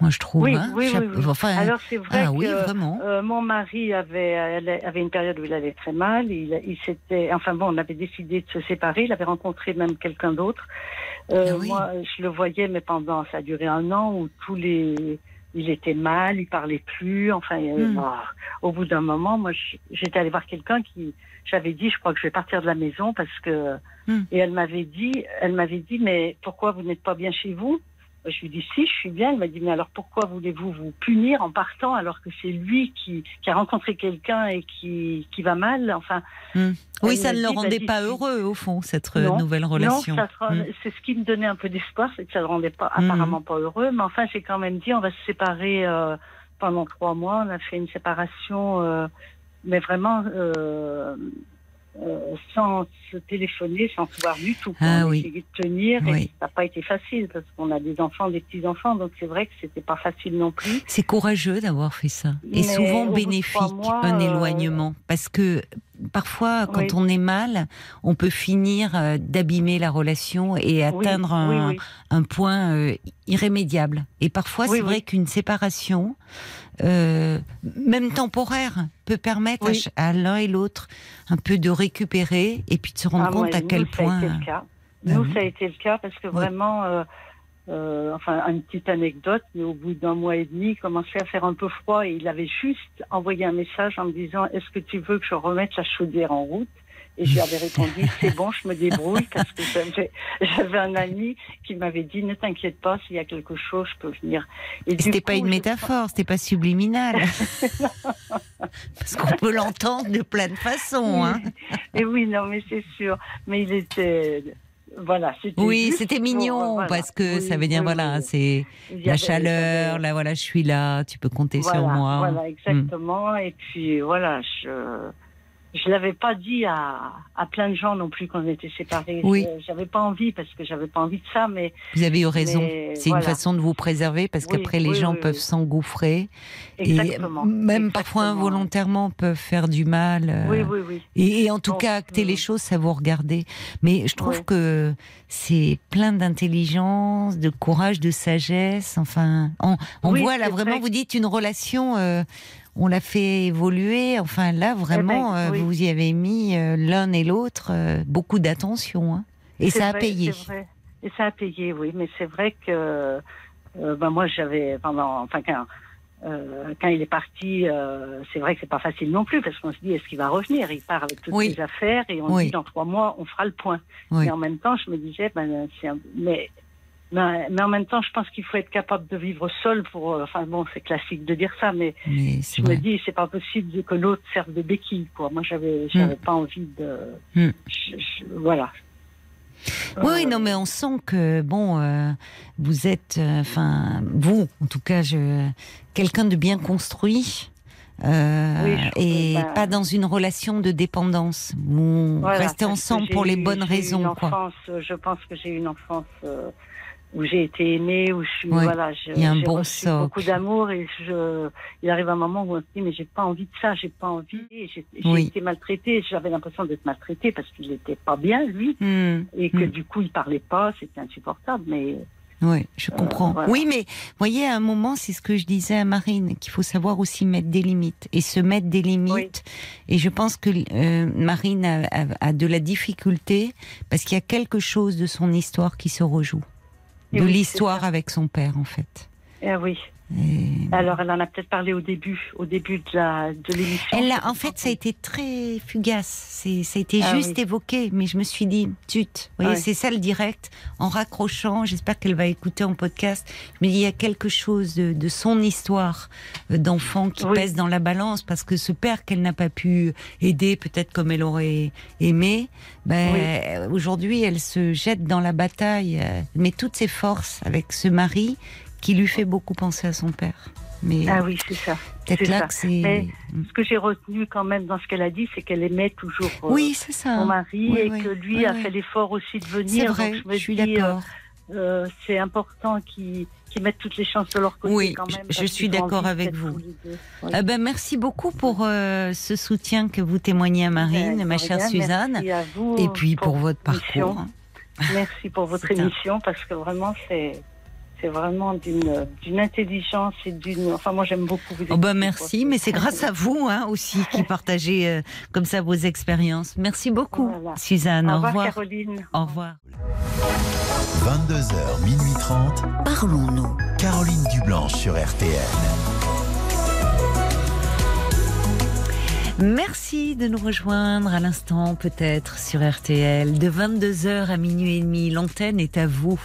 Speaker 1: Moi, je trouve.
Speaker 6: Oui,
Speaker 1: hein.
Speaker 6: oui, oui.
Speaker 1: Enfin,
Speaker 6: alors c'est vrai
Speaker 1: ah
Speaker 6: que. Euh, mon mari avait, avait une période où il allait très mal. Il, il s'était, enfin bon, on avait décidé de se séparer. Il avait rencontré même quelqu'un d'autre. Euh,
Speaker 1: Ah.
Speaker 6: Moi, je le voyais, mais pendant, ça a duré un an où tous les, il était mal, il parlait plus. Enfin,
Speaker 1: Hmm.
Speaker 6: au bout d'un moment, moi, j'étais allée voir quelqu'un qui, j'avais dit, je crois que je vais partir de la maison parce que,
Speaker 1: Hmm.
Speaker 6: et elle m'avait dit, elle m'avait dit, mais pourquoi vous n'êtes pas bien chez vous? Je lui dis si, je suis bien. Elle m'a dit mais alors pourquoi voulez-vous vous punir en partant alors que c'est lui qui, qui a rencontré quelqu'un et qui, qui va mal? Enfin,
Speaker 1: Oui,
Speaker 6: elle
Speaker 1: ça ne le
Speaker 6: bah,
Speaker 1: rendait pas heureux au fond cette euh,
Speaker 6: Non,
Speaker 1: nouvelle
Speaker 6: non,
Speaker 1: relation.
Speaker 6: ça te rend-
Speaker 1: Mm.
Speaker 6: c'est ce qui me donnait un peu d'espoir, c'est que ça ne le rendait pas apparemment pas heureux. Mais enfin, j'ai quand même dit on va se séparer euh, pendant trois mois. On a fait une séparation, euh, mais vraiment. Euh, euh, sans se téléphoner, sans se voir du tout.
Speaker 1: Ah
Speaker 6: on
Speaker 1: oui.
Speaker 6: essayait de tenir et ça n'a pas été facile parce qu'on a des enfants, des petits-enfants, donc c'est vrai que c'était pas facile non plus.
Speaker 1: C'est courageux d'avoir fait ça. Et
Speaker 6: Mais
Speaker 1: souvent bénéfique,
Speaker 6: mois,
Speaker 1: un
Speaker 6: euh,
Speaker 1: éloignement. Parce que parfois, quand
Speaker 6: Oui.
Speaker 1: on est mal, on peut finir d'abîmer la relation et
Speaker 6: Oui,
Speaker 1: atteindre un,
Speaker 6: oui, oui.
Speaker 1: un point euh, irrémédiable. Et parfois,
Speaker 6: Oui,
Speaker 1: c'est vrai qu'une séparation, euh, même temporaire, peut permettre à
Speaker 6: Oui.
Speaker 1: ch- à, l'un et l'autre un peu de récupérer et puis de se rendre
Speaker 6: Ah,
Speaker 1: compte
Speaker 6: ouais,
Speaker 1: à quel point.
Speaker 6: Ça a été le cas. Nous, ça a été le cas parce que vraiment, euh, euh, enfin, une petite anecdote, mais au bout d'un mois et demi, il commençait à faire un peu froid et il avait juste envoyé un message en me disant Est-ce que tu veux que je remette la chaudière en route? Et je lui avais <laughs> répondu C'est bon, je me débrouille parce que j'avais, un ami qui m'avait dit Ne t'inquiète pas, s'il y a quelque chose, je peux venir. Et du
Speaker 1: C'était pas une
Speaker 6: je-
Speaker 1: métaphore, c'était pas subliminal. <laughs> Parce qu'on peut l'entendre de plein de façons. Hein.
Speaker 6: Et oui, non, mais c'est sûr. Mais il était. Voilà.
Speaker 1: Oui, c'était
Speaker 6: pour,
Speaker 1: mignon
Speaker 6: voilà.
Speaker 1: parce que
Speaker 6: Oui,
Speaker 1: ça veut dire
Speaker 6: oui,
Speaker 1: voilà,
Speaker 6: oui.
Speaker 1: c'est la
Speaker 6: avait-
Speaker 1: chaleur,
Speaker 6: j'avais-
Speaker 1: là voilà, je suis là, tu peux compter
Speaker 6: voilà,
Speaker 1: sur moi.
Speaker 6: Voilà, exactement. Et puis voilà, je je l'avais pas dit à, à plein de gens non plus qu'on était séparés.
Speaker 1: Oui.
Speaker 6: J'avais pas envie parce que j'avais pas envie de ça, mais
Speaker 1: Vous avez eu raison. C'est
Speaker 6: voilà.
Speaker 1: une façon de vous préserver parce
Speaker 6: Oui,
Speaker 1: qu'après les gens peuvent s'engouffrer
Speaker 6: exactement.
Speaker 1: et même parfois involontairement peuvent faire du mal. euh,
Speaker 6: Oui, oui, oui.
Speaker 1: Et, et en tout cas, acter
Speaker 6: euh,
Speaker 1: les choses, ça vous regarder. Mais je trouve que c'est plein d'intelligence, de courage, de sagesse. Enfin, on, voit là vraiment,
Speaker 6: vrai.
Speaker 1: vous dites une relation, euh, on l'a fait évoluer. Enfin là, vraiment,
Speaker 6: Eh ben,
Speaker 1: euh,
Speaker 6: oui.
Speaker 1: vous y avez mis euh, l'un et l'autre euh, beaucoup d'attention. hein. Et ça a payé.
Speaker 6: Et ça a payé, oui. Mais c'est vrai que euh, ben moi j'avais pendant, enfin quand euh, quand il est parti, euh, c'est vrai que c'est pas facile non plus parce qu'on se dit est-ce qu'il va revenir? Il part avec toutes
Speaker 1: Oui.
Speaker 6: ses affaires et on
Speaker 1: Oui.
Speaker 6: dit dans trois mois on fera le point.
Speaker 1: Oui.
Speaker 6: Mais en même temps, je me disais ben c'est un- mais mais, mais en même temps, je pense qu'il faut être capable de vivre seul pour. euh, Enfin bon, c'est classique de dire ça, mais
Speaker 1: Mais
Speaker 6: je me
Speaker 1: vrai.
Speaker 6: dis c'est pas possible que l'autre serve de béquille. Quoi. Moi, j'avais j'avais pas envie de. Je- je- voilà.
Speaker 1: Oui,
Speaker 6: Euh,
Speaker 1: non, mais on sent que bon, euh, vous êtes, euh, enfin, vous, en tout cas, je, quelqu'un de bien construit. euh,
Speaker 2: Oui,
Speaker 1: et
Speaker 2: bah-
Speaker 1: pas dans une relation de dépendance. Vous
Speaker 2: Voilà,
Speaker 1: restez ensemble pour les bonnes raisons, quoi.
Speaker 2: enfance, euh, je pense que j'ai eu une enfance euh, où j'ai été aimée, où je suis,
Speaker 1: Ouais,
Speaker 2: voilà, j'ai
Speaker 1: bon
Speaker 2: reçu
Speaker 1: socle.
Speaker 2: beaucoup d'amour et je, il arrive un moment où on se dit mais j'ai pas envie de ça, j'ai pas envie. J'ai
Speaker 1: Oui.
Speaker 2: été maltraitée, j'avais l'impression d'être maltraitée parce qu'il était pas bien lui
Speaker 1: Hmm.
Speaker 2: et que
Speaker 1: Hmm.
Speaker 2: du coup il parlait pas, c'était insupportable. Mais
Speaker 1: Oui, je comprends.
Speaker 2: voilà.
Speaker 1: Oui, mais voyez, à un moment, c'est ce que je disais à Marine, qu'il faut savoir aussi mettre des limites et se mettre des limites. Et je pense que euh, Marine a, a- a de la difficulté parce qu'il y a quelque chose de son histoire qui se rejoue, de
Speaker 2: oui,
Speaker 1: l'histoire avec son père, en fait.
Speaker 2: eh oui.
Speaker 1: Et-
Speaker 2: Alors elle en a peut-être parlé au début, au début de la de l'émission.
Speaker 1: Elle a, en fait, ça a été très fugace. C'est, ça a été
Speaker 2: Ah
Speaker 1: juste
Speaker 2: oui.
Speaker 1: évoqué, mais je me suis dit, zut. Vous voyez,
Speaker 2: Ouais.
Speaker 1: c'est ça le direct. En raccrochant, j'espère qu'elle va écouter en podcast. Mais il y a quelque chose de, de son histoire euh, d'enfant qui
Speaker 2: Oui.
Speaker 1: pèse dans la balance parce que ce père qu'elle n'a pas pu aider, peut-être comme elle aurait aimé, ben, aujourd'hui, elle se jette dans la bataille, euh, met toutes ses forces avec ce mari qui lui fait beaucoup penser à son père. Mais
Speaker 2: Ah oui, c'est ça.
Speaker 1: peut-être
Speaker 2: c'est
Speaker 1: là
Speaker 2: ça.
Speaker 1: que c'est.
Speaker 2: Mais Ce que j'ai retenu quand même dans ce qu'elle a dit, c'est qu'elle aimait toujours euh,
Speaker 1: Oui, c'est ça.
Speaker 2: son mari
Speaker 1: Oui,
Speaker 2: et
Speaker 1: oui.
Speaker 2: que lui
Speaker 1: Oui,
Speaker 2: a
Speaker 1: oui.
Speaker 2: fait l'effort aussi de
Speaker 1: C'est
Speaker 2: venir.
Speaker 1: vrai,
Speaker 2: Donc, je me
Speaker 1: je suis
Speaker 2: dis,
Speaker 1: d'accord.
Speaker 2: euh, euh, c'est important qu'ils mettent toutes les chances de leur côté
Speaker 1: Oui,
Speaker 2: quand
Speaker 1: je-
Speaker 2: même.
Speaker 1: je
Speaker 2: parce
Speaker 1: suis d'accord avec vous. Eh ben, merci beaucoup pour euh, ce soutien que vous témoignez à Marine,
Speaker 2: Ben,
Speaker 1: ma chère
Speaker 2: Morgane,
Speaker 1: Suzanne,
Speaker 2: Merci à vous
Speaker 1: et puis pour, votre
Speaker 2: émission.
Speaker 1: parcours.
Speaker 2: Merci pour votre
Speaker 1: C'est un-
Speaker 2: émission parce que vraiment c'est c'est vraiment d'une d'une intelligence et d'une. Enfin moi j'aime beaucoup vous.
Speaker 1: Oh ben
Speaker 2: écouter,
Speaker 1: merci,
Speaker 2: quoi.
Speaker 1: mais c'est grâce à vous hein, aussi qui <laughs> partagez euh, comme ça vos expériences. Merci beaucoup,
Speaker 2: Voilà.
Speaker 1: Suzanne.
Speaker 2: Au
Speaker 1: Au
Speaker 2: revoir,
Speaker 1: revoir.
Speaker 2: Caroline.
Speaker 1: Au revoir.
Speaker 4: 22h, minuit 30.
Speaker 7: Parlons-nous.
Speaker 4: Caroline Dublanche sur RTN.
Speaker 1: Merci de nous rejoindre à l'instant, peut-être sur RTL. De 22h à minuit et demi, l'antenne est à vous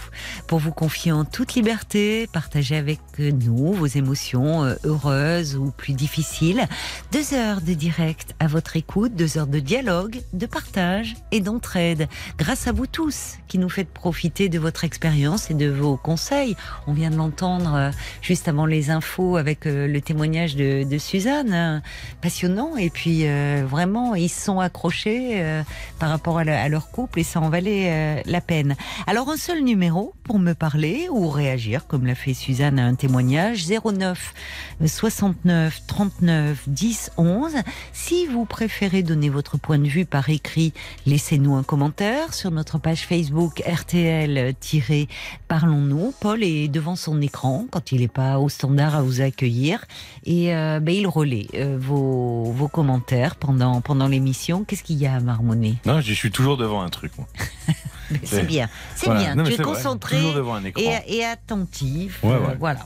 Speaker 1: pour vous confier en toute liberté, partager avec nous vos émotions euh, heureuses ou plus difficiles. Deux heures de direct à votre écoute, deux heures de dialogue, de partage et d'entraide. Grâce à vous tous qui nous faites profiter de votre expérience et de vos conseils. On vient de l'entendre euh, juste avant les infos avec euh, le témoignage de, de Suzanne. euh, passionnant et puis euh, vraiment ils sont accrochés euh, par rapport à, leur couple et ça en valait euh, la peine. Alors un seul numéro pour me parler ou réagir comme l'a fait Suzanne à un témoignage 09 69 39 10 11. Si vous préférez donner votre point de vue par écrit, laissez-nous un commentaire sur notre page Facebook RTL-Parlons-nous. Paul est devant son écran quand il n'est pas au standard à vous accueillir et ben, il relaie vos, vos commentaires pendant, pendant l'émission. Qu'est-ce qu'il y a à marmonner
Speaker 3: Non, je suis toujours devant un truc. Moi. <laughs>
Speaker 1: C'est bien, c'est
Speaker 3: Voilà.
Speaker 1: bien.
Speaker 3: Non,
Speaker 1: tu es concentré et, et attentif.
Speaker 3: Ouais,
Speaker 1: euh. Voilà.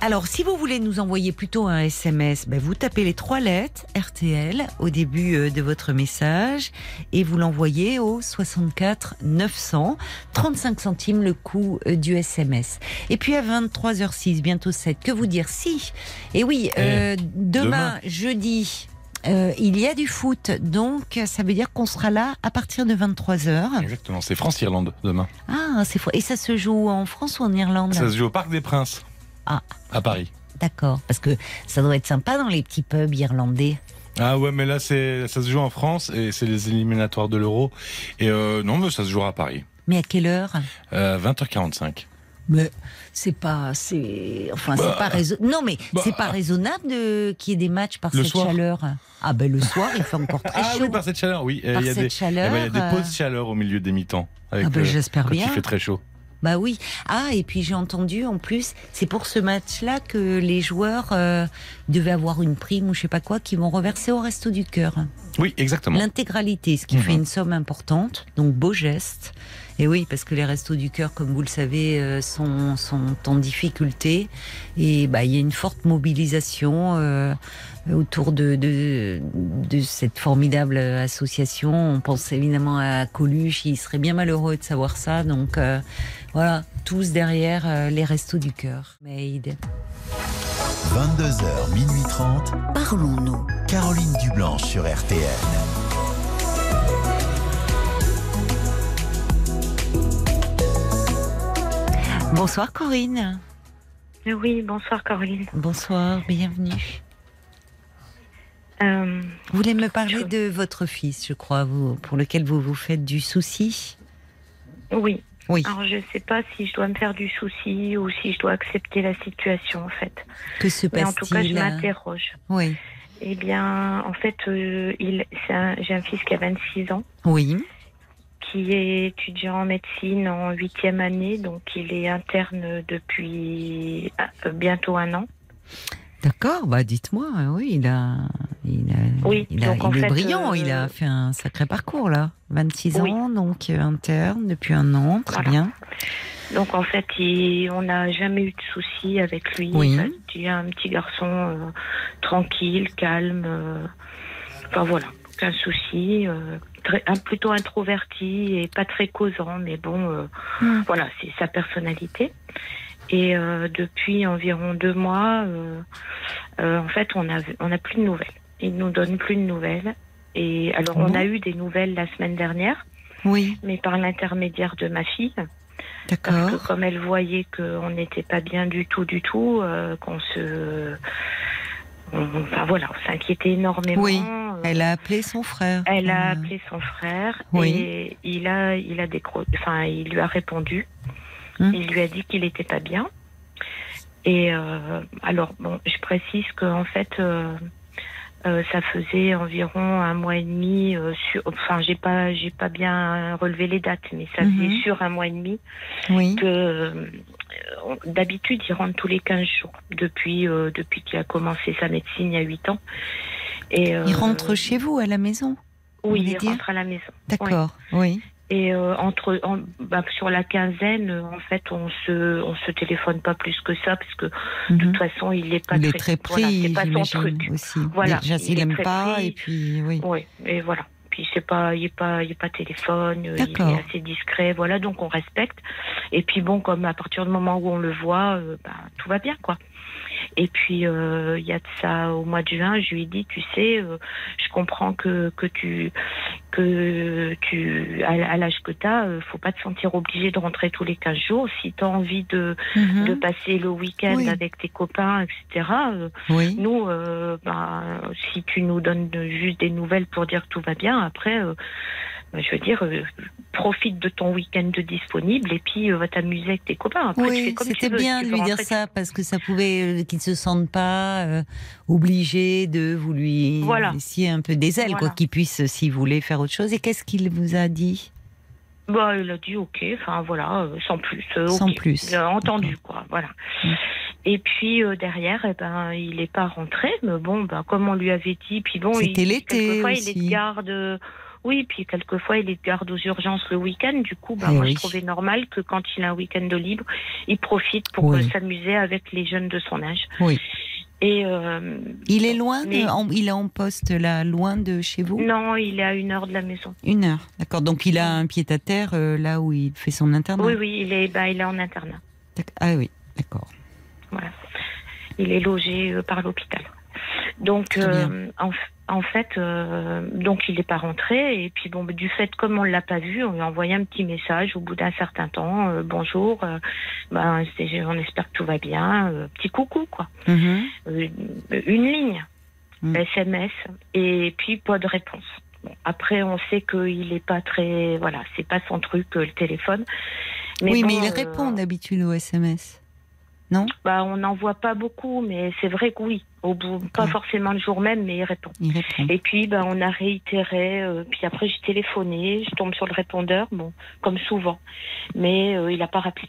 Speaker 1: Alors, si vous voulez nous envoyer plutôt un SMS, ben, vous tapez les trois lettres RTL au début euh, de votre message et vous l'envoyez au 64 900, 35 centimes le coût euh, du SMS. Et puis à 23h06, bientôt 7, que vous dire si Et oui, euh, demain,
Speaker 3: demain.
Speaker 1: jeudi, euh, il y a du foot, donc ça veut dire qu'on sera là à partir de 23h.
Speaker 3: Exactement, c'est France-Irlande demain.
Speaker 1: Ah, c'est fou. Et ça se joue en France ou en Irlande?
Speaker 3: Ça se joue au Parc des Princes.
Speaker 1: Ah.
Speaker 3: À Paris.
Speaker 1: D'accord, parce que ça doit être sympa dans les petits pubs irlandais.
Speaker 3: Ah ouais, mais là, c'est, ça se joue en France et c'est les éliminatoires de l'Euro. Et euh, non, mais ça se jouera à Paris.
Speaker 1: Mais à quelle heure?
Speaker 3: Euh, 20h45.
Speaker 1: Mais c'est pas, c'est, enfin,
Speaker 3: Bah,
Speaker 1: c'est pas raisonnable. Non, mais
Speaker 3: bah,
Speaker 1: c'est pas raisonnable de qu'il y ait des matchs par
Speaker 3: Le
Speaker 1: cette
Speaker 3: soir.
Speaker 1: chaleur. Ah ben le soir, il fait encore très
Speaker 3: Ah
Speaker 1: chaud.
Speaker 3: oui, par cette chaleur, oui. Euh,
Speaker 1: Par
Speaker 3: il y a
Speaker 1: cette
Speaker 3: des,
Speaker 1: chaleur.
Speaker 3: eh ben, il y a
Speaker 1: euh,
Speaker 3: des pauses chaleur au milieu des mi-temps. Avec,
Speaker 1: Ah ben
Speaker 3: euh,
Speaker 1: j'espère bien.
Speaker 3: il fait très chaud.
Speaker 1: Bah oui. Ah et puis j'ai entendu en plus, c'est pour ce match-là que les joueurs euh, devaient avoir une prime ou je sais pas quoi, qui vont reverser au resto du cœur.
Speaker 3: Oui, exactement.
Speaker 1: L'intégralité, ce qui
Speaker 3: Mhm.
Speaker 1: fait une somme importante. Donc beau geste. Et oui, parce que les restos du cœur, comme vous le savez, euh, sont, sont en difficulté. Et bah, il y a une forte mobilisation euh, autour de, de, de cette formidable association. On pense évidemment à Coluche. Il serait bien malheureux de savoir ça. Donc euh, voilà, tous derrière euh, les restos du cœur. Made.
Speaker 4: 22h, minuit 30.
Speaker 7: Parlons-nous.
Speaker 4: Caroline Dublanche sur RTN.
Speaker 1: Bonsoir Corinne.
Speaker 2: Oui, bonsoir Caroline.
Speaker 1: Bonsoir, bienvenue.
Speaker 8: Euh,
Speaker 1: Vous voulez me parler
Speaker 8: Je-
Speaker 1: de votre fils, je crois, vous, pour lequel vous vous faites du souci
Speaker 8: oui.
Speaker 1: Oui.
Speaker 8: Alors, je sais pas si je dois me faire du souci ou si je dois accepter la situation, en fait.
Speaker 1: Que se
Speaker 8: Mais en tout cas, je
Speaker 1: passe-t-il
Speaker 8: m'interroge.
Speaker 1: Oui.
Speaker 8: Eh bien, en fait, euh, il, j'ai un fils qui a 26 ans,
Speaker 1: Oui.
Speaker 8: qui est étudiant en médecine en huitième année, donc il est interne depuis euh, bientôt un an.
Speaker 1: D'accord, bah dites-moi, euh, oui, il a, il a,
Speaker 8: Oui,
Speaker 1: il, a- il est
Speaker 8: fait,
Speaker 1: brillant,
Speaker 8: euh,
Speaker 1: il a fait un sacré parcours là, 26
Speaker 8: Oui.
Speaker 1: ans, donc euh, interne depuis un an, très
Speaker 8: Voilà.
Speaker 1: bien.
Speaker 8: Donc en fait, il- on n'a jamais eu de soucis avec lui.
Speaker 1: Oui.
Speaker 8: C'est un petit garçon euh, tranquille, calme. euh, enfin voilà, aucun souci. très, un, plutôt introverti et pas très causant, mais bon,
Speaker 1: Hmm.
Speaker 8: voilà, c'est sa personnalité. Et euh, depuis environ deux mois, euh, euh, en fait, on a on n'a plus de nouvelles. Il nous donne plus de nouvelles. Et alors, on a eu des nouvelles la semaine dernière,
Speaker 1: Oui,
Speaker 8: mais par l'intermédiaire de ma fille. Parce que comme elle voyait qu'on n'était pas bien du tout, du tout, euh, qu'on se... on- enfin voilà, on s'inquiétait énormément.
Speaker 1: Oui,
Speaker 8: euh,
Speaker 1: Elle a appelé son frère.
Speaker 8: elle a
Speaker 1: Euh,
Speaker 8: appelé son frère
Speaker 1: Oui.
Speaker 8: et il a, il a décro... enfin, il lui a répondu.
Speaker 1: Hmm.
Speaker 8: Il lui a dit qu'il n'était pas bien. Et euh, alors, bon, je précise qu'en fait, euh, euh, ça faisait environ un mois et demi. sur... Enfin, j'ai pas, j'ai pas bien relevé les dates, mais ça
Speaker 1: Mhm.
Speaker 8: faisait sur un mois et demi
Speaker 1: Oui,
Speaker 8: que d'habitude il rentre tous les 15 jours depuis depuis qu'il a commencé sa médecine il y a 8 ans. Et
Speaker 1: il rentre chez vous à la maison.
Speaker 8: Oui, il rentre à la maison.
Speaker 1: D'accord, oui.
Speaker 8: Et euh, entre en- bah, sur la quinzaine, euh, en fait, on se on se téléphone pas plus que ça parce que de
Speaker 1: Mhm.
Speaker 8: toute façon, il est pas
Speaker 1: Il est
Speaker 8: très,
Speaker 1: très
Speaker 8: voilà,
Speaker 1: pris,
Speaker 8: c'est pas son truc.
Speaker 1: aussi.
Speaker 8: Voilà,
Speaker 1: Déjà,
Speaker 8: il est
Speaker 1: aime
Speaker 8: très
Speaker 1: pas,
Speaker 8: pris.
Speaker 1: et puis oui.
Speaker 8: Oui, et voilà. Puis c'est pas, il est pas, il est pas téléphone, il est assez discret, voilà. Donc on respecte. Et puis bon, comme à partir du moment où on le voit, euh, bah, tout va bien, quoi. Et puis euh, il y a de ça au mois de juin, je lui ai dit, tu sais, euh, je comprends que que tu que tu à, l'âge que tu as, faut pas te sentir obligé de rentrer tous les 15 jours. Si tu as envie de,
Speaker 1: Mhm.
Speaker 8: de passer le week-end
Speaker 1: Oui.
Speaker 8: avec tes copains, etc. euh,
Speaker 1: Oui.
Speaker 8: nous, euh, ben, si tu nous donnes juste des nouvelles pour dire que tout va bien, après, euh, je veux dire, euh, profite de ton week-end de disponible et puis euh, va t'amuser avec tes copains. Après, tu fais
Speaker 1: Oui,
Speaker 8: comme tu
Speaker 1: c'était
Speaker 8: veux.
Speaker 1: bien de lui dire ça parce que ça pouvait euh, qu'il ne se sente pas euh, obligé de vous lui
Speaker 8: Voilà.
Speaker 1: laisser un peu des ailes, quoi, qu'il puisse, euh, s'il voulait faire autre chose. Et qu'est-ce qu'il vous a dit?
Speaker 8: Bah, il a dit ok, enfin voilà, euh, sans plus. euh,
Speaker 1: Sans
Speaker 8: ok.
Speaker 1: plus.
Speaker 8: Il a entendu, quoi, voilà.
Speaker 1: Mm.
Speaker 8: Et puis euh, derrière, eh ben, il n'est pas rentré, mais bon, ben, comme on lui avait dit, puis bon,
Speaker 1: C'était
Speaker 8: il,
Speaker 1: l'été
Speaker 8: quelquefois il est
Speaker 1: aussi.
Speaker 8: de garde. Oui, puis quelquefois il est de garde aux urgences le week-end. Du coup, ben,
Speaker 1: Eh
Speaker 8: moi
Speaker 1: oui.
Speaker 8: je trouvais normal que quand il a un week-end de libre, il profite pour
Speaker 1: Oui.
Speaker 8: euh, s'amuser avec les jeunes de son âge.
Speaker 1: Oui.
Speaker 8: Et euh,
Speaker 1: Il est loin, de- en- il est en poste là, loin de chez vous?
Speaker 8: Non, il est à une heure de la maison.
Speaker 1: Une heure, d'accord. Donc il a un pied à terre euh, là où il fait son internat?
Speaker 8: Oui, oui, il est, ben, il est en internat.
Speaker 1: Ah oui, d'accord.
Speaker 8: Voilà. Il est logé euh, par l'hôpital. Donc, en, en fait, euh, donc il n'est pas rentré. Et puis, bon, du fait, comme on ne l'a pas vu, on lui a envoyé un petit message au bout d'un certain temps. euh, bonjour, euh, ben, on espère que tout va bien. petit coucou, quoi.
Speaker 1: Mhm.
Speaker 8: Une ligne,
Speaker 1: Mm.
Speaker 8: SMS, et puis pas de réponse. Bon, après, on sait qu'il n'est pas très. Voilà, c'est pas son truc, le téléphone.
Speaker 1: oui,
Speaker 8: bon,
Speaker 1: mais il répond d'habitude au SMS. Non?
Speaker 8: Bah, on n'en voit pas beaucoup, mais c'est vrai que oui. Au bout, pas
Speaker 1: Ouais.
Speaker 8: forcément le jour même, mais il répond.
Speaker 1: Il répond.
Speaker 8: Et puis, bah, on a réitéré. euh, puis après, j'ai téléphoné. Je tombe sur le répondeur, bon, comme souvent. Mais euh, il n'a pas rappelé.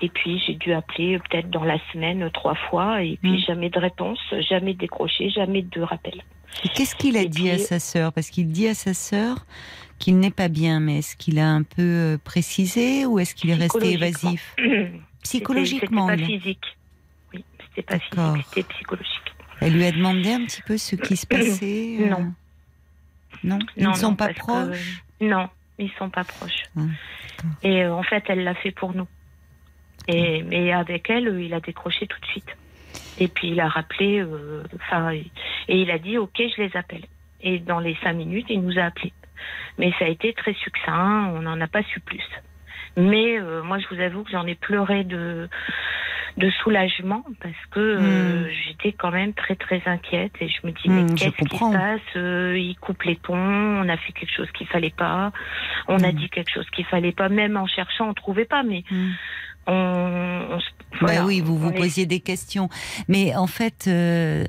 Speaker 8: Et puis, j'ai dû appeler euh, peut-être dans la semaine trois fois. Et puis,
Speaker 1: Mm.
Speaker 8: jamais de réponse, jamais décroché, jamais de rappel.
Speaker 1: Et qu'est-ce qu'il a
Speaker 8: Et
Speaker 1: dit à sa sœur? Parce qu'il dit à sa sœur qu'il n'est pas bien, mais est-ce qu'il a un peu précisé ou est-ce qu'il est resté évasif? <clears throat> Psychologiquement,
Speaker 8: C'était pas physique. C'était pas physique, c'était psychologique.
Speaker 1: elle lui a demandé un petit peu ce qui se passait <clears throat> euh,
Speaker 8: Non.
Speaker 1: Non Ils
Speaker 8: Non,
Speaker 1: ne sont
Speaker 8: non,
Speaker 1: pas
Speaker 8: que-
Speaker 1: proches
Speaker 8: Non, ils sont pas proches.
Speaker 1: Ah,
Speaker 8: et euh, en fait, elle l'a fait pour nous. Et mais avec elle, euh, il a décroché tout de suite. Et puis il a rappelé, euh, et il a dit OK, je les appelle. Et dans les cinq minutes, il nous a appelés. Mais ça a été très succinct, on n'en a pas su plus. Mais euh, moi, je vous avoue que j'en ai pleuré de de soulagement parce que euh,
Speaker 1: Hmm.
Speaker 8: j'étais quand même très très inquiète et je me dis
Speaker 1: Hmm,
Speaker 8: mais qu'est-ce qui se passe Euh, Il coupe les ponts, on a fait quelque chose qu'il fallait pas, on a
Speaker 1: Hmm.
Speaker 8: dit quelque chose qu'il fallait pas, même en cherchant on trouvait pas, mais on, on voilà,
Speaker 1: bah oui, vous vous
Speaker 8: est-
Speaker 1: posiez des questions. Mais en fait, euh,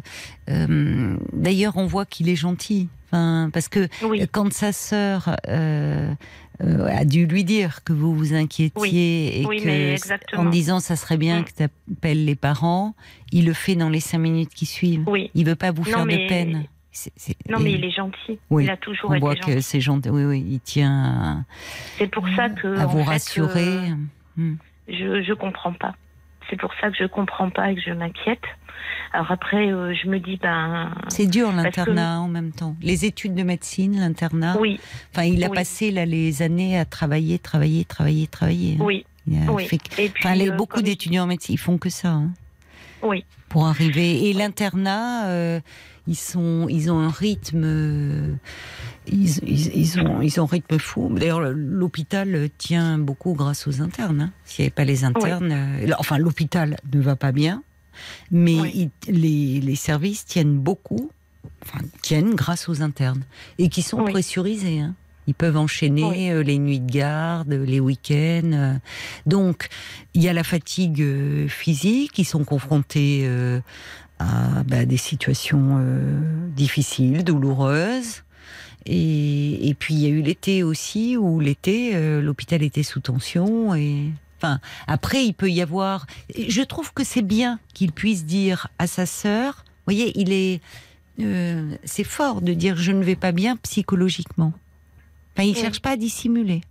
Speaker 1: euh, d'ailleurs, on voit qu'il est gentil. Enfin, parce que
Speaker 8: Oui,
Speaker 1: quand sa sœur euh, euh, a dû lui dire que vous vous inquiétiez et
Speaker 8: Oui,
Speaker 1: que en disant ça serait bien
Speaker 8: Mm.
Speaker 1: que tu appelles les parents, il le fait dans les cinq minutes qui suivent.
Speaker 8: oui.
Speaker 1: Il veut pas vous
Speaker 8: Non,
Speaker 1: faire
Speaker 8: mais-
Speaker 1: de peine.
Speaker 8: Non, mais il est gentil.
Speaker 1: Oui,
Speaker 8: Il a toujours
Speaker 1: on
Speaker 8: été
Speaker 1: voit
Speaker 8: gentil.
Speaker 1: que c'est gentil. Oui, oui, il tient
Speaker 8: C'est pour ça que
Speaker 1: à, à vous
Speaker 8: fait,
Speaker 1: rassurer.
Speaker 8: euh, je je comprends pas. C'est pour ça que je comprends pas et que je m'inquiète. Alors après, euh, je me dis ben
Speaker 1: C'est dur
Speaker 8: que-
Speaker 1: l'internat en même temps. Les études de médecine, l'internat.
Speaker 8: oui,
Speaker 1: Enfin, il a
Speaker 8: oui.
Speaker 1: passé là les années à travailler, travailler, travailler, travailler. hein.
Speaker 8: oui,
Speaker 1: Il a
Speaker 8: oui.
Speaker 1: fait-
Speaker 8: Et puis
Speaker 1: Enfin, les,
Speaker 8: euh,
Speaker 1: beaucoup d'étudiants en médecine, ils font que ça. hein,
Speaker 8: Oui,
Speaker 1: pour arriver. Et l'internat, euh, ils sont, ils ont un rythme, euh, ils, ils, ils ont, ils ont un rythme fou. D'ailleurs, le- l'hôpital tient beaucoup grâce aux internes. hein. S'il n'y avait pas les internes, euh, enfin, l'hôpital ne va pas bien, mais
Speaker 8: Oui.
Speaker 1: il- les, les services tiennent beaucoup, enfin, tiennent grâce aux internes et qui sont
Speaker 8: Oui.
Speaker 1: pressurisés. hein. Ils peuvent enchaîner
Speaker 8: Oui.
Speaker 1: euh, les nuits de garde, les week-ends. euh. Donc, il y a la fatigue euh, physique, ils sont confrontés à bah, des situations difficiles, douloureuses. Et, et puis il y a eu l'été aussi, où l'été, euh, l'hôpital était sous tension. Et enfin, après, il peut y avoir. Je trouve que c'est bien qu'il puisse dire à sa sœur. Vous voyez, il est. euh, c'est fort de dire je ne vais pas bien psychologiquement. Enfin, il
Speaker 8: Oui.
Speaker 1: cherche pas à dissimuler.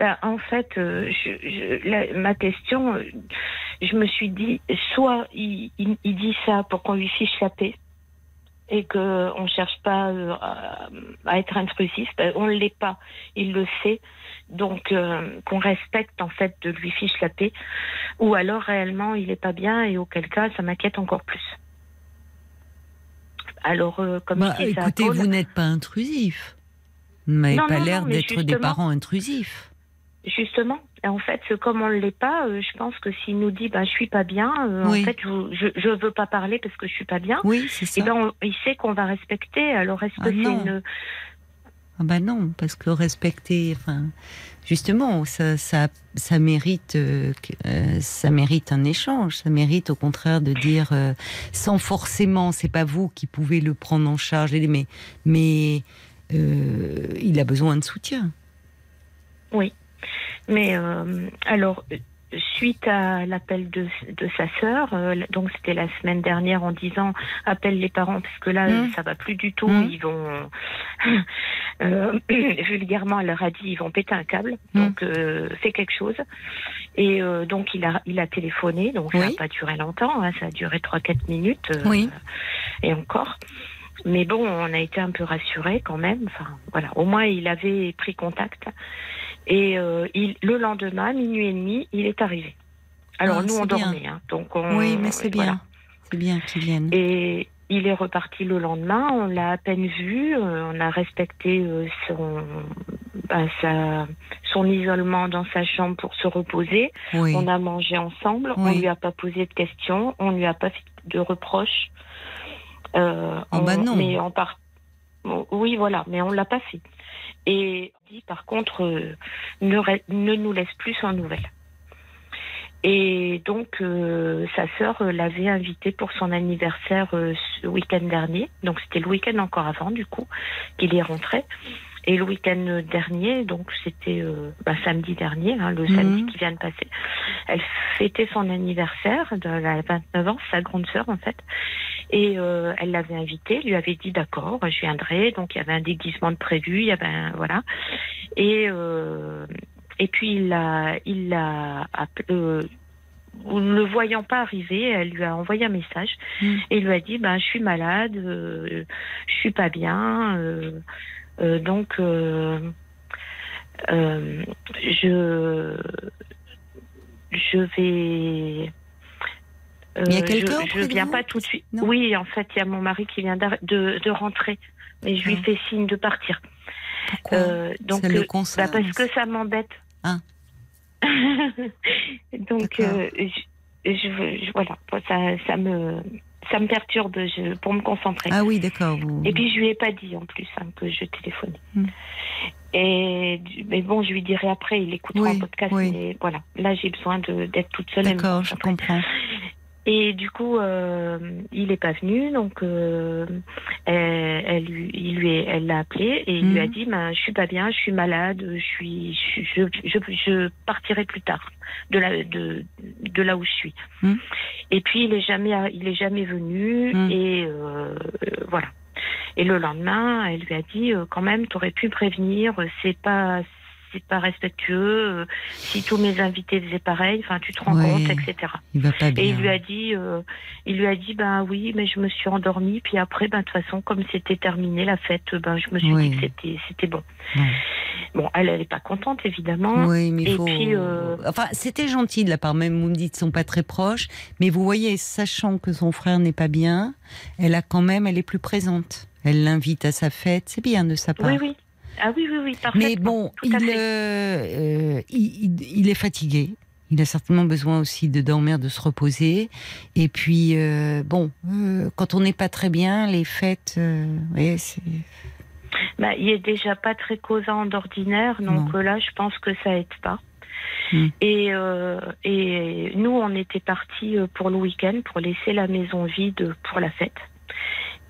Speaker 8: Ben, en fait, euh, je, je- la- ma question, euh, je me suis dit, soit il, il- il dit ça pour qu'on lui fiche la paix et qu'on ne cherche pas à, à être intrusif, ben, on ne l'est pas, il le sait, donc euh, qu'on respecte en fait de lui fiche la paix, ou alors réellement il n'est pas bien et auquel cas ça m'inquiète encore plus. Alors, euh, comme
Speaker 1: Bah,
Speaker 8: je
Speaker 1: écoutez, vous n'êtes pas intrusif. Vous n'avez
Speaker 8: Non,
Speaker 1: pas l'air
Speaker 8: mais
Speaker 1: d'être des parents intrusifs.
Speaker 8: Justement, en fait, comme on ne l'est pas, euh, je pense que s'il nous dit ben, je suis pas bien, euh,
Speaker 1: Oui.
Speaker 8: en fait, je, je veux pas parler parce que je suis pas bien,
Speaker 1: Oui, c'est ça.
Speaker 8: et ben, on- il sait qu'on va respecter. Alors, est-ce que
Speaker 1: Ah
Speaker 8: c'est une.
Speaker 1: Ah bah non, parce que respecter, enfin, justement, ça, ça, mérite, euh, euh, ça mérite un échange. Ça mérite, au contraire, de dire, euh, sans forcément, c'est pas vous qui pouvez le prendre en charge, mais, mais il a besoin de soutien.
Speaker 8: Mais euh, alors, suite à l'appel de, de sa sœur, euh, donc c'était la semaine dernière en disant appelle les parents parce que là
Speaker 1: Mm.
Speaker 8: ça va plus du tout,
Speaker 1: Mm.
Speaker 8: ils vont <clears throat> euh, vulgairement elle leur a dit ils vont péter un câble,
Speaker 1: Mm.
Speaker 8: donc euh, fais quelque chose. Et euh, donc il a il a téléphoné, donc ça n'a pas duré longtemps, hein, ça a duré 3-4 minutes euh,
Speaker 1: Oui.
Speaker 8: et encore. Mais bon, on a été un peu rassurés quand même. Enfin, voilà. Au moins, il avait pris contact. Et euh, il, le lendemain, minuit et demi, il est arrivé. Alors
Speaker 1: Ah,
Speaker 8: nous, on
Speaker 1: bien.
Speaker 8: dormait. Hein, donc on,
Speaker 1: oui, mais c'est bien. C'est bien qu'ils viennent.
Speaker 8: Et il est reparti le lendemain. On l'a à peine vu. euh, on a respecté euh, son, ben, sa, son isolement dans sa chambre pour se reposer.
Speaker 1: Oui.
Speaker 8: On a mangé ensemble. On
Speaker 1: Oui.
Speaker 8: lui a pas posé de questions. On lui a pas fait de reproches. Euh,
Speaker 1: Oh bah
Speaker 8: on-
Speaker 1: non.
Speaker 8: Mais on part. Oui, voilà, mais on l'a pas fait. Et dit par contre, euh, ne, ne nous laisse plus sans nouvelles. Et donc, euh, sa sœur euh, l'avait invité pour son anniversaire ce week-end dernier. Donc, c'était le week-end encore avant, du coup, qu'il est rentré. Et le week-end dernier, donc c'était euh, bah, samedi dernier, hein, le
Speaker 1: Mhm.
Speaker 8: samedi qui vient de passer, elle fêtait son anniversaire, de la 29 ans, sa grande sœur en fait. Et euh, elle l'avait invité, lui avait dit d'accord, je viendrai. Donc il y avait un déguisement de prévu, il y avait un, voilà. Et euh, et puis il l'a il l'a appelé. euh, ne le voyant pas arriver, elle lui a envoyé un message
Speaker 1: Mm.
Speaker 8: et lui a dit ben je suis malade, euh, je suis pas bien, euh, donc euh, euh, je je vais euh,
Speaker 1: Il y a quelqu'un
Speaker 8: je,
Speaker 1: de
Speaker 8: viens pas tout de suite.
Speaker 1: Non.
Speaker 8: Oui, en fait, il y a mon mari qui vient de, de rentrer, mais je lui
Speaker 1: Ah.
Speaker 8: fais signe de partir.
Speaker 1: Pourquoi
Speaker 8: Euh, donc,
Speaker 1: le
Speaker 8: euh, bah, parce que ça m'embête.
Speaker 1: Ah. <laughs>
Speaker 8: donc,
Speaker 1: D'accord.
Speaker 8: euh, je- je, je- voilà, ça, ça me, ça me perturbe je, pour me concentrer.
Speaker 1: Ah oui, d'accord. vous-
Speaker 8: Et puis je lui ai pas dit en plus hein, que je téléphonais.
Speaker 1: Hmm.
Speaker 8: Et mais bon, je lui dirai après, il écoutera
Speaker 1: Oui,
Speaker 8: en podcast.
Speaker 1: oui.
Speaker 8: Voilà, là j'ai besoin d'être toute seule.
Speaker 1: D'accord, je comprends.
Speaker 8: Et du coup, euh, il est pas venu, donc euh, elle, elle lui, il lui, est- elle l'a appelé et il lui a
Speaker 1: Mhm.
Speaker 8: dit, ben, je suis pas bien, je suis malade, je suis, je, je, je, je partirai plus tard de là, de, de là où je suis.
Speaker 1: Mhm.
Speaker 8: Et puis il est jamais, il est jamais venu
Speaker 1: Mhm.
Speaker 8: et euh, voilà. Et le lendemain, elle lui a dit, euh, quand même, t'aurais pu me prévenir, c'est pas, c'est pas respectueux. euh, si tous mes invités faisaient pareil, enfin, tu te rends
Speaker 1: Ouais.
Speaker 8: compte, etc.
Speaker 1: Il va pas bien.
Speaker 8: Et il lui a dit, euh, il lui a dit, ben oui, mais je me suis endormie. Puis après, ben de toute façon, comme c'était terminé la fête, ben je me suis
Speaker 1: Oui.
Speaker 8: dit que c'était, c'était bon.
Speaker 1: Bon.
Speaker 8: Bon, elle, elle est pas contente évidemment.
Speaker 1: Oui, mais il
Speaker 8: Et
Speaker 1: faut.
Speaker 8: puis, euh,
Speaker 1: Enfin, c'était gentil de la part, même vous me dites, ils sont pas très proches. Mais vous voyez, sachant que son frère n'est pas bien, elle a quand même, elle est plus présente. Elle l'invite à sa fête, c'est bien de sa part.
Speaker 8: Oui, oui. Ah oui, oui, oui, parfaitement.
Speaker 1: Mais bon, il, euh, euh, il, il- est fatigué. Il a certainement besoin aussi de dormir, de se reposer. Et puis, euh, bon, quand on n'est pas très bien, les fêtes, voyez, c'est-
Speaker 8: Bah, il est déjà pas très causant d'ordinaire, donc
Speaker 1: Non.
Speaker 8: là, je pense que ça aide pas.
Speaker 1: Hmm.
Speaker 8: Et, euh, et nous, on était partis pour le week-end pour laisser la maison vide pour la fête.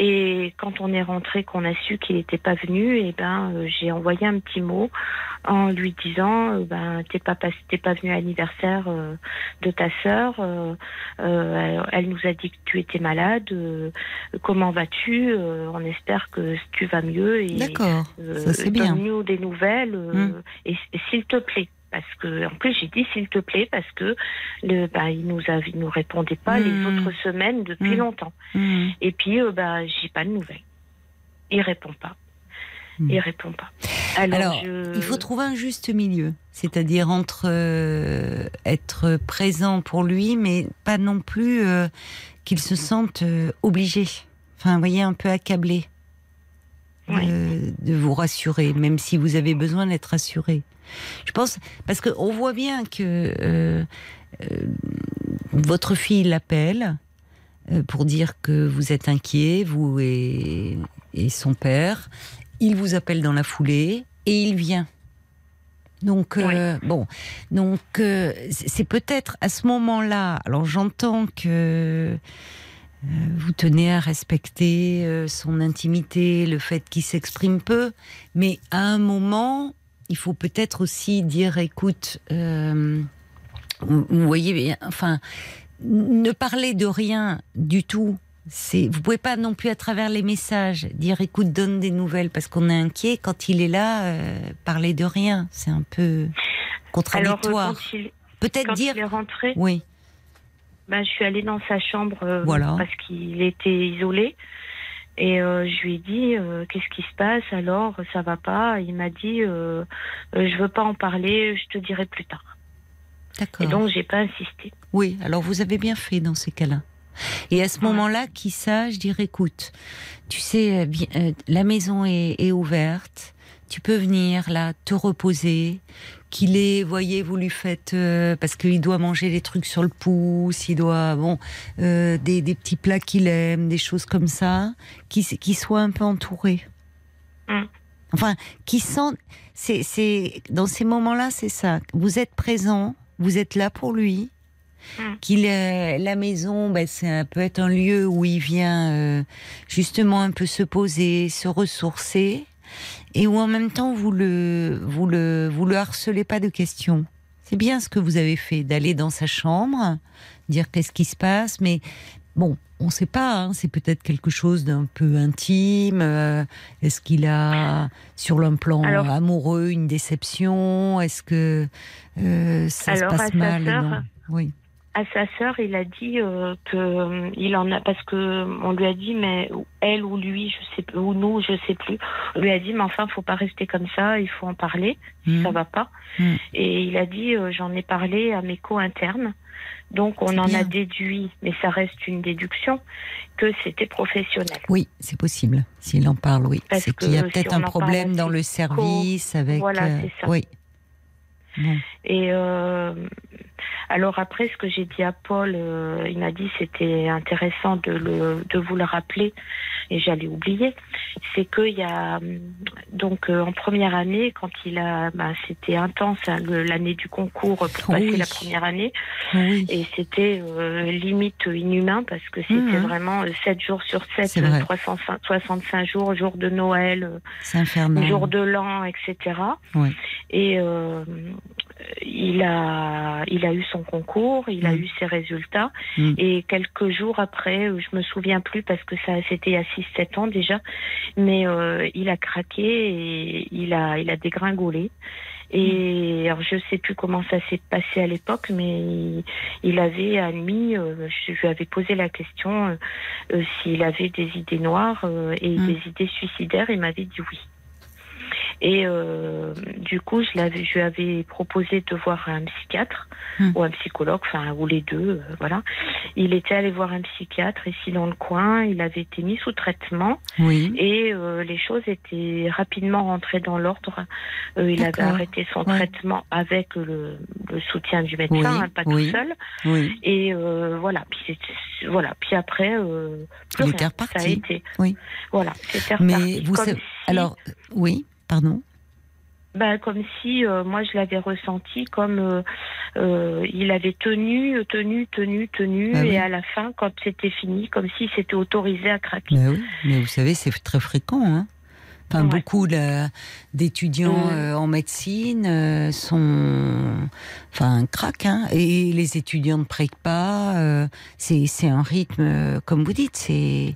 Speaker 8: Et quand on est rentré, qu'on a su qu'il n'était pas venu, et ben euh, j'ai envoyé un petit mot en lui disant euh, ben t'es pas t'es pas venu à l'anniversaire euh, de ta sœur. elle nous a dit que tu étais malade. comment vas-tu On espère que tu vas mieux. Et,
Speaker 1: D'accord, ça c'est bien.
Speaker 8: Donne-nous des nouvelles et, et s'il te plaît. Parce que, en plus, j'ai dit s'il te plaît parce que le, bah, il nous a, il nous répondait pas
Speaker 1: Hmm.
Speaker 8: les autres semaines depuis
Speaker 1: Hmm.
Speaker 8: longtemps.
Speaker 1: Mmh.
Speaker 8: Et puis, euh, bah, j'ai pas de nouvelles. Il répond pas.
Speaker 1: Hmm.
Speaker 8: Il répond pas. Alors,
Speaker 1: Alors,
Speaker 8: je-
Speaker 1: il faut trouver un juste milieu, c'est-à-dire entre euh, être présent pour lui, mais pas non plus euh, qu'il se sente euh, obligé. Enfin, vous voyez, un peu accablé de,
Speaker 8: Oui.
Speaker 1: de vous rassurer, même si vous avez besoin d'être rassuré. Je pense parce qu'on voit bien que euh, euh, votre fille l'appelle euh, pour dire que vous êtes inquiet, vous et, et son père. Il vous appelle dans la foulée et il vient. Donc euh, bon, donc euh, c'est peut-être à ce moment-là. Alors j'entends que euh, vous tenez à respecter euh, son intimité, le fait qu'il s'exprime peu, mais à un moment, il faut peut-être aussi dire, écoute, euh, vous, voyez, enfin, ne parler de rien du tout. C'est, vous pouvez pas non plus à travers les messages dire, écoute, donne des nouvelles parce qu'on est inquiet. Quand il est là, euh, parler de rien, c'est un peu
Speaker 8: euh,
Speaker 1: contradictoire. Peut-être
Speaker 8: quand
Speaker 1: dire,
Speaker 8: il est rentré,
Speaker 1: oui,
Speaker 8: ben, je suis allée dans sa chambre euh,
Speaker 1: Voilà.
Speaker 8: parce qu'il était isolé. Et euh, je lui ai dit euh, qu'est-ce qui se passe alors? Ça va pas? Il m'a dit euh, je veux pas en parler, je te dirai plus tard. Et
Speaker 1: d'accord.
Speaker 8: donc j'ai pas insisté.
Speaker 1: Oui, alors vous avez bien fait dans ces cas-là. Et à ce
Speaker 8: Ouais.
Speaker 1: moment-là, qui sage dire écoute, tu sais, la maison est, est ouverte, tu peux venir là te reposer. Qu'il est, voyez, vous lui faites euh, parce qu'il doit manger des trucs sur le pouce, il doit bon euh, des, des petits plats qu'il aime, des choses comme ça, qui qui soit un peu entouré.
Speaker 8: Mm.
Speaker 1: Enfin, qui sent, c'est c'est dans ces moments-là, c'est ça. Vous êtes présent, vous êtes là pour lui, qu'il euh, la maison, ben, c'est un- peut être un lieu où il vient justement un peu se poser, se ressourcer, et où en même temps vous le vous le vous le harcelez pas de questions. C'est bien ce que vous avez fait d'aller dans sa chambre, dire qu'est-ce qui se passe, mais bon, on ne sait pas. hein, c'est peut-être quelque chose d'un peu intime. euh, Est-ce qu'il a sur le plan
Speaker 8: Alors-
Speaker 1: amoureux une déception Est-ce que euh, ça
Speaker 8: Alors,
Speaker 1: se
Speaker 8: à
Speaker 1: passe
Speaker 8: sa
Speaker 1: mal
Speaker 8: sœur,
Speaker 1: non Oui.
Speaker 8: À sa sœur, il a dit euh, que euh, il en a parce que on lui a dit mais elle ou lui, je sais plus, ou nous, je sais plus. On lui a dit mais enfin, faut pas rester comme ça, il faut en parler,
Speaker 1: Mm.
Speaker 8: ça va pas.
Speaker 1: Mm.
Speaker 8: Et il a dit euh, j'en ai parlé à mes co-internes. Donc on en
Speaker 1: bien.
Speaker 8: a déduit, mais ça reste une déduction, que c'était professionnel.
Speaker 1: Oui, c'est possible. S'il en parle, oui. C'est qu'il y a
Speaker 8: si
Speaker 1: peut-être un problème dans le service avec.
Speaker 8: Voilà,
Speaker 1: euh,
Speaker 8: c'est ça.
Speaker 1: Oui. Bon.
Speaker 8: Et euh, Alors après, ce que j'ai dit à Paul, euh, il m'a dit c'était intéressant de, le, de vous le rappeler, et j'allais oublier. C'est qu'il y a hum, donc euh, en première année, quand il a, bah, c'était intense hein, l'année du concours pour passer
Speaker 1: Oui.
Speaker 8: la première année,
Speaker 1: Oui.
Speaker 8: et c'était euh, limite inhumain parce que c'était
Speaker 1: Mhm.
Speaker 8: vraiment 7 jours sur 7,
Speaker 1: C'est vrai.
Speaker 8: 365 jours, jour de Noël, jour de l'an, etc. Et il a, il a eu son concours, il a
Speaker 1: Mm.
Speaker 8: eu ses résultats.
Speaker 1: Mm.
Speaker 8: Et quelques jours après, euh, je me souviens plus parce que ça, c'était a 6-7 ans déjà, mais euh, il a craqué et il a, il a dégringolé. Et alors je sais plus comment ça s'est passé à l'époque, mais il, il avait admis, euh, je lui avais posé la question euh, s'il avait des idées noires et
Speaker 1: Mm.
Speaker 8: des idées suicidaires. Il m'avait dit oui. Et euh, du coup, je, l'avais, je lui avais proposé de voir un psychiatre
Speaker 1: Hmm.
Speaker 8: ou un psychologue, enfin, ou les deux, euh, voilà. Il était allé voir un psychiatre ici dans le coin, il avait été mis sous traitement
Speaker 1: Oui.
Speaker 8: et euh, les choses étaient rapidement rentrées dans l'ordre. Il avait arrêté son
Speaker 1: Ouais.
Speaker 8: traitement avec le, le soutien du médecin,
Speaker 1: Oui,
Speaker 8: hein, pas
Speaker 1: oui.
Speaker 8: tout seul.
Speaker 1: Oui.
Speaker 8: Et voilà, puis c'est- voilà, puis après, plus
Speaker 1: Il
Speaker 8: rien.
Speaker 1: était reparti.
Speaker 8: Ça a été.
Speaker 1: Oui.
Speaker 8: Voilà, c'était
Speaker 1: Mais
Speaker 8: reparti.
Speaker 1: vous
Speaker 8: Comme
Speaker 1: savez-
Speaker 8: si-
Speaker 1: Alors, oui, pardon.
Speaker 8: bah, comme si euh, moi je l'avais ressenti comme euh, euh, il avait tenu, tenu, tenu, tenu,
Speaker 1: Ah
Speaker 8: et
Speaker 1: oui.
Speaker 8: à la fin, quand c'était fini, comme s'il s'était autorisé à craquer.
Speaker 1: Mais oui, mais vous savez, c'est très fréquent. Hein enfin,
Speaker 8: Ouais.
Speaker 1: beaucoup d'étudiants
Speaker 8: Mm.
Speaker 1: en médecine sont, enfin, craquent. Hein et les étudiants ne prêtent pas. c'est un rythme, comme vous dites, c'est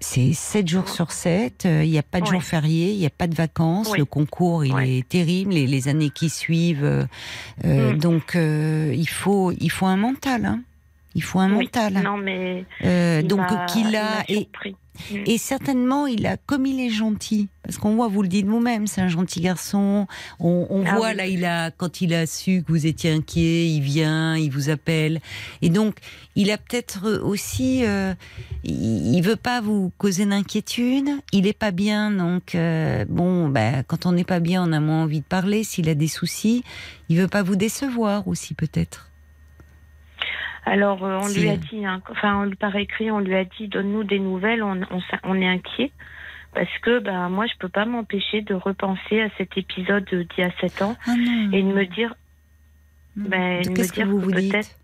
Speaker 1: c'est 7 jours sur 7, il n'y a pas de
Speaker 8: Ouais.
Speaker 1: jours fériés, il n'y a pas de vacances, le concours il
Speaker 8: Ouais.
Speaker 1: est terrible, les, les années qui suivent. euh, euh,
Speaker 8: Mm.
Speaker 1: Donc euh, il, faut, il faut un mental. Hein. Il faut un
Speaker 8: Oui.
Speaker 1: mental.
Speaker 8: Non, mais
Speaker 1: Euh,
Speaker 8: il
Speaker 1: donc qu'il
Speaker 8: il
Speaker 1: a et.
Speaker 8: Mm.
Speaker 1: et certainement il a comme il est gentil parce qu'on voit vous le dites vous-même c'est un gentil garçon on, on
Speaker 8: Ah
Speaker 1: voit
Speaker 8: oui.
Speaker 1: là il a quand il a su que vous étiez inquiet il vient il vous appelle et donc il a peut-être aussi euh, il, il veut pas vous causer d'inquiétude il est pas bien donc euh, bon ben quand on n'est pas bien on a moins envie de parler s'il a des soucis il veut pas vous décevoir aussi peut-être
Speaker 8: Alors, euh, on lui a dit, hein, enfin, on- par écrit, on lui a dit, donne-nous des nouvelles, on, on, on est inquiet. Parce que ben, moi, je peux pas m'empêcher de repenser à cet épisode d'il y a 7 ans
Speaker 1: ah
Speaker 8: et de me dire ben, de me
Speaker 1: que vous
Speaker 8: peut-être-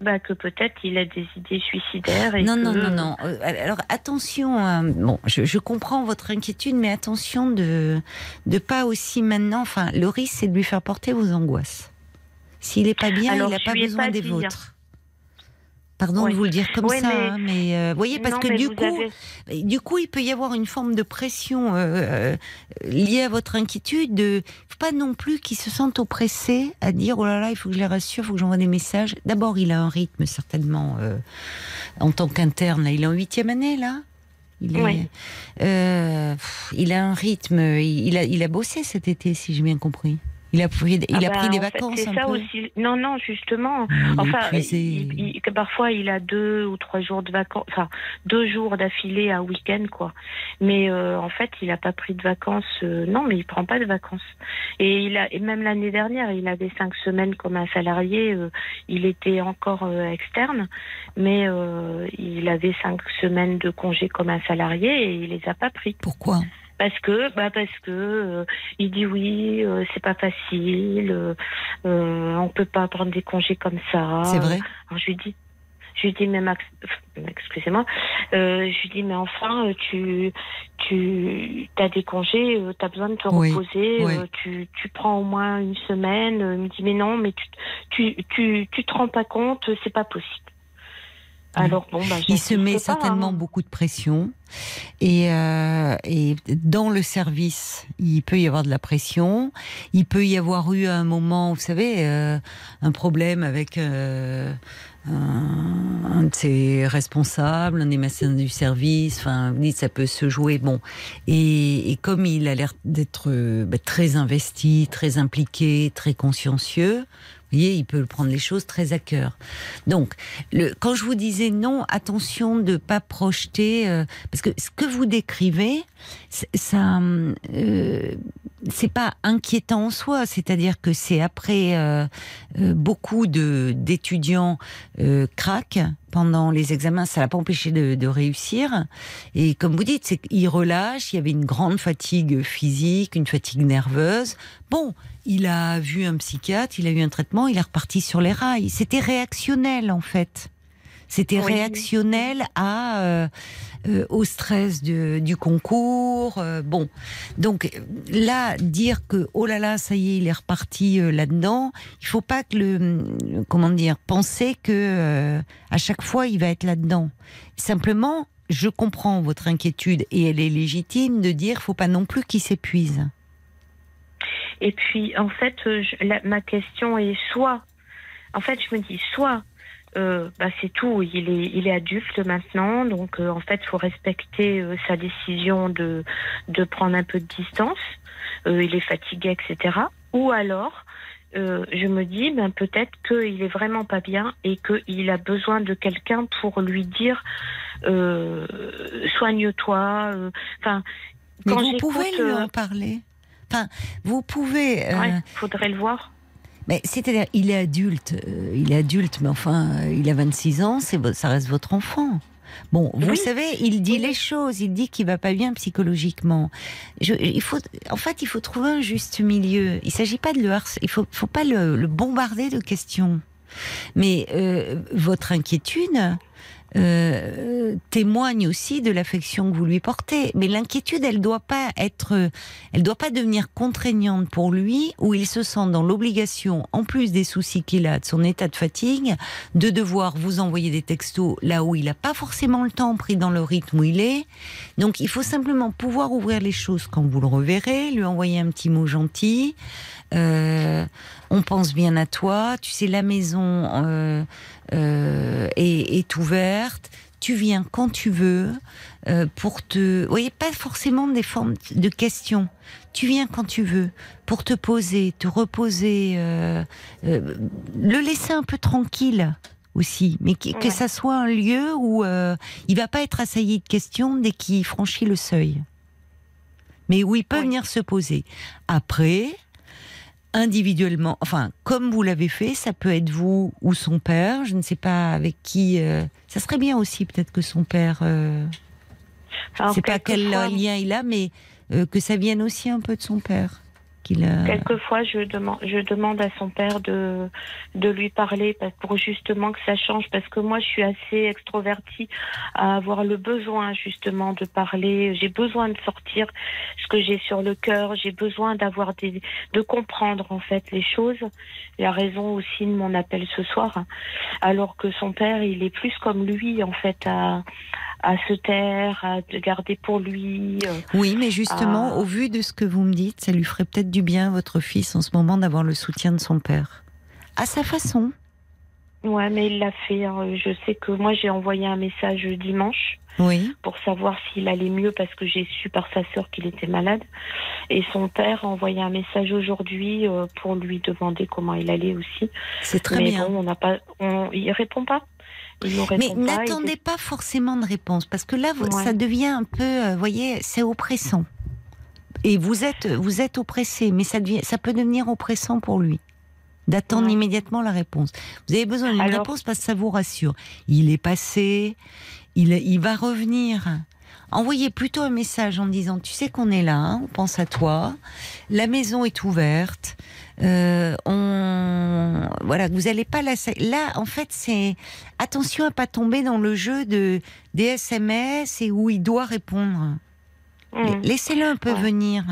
Speaker 8: ben, que peut-être il a des idées suicidaires. Et
Speaker 1: Non,
Speaker 8: que,
Speaker 1: non, non, non. Euh, Alors attention, hein. bon, je, je comprends votre inquiétude, mais attention de de pas aussi maintenant. Enfin, le risque, c'est de lui faire porter vos angoisses. S'il est pas bien,
Speaker 8: Alors,
Speaker 1: il n'a pas besoin
Speaker 8: pas
Speaker 1: des vôtres. Pardon de vous le dire comme ça,
Speaker 8: mais-
Speaker 1: hein, mais euh, voyez, parce
Speaker 8: Non,
Speaker 1: que du coup,
Speaker 8: avez-
Speaker 1: du coup, il peut y avoir une forme de pression euh, euh, liée à votre inquiétude. De, faut pas non plus qu'il se sente oppressé à dire oh là là, il faut que je les rassure, il faut que j'envoie des messages. D'abord, il a un rythme certainement en tant qu'interne. Là, il est en huitième année là. Il, est,
Speaker 8: Oui.
Speaker 1: pff, il a un rythme. Il, il a, il a bossé cet été, si j'ai bien compris. Il a pris, il
Speaker 8: Ah
Speaker 1: a
Speaker 8: ben,
Speaker 1: pris des
Speaker 8: en fait,
Speaker 1: vacances
Speaker 8: C'est ça
Speaker 1: peu.
Speaker 8: aussi. Non, non, justement.
Speaker 1: Il est
Speaker 8: Enfin, il- parfois il a deux ou trois jours de vacances, enfin deux jours d'affilée à week-end quoi. Mais euh, en fait, il a pas pris de vacances. euh, non, mais il prend pas de vacances. Et il a, et même l'année dernière, il avait cinq semaines comme un salarié. euh, il était encore euh, externe, mais euh, il avait cinq semaines de congé comme un salarié et il les a pas pris.
Speaker 1: Pourquoi?
Speaker 8: Parce que, bah parce que euh, il dit oui, euh, c'est pas facile, euh, euh, on peut pas prendre des congés comme ça.
Speaker 1: C'est vrai?
Speaker 8: Alors je lui dis, je lui dis mais Max, excusez-moi, je lui dis mais enfin tu tu as des congés, tu as besoin de te
Speaker 1: Oui,
Speaker 8: reposer,
Speaker 1: oui.
Speaker 8: tu tu prends au moins une semaine. Il me dit mais non mais tu tu tu tu te rends pas compte, c'est pas possible. Alors bon bah
Speaker 1: Il se met
Speaker 8: pas,
Speaker 1: certainement
Speaker 8: hein.
Speaker 1: beaucoup de pression. Et, euh, et dans le service, il peut y avoir de la pression. Il peut y avoir eu à un moment, vous savez, euh, un problème avec euh, un, un de ses responsables, un des médecins du service. Enfin, vous dites, ça peut se jouer. Bon, et, et comme il a l'air d'être euh, bah, très investi, très impliqué, très consciencieux, voyez, il peut prendre les choses très à cœur. Donc, quand je vous disais non, attention de pas projeter, euh, parce que ce que vous décrivez, ça, euh, c'est pas inquiétant en soi. C'est-à-dire que c'est après euh, euh, beaucoup de d'étudiants craquent pendant les examens, ça l'a pas empêché de, de réussir. Et comme vous dites, c'est qu'il relâche. Il y avait une grande fatigue physique, une fatigue nerveuse. Bon, il a vu un psychiatre, il a eu un traitement, il est reparti sur les rails. C'était réactionnel en fait. C'était
Speaker 8: Oui.
Speaker 1: réactionnel à euh, euh, au stress de- du concours. euh, bon, donc là dire que oh là là ça y est il est reparti euh, là-dedans. Il faut pas que le euh, comment dire penser que euh, à chaque fois il va être là-dedans. Simplement, je comprends votre inquiétude et elle est légitime de dire faut pas non plus qu'il s'épuise.
Speaker 8: Et puis, en fait, euh, je- la- ma question est soit, en fait, je me dis soit, euh, bah, c'est tout, il est, il est adulte maintenant, donc euh, en fait, il faut respecter euh, sa décision de, de prendre un peu de distance, il est fatigué, etc. Ou alors, je me dis, ben, peut-être qu'il est vraiment pas bien et qu'il a besoin de quelqu'un pour lui dire, euh, soigne-toi. euh, Enfin,
Speaker 1: Mais
Speaker 8: quand
Speaker 1: vous pouvez lui en parler? Enfin, vous pouvez. euh,
Speaker 8: ouais, faudrait le voir.
Speaker 1: Mais c'est-à-dire, il est adulte, euh, il est adulte, mais enfin, euh, il a 26 ans, ça reste votre enfant. Bon, vous
Speaker 8: Oui.
Speaker 1: savez, il dit
Speaker 8: Oui.
Speaker 1: les choses, il dit qu'il va pas bien psychologiquement. Je, il faut, en fait, il faut trouver un juste milieu. Il s'agit pas de le harceler, il faut, faut pas le, le bombarder de questions. Mais euh, votre inquiétude euh, témoigne aussi de l'affection que vous lui portez. Mais l'inquiétude, elle doit pas être, elle doit pas devenir contraignante pour lui, où il se sent dans l'obligation, en plus des soucis qu'il a, de son état de fatigue, de devoir vous envoyer des textos là où il n'a pas forcément le temps pris dans le rythme où il est. Donc, il faut simplement pouvoir ouvrir les choses quand vous le reverrez, lui envoyer un petit mot gentil. Euh, on pense bien à toi. Tu sais, la maison euh, euh, est, est ouverte. Tu viens quand tu veux euh, pour te. Vous voyez, pas forcément des formes de questions. Tu viens quand tu veux pour te poser, te reposer, le laisser un peu tranquille aussi, mais que, ça soit un lieu où il va pas être assailli de questions dès qu'il franchit le seuil, mais où il peut
Speaker 8: Oui.
Speaker 1: venir se poser. Après, individuellement, enfin, comme vous l'avez fait, ça peut être vous ou son père, je ne sais pas avec qui. euh, ça serait bien aussi peut-être que son père. Euh, je sais pas quel lien il a, mais euh, que ça vienne aussi un peu de son père. A...
Speaker 8: Quelquefois, je demande, je demande à son père de, de lui parler pour justement que ça change. Parce que moi, je suis assez extrovertie à avoir le besoin justement de parler. J'ai besoin de sortir ce que j'ai sur le cœur. J'ai besoin d'avoir des, de comprendre en fait les choses. La raison aussi de mon appel ce soir. Alors que son père, il est plus comme lui en fait à, à se taire, à te garder pour lui. euh,
Speaker 1: Oui, mais justement, au vu de ce que vous me dites, ça lui ferait peut-être du bien à votre fils en ce moment d'avoir le soutien de son père. À sa façon.
Speaker 8: Ouais, mais il l'a fait. hein. Je sais que moi, j'ai envoyé un message dimanche
Speaker 1: Oui.
Speaker 8: pour savoir s'il allait mieux parce que j'ai su par sa sœur qu'il était malade. Et son père a envoyé un message aujourd'hui euh, pour lui demander comment il allait aussi.
Speaker 1: C'est très
Speaker 8: mais
Speaker 1: bien.
Speaker 8: bon, on n'a pas, on, il répond pas.
Speaker 1: Mais
Speaker 8: pas.
Speaker 1: n'attendez pas forcément de réponse, parce que là,
Speaker 8: Ouais.
Speaker 1: ça devient un peu, euh, vous voyez, c'est oppressant. Et vous êtes, vous êtes oppressé, mais ça, devient, ça peut devenir oppressant pour lui. D'attendre
Speaker 8: Ouais.
Speaker 1: immédiatement la réponse. Vous avez besoin d'une
Speaker 8: Alors-
Speaker 1: réponse parce que ça vous rassure. Il est passé, il, il va revenir. Envoyez plutôt un message en disant Tu sais qu'on est là, hein, on pense à toi, la maison est ouverte, euh, on voilà, vous allez pas la là en fait c'est attention à pas tomber dans le jeu de des SMS et où il doit répondre.
Speaker 8: Hum.
Speaker 1: Laissez-le un peu
Speaker 8: Ouais.
Speaker 1: venir.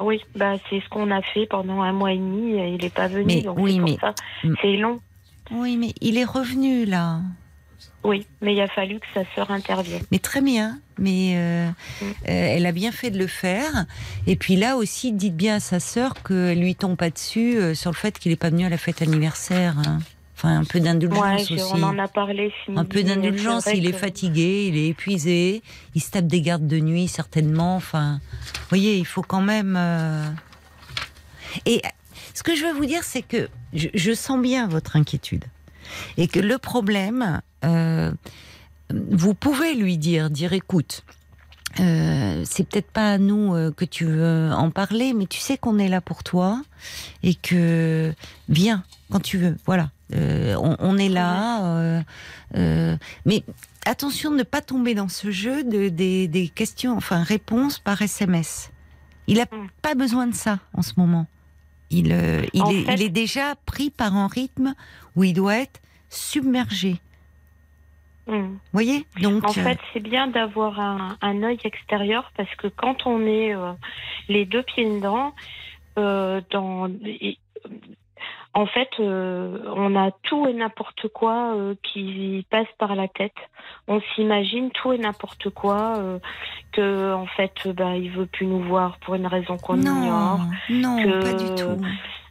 Speaker 8: Oui, bah c'est ce qu'on a fait pendant un mois et demi. Il n'est pas venu,
Speaker 1: Mais
Speaker 8: donc
Speaker 1: oui,
Speaker 8: c'est
Speaker 1: mais-
Speaker 8: ça. C'est long.
Speaker 1: Oui, mais il est revenu là.
Speaker 8: Oui, mais il a fallu que sa sœur intervienne.
Speaker 1: Mais très bien. Mais euh,
Speaker 8: Mm.
Speaker 1: euh, elle a bien fait de le faire. Et puis là aussi, dites bien à sa sœur qu'elle lui tombe pas dessus euh, sur le fait qu'il est pas venu à la fête anniversaire. hein. Enfin, un peu d'indulgence aussi.
Speaker 8: on en a parlé.
Speaker 1: Un peu d'indulgence, il est
Speaker 8: que-
Speaker 1: fatigué, il est épuisé, il se tape des gardes de nuit certainement. Enfin, vous voyez, il faut quand même. Et Ce que je veux vous dire, c'est que je, je sens bien votre inquiétude. Et que le problème, euh, vous pouvez lui dire, dire écoute, euh, c'est peut-être pas à nous euh, que tu veux en parler, mais tu sais qu'on est là pour toi et que viens quand tu veux. Voilà, Euh, on, on est là. mais attention de ne pas tomber dans ce jeu de, des, des questions, enfin réponses par SMS. Il a
Speaker 8: Mm.
Speaker 1: pas besoin de ça en ce moment. Il, euh, il, est,
Speaker 8: fait-
Speaker 1: il est déjà pris par un rythme où il doit être submergé.
Speaker 8: Hmm.
Speaker 1: Vous voyez? Donc,
Speaker 8: En
Speaker 1: euh,
Speaker 8: fait, c'est bien d'avoir un, un œil extérieur parce que quand on est euh, les deux pieds dedans, euh, dans, en fait, euh, on a tout et n'importe quoi euh, qui passe par la tête. On s'imagine tout et n'importe quoi euh, que, en fait, euh, bah, il veut plus nous voir pour une raison qu'on ignore.
Speaker 1: non,
Speaker 8: que-
Speaker 1: pas du tout.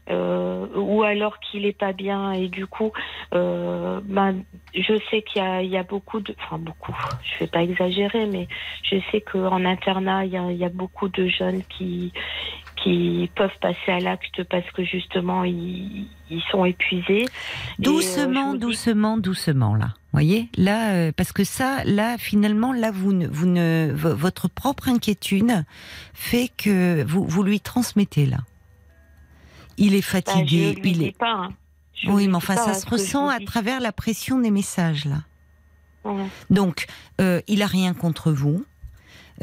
Speaker 8: euh, ou alors qu'il est pas bien et du coup euh, ben je sais qu'il y a, il y a beaucoup de enfin beaucoup je vais pas exagérer mais je sais qu'en internat il y a, il y a beaucoup de jeunes qui qui peuvent passer à l'acte parce que justement ils, ils sont épuisés Et, euh,
Speaker 1: Doucement,
Speaker 8: dis-
Speaker 1: doucement, doucement, là. Voyez, là, euh, parce que ça, là, finalement, là, vous ne, vous ne, vo- votre propre inquiétude fait que vous, vous lui transmettez là. Il est
Speaker 8: je
Speaker 1: fatigué,
Speaker 8: lui
Speaker 1: il
Speaker 8: dis
Speaker 1: est.
Speaker 8: pas hein. Je
Speaker 1: Oui,
Speaker 8: lui
Speaker 1: mais enfin, ça se ressent à travers la pression des messages là.
Speaker 8: Ouais.
Speaker 1: Donc, euh, il a rien contre vous.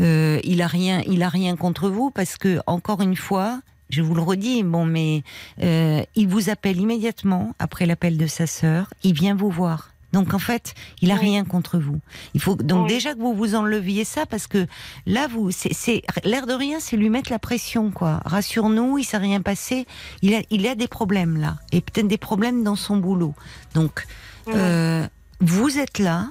Speaker 1: Euh, il a rien, il a rien contre vous parce que encore une fois, je vous le redis, bon, mais euh, il vous appelle immédiatement après l'appel de sa sœur. Il vient vous voir. Donc en fait, il a
Speaker 8: Oui.
Speaker 1: rien contre vous. Il faut donc
Speaker 8: Oui.
Speaker 1: déjà que vous vous enleviez ça parce que là, vous, c'est- l'air de rien, c'est lui mettre la pression, quoi. Rassure-nous, il s'est rien passé. Il a, il a des problèmes là et peut-être des problèmes dans son boulot. Donc euh, vous êtes là,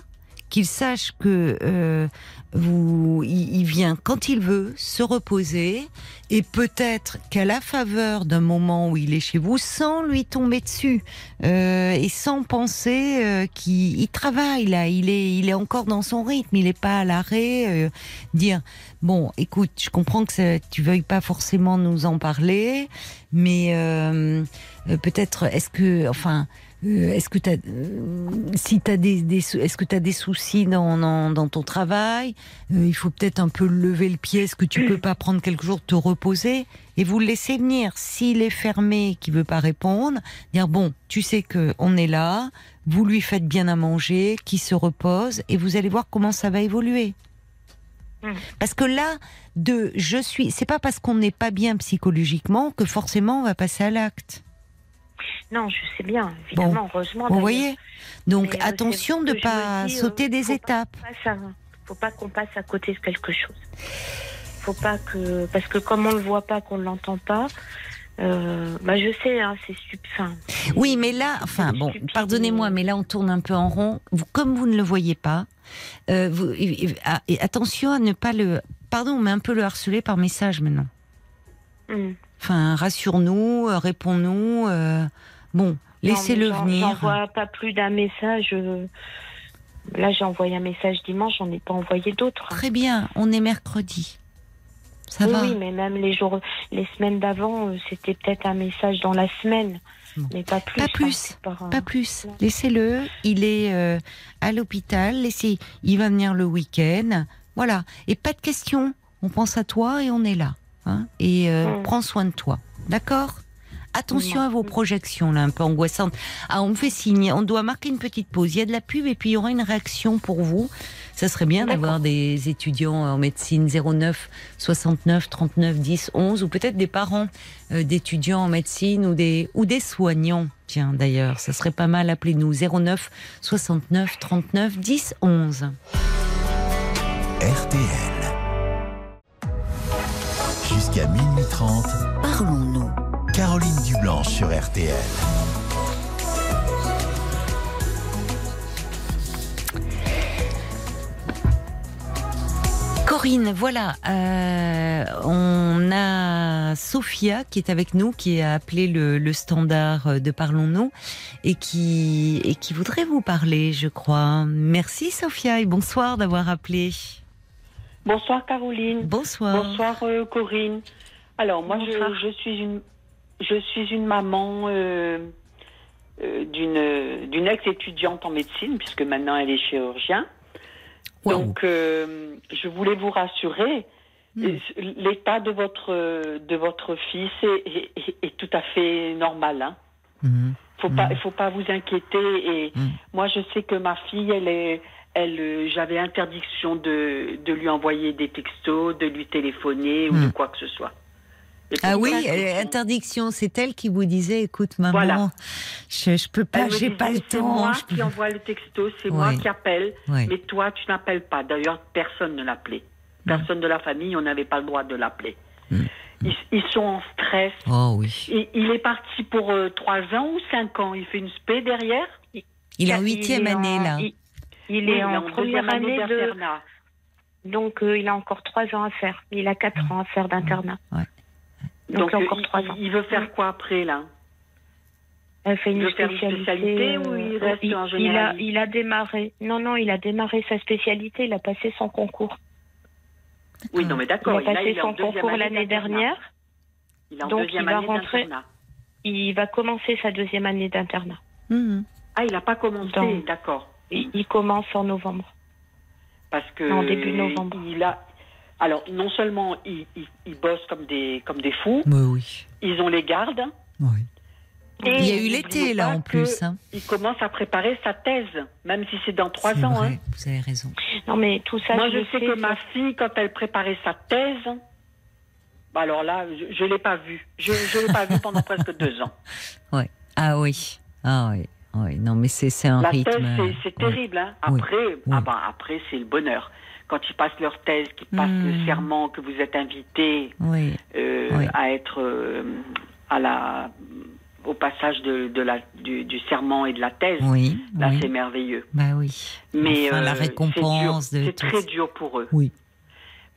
Speaker 1: qu'il sache que euh, vous, il, vient quand il veut se reposer et peut-être qu'à la faveur d'un moment où il est chez vous, sans lui tomber dessus euh, et sans penser euh, qu'il il travaille là, il est, il est encore dans son rythme, il n'est pas à l'arrêt. euh, dire bon, écoute, je comprends que tu veuilles pas forcément nous en parler, mais euh, euh, peut-être est-ce que, enfin. Euh, est-ce que t'as, euh, si t'as des, est-ce que t'as des soucis dans, dans, ton travail Euh, Il faut peut-être un peu lever le pied. Est-ce que tu peux pas prendre quelques jours te reposer et vous le laisser venir? S'il est fermé, qui veut pas répondre, dire bon, tu sais que on est là. Vous lui faites bien à manger, qui se repose et vous allez voir comment ça va évoluer. Parce que là, de je suis, c'est pas parce qu'on n'est pas bien psychologiquement que forcément on va passer à l'acte.
Speaker 8: Non je sais bien évidemment heureusement
Speaker 1: Vous voyez Donc
Speaker 8: Mais, euh,
Speaker 1: attention de
Speaker 8: je
Speaker 1: pas
Speaker 8: dis, euh,
Speaker 1: sauter des étapes.
Speaker 8: passe à- faut pas qu'on passe à côté de quelque chose. Faut pas que parce que comme on le voit pas, qu'on ne l'entend pas, euh, bah je sais, hein, c'est enfin,
Speaker 1: Oui, mais là, enfin bon, pardonnez-moi, mais là on tourne un peu en rond. Vous, comme vous ne le voyez pas, euh, vous, ah, attention à ne pas le, pardon, mais un peu le harceler par message maintenant.
Speaker 8: hum.
Speaker 1: Enfin, rassure-nous, euh, réponds-nous. euh, bon, laissez-le venir.
Speaker 8: J'envoie pas plus d'un message. euh, Là, j'ai envoyé un message dimanche, j'en ai pas envoyé d'autres.
Speaker 1: Très bien, on est mercredi. Ça
Speaker 8: oui,
Speaker 1: va.
Speaker 8: oui, mais même les jours, les semaines d'avant, c'était peut-être un message dans la semaine,
Speaker 1: Bon.
Speaker 8: mais pas plus.
Speaker 1: Pas plus,
Speaker 8: c'est pas-
Speaker 1: Pas plus. Laissez-le. Il est euh, à l'hôpital. Laissez. Il va venir le week-end. Voilà. Et pas de questions. On pense à toi et on est là. Hein. et euh,
Speaker 8: Mm.
Speaker 1: prends soin de toi. D'accord? Attention
Speaker 8: Mm.
Speaker 1: à vos projections là, un peu angoissantes. Ah, on me fait signe. On doit marquer une petite pause. Il y a de la pub et puis il y aura une réaction pour vous. Ça serait bien d'avoir des étudiants en médecine 09 69 39 10 11 ou peut-être des parents euh, d'étudiants en médecine ou des ou des soignants. Tiens, d'ailleurs, ça serait pas mal. Appelez-nous 09 69 39 10 11.
Speaker 4: RTL. Jusqu'à minuit 30,
Speaker 7: Parlons-nous.
Speaker 4: Caroline Dublanche sur RTL.
Speaker 1: Corinne, voilà, euh, on a Sophia qui est avec nous, qui a appelé le, le standard de Parlons-nous et qui, et qui voudrait vous parler, je crois. Merci Sophia et bonsoir d'avoir appelé.
Speaker 9: Bonsoir Caroline.
Speaker 1: Bonsoir.
Speaker 9: Bonsoir euh, Corinne. Alors moi
Speaker 8: Bonsoir.
Speaker 9: je, je suis une je suis une maman euh, euh, d'une d'une ex-étudiante en médecine, puisque maintenant elle est chirurgien.
Speaker 1: Wow.
Speaker 9: Donc, je voulais vous rassurer.
Speaker 1: Hmm.
Speaker 9: L'état de votre de votre fils est, est- est- est tout à fait normal. Hein.
Speaker 1: Mhm.
Speaker 9: Faut pas, il faut pas vous inquiéter. Et
Speaker 1: Mm.
Speaker 9: moi, je sais que ma fille, elle est, elle, euh, j'avais interdiction de, de lui envoyer des textos, de lui téléphoner ou de
Speaker 1: Mm.
Speaker 9: quoi que ce soit.
Speaker 1: Ah oui, euh, interdiction, c'est elle qui vous disait, écoute maman,
Speaker 9: Voilà.
Speaker 1: je, je peux pas, j'ai pas le
Speaker 9: disait, C'est
Speaker 1: temps.
Speaker 9: moi
Speaker 1: je
Speaker 9: qui envoie le texto, c'est moi qui appelle, mais toi, tu n'appelles pas. D'ailleurs, personne ne l'appelait. Personne de la famille, on n'avait pas le droit de l'appeler.
Speaker 1: Mm.
Speaker 9: Ils, ils sont en stress.
Speaker 1: Oh oui.
Speaker 9: Il, il est parti pour euh, trois ans ou cinq ans. Il fait une spé derrière.
Speaker 1: Il est en huitième année là.
Speaker 8: Il, il
Speaker 9: Oui,
Speaker 8: est en première année de.
Speaker 9: d'internat.
Speaker 8: Donc euh, il a encore trois ans à faire. Il a quatre ans à faire d'internat.
Speaker 1: Ouais.
Speaker 8: Donc, il a encore
Speaker 9: il,
Speaker 8: trois ans.
Speaker 9: il veut faire quoi après là?
Speaker 8: Elle fait
Speaker 9: Il
Speaker 8: une
Speaker 9: veut faire une
Speaker 8: spécialité.
Speaker 9: ou il reste
Speaker 8: il,
Speaker 9: en
Speaker 8: il a, il a démarré. Non, non, il a démarré sa spécialité. Il a passé son concours.
Speaker 9: Oui, non mais
Speaker 8: Il
Speaker 9: d'accord.
Speaker 8: a passé
Speaker 9: il est en
Speaker 8: son concours
Speaker 9: année
Speaker 8: l'année dernière.
Speaker 9: Il est en
Speaker 8: donc
Speaker 9: deuxième
Speaker 8: il va
Speaker 9: année
Speaker 8: rentrer-
Speaker 9: d'internat.
Speaker 8: Il va commencer sa deuxième année d'internat.
Speaker 9: Ah, il n'a pas commencé,
Speaker 8: Donc-
Speaker 9: d'accord.
Speaker 8: Il, il commence en novembre.
Speaker 9: Parce que
Speaker 8: Non, début novembre.
Speaker 9: il a. Alors non seulement ils, ils, ils bossent comme des comme des fous,
Speaker 1: Mais oui.
Speaker 9: ils ont les gardes.
Speaker 1: oui.
Speaker 9: Et
Speaker 1: Il y a eu l'été là en plus. Hein.
Speaker 9: Il commence à préparer sa thèse, même si c'est dans trois ans.
Speaker 1: vrai,
Speaker 9: hein.
Speaker 1: Vous avez raison.
Speaker 8: Non, mais tout ça,
Speaker 9: Moi,
Speaker 8: je,
Speaker 9: je sais que ma fille, quand elle préparait sa thèse, bah alors là, je ne l'ai pas vue. Je ne l'ai pas vue pendant presque deux ans. <laughs>
Speaker 1: Ah oui. Ah oui. Oui. Non mais c'est un
Speaker 9: La
Speaker 1: rythme.
Speaker 9: thèse, c'est- terrible. Hein. Après,
Speaker 1: Oui.
Speaker 9: ah bah, après c'est le bonheur. Quand ils passent leur thèse, qu'ils passent
Speaker 1: Hmm.
Speaker 9: le serment, que vous êtes invité
Speaker 1: Oui.
Speaker 9: euh, à être euh, à la, au passage de, de la, du, du serment et de la thèse,
Speaker 1: Oui.
Speaker 9: là
Speaker 1: oui.
Speaker 9: c'est merveilleux.
Speaker 1: Bah oui.
Speaker 9: Mais
Speaker 1: Enfin, la
Speaker 9: euh,
Speaker 1: récompense
Speaker 9: c'est
Speaker 1: tout
Speaker 9: très dur pour eux.
Speaker 1: Oui.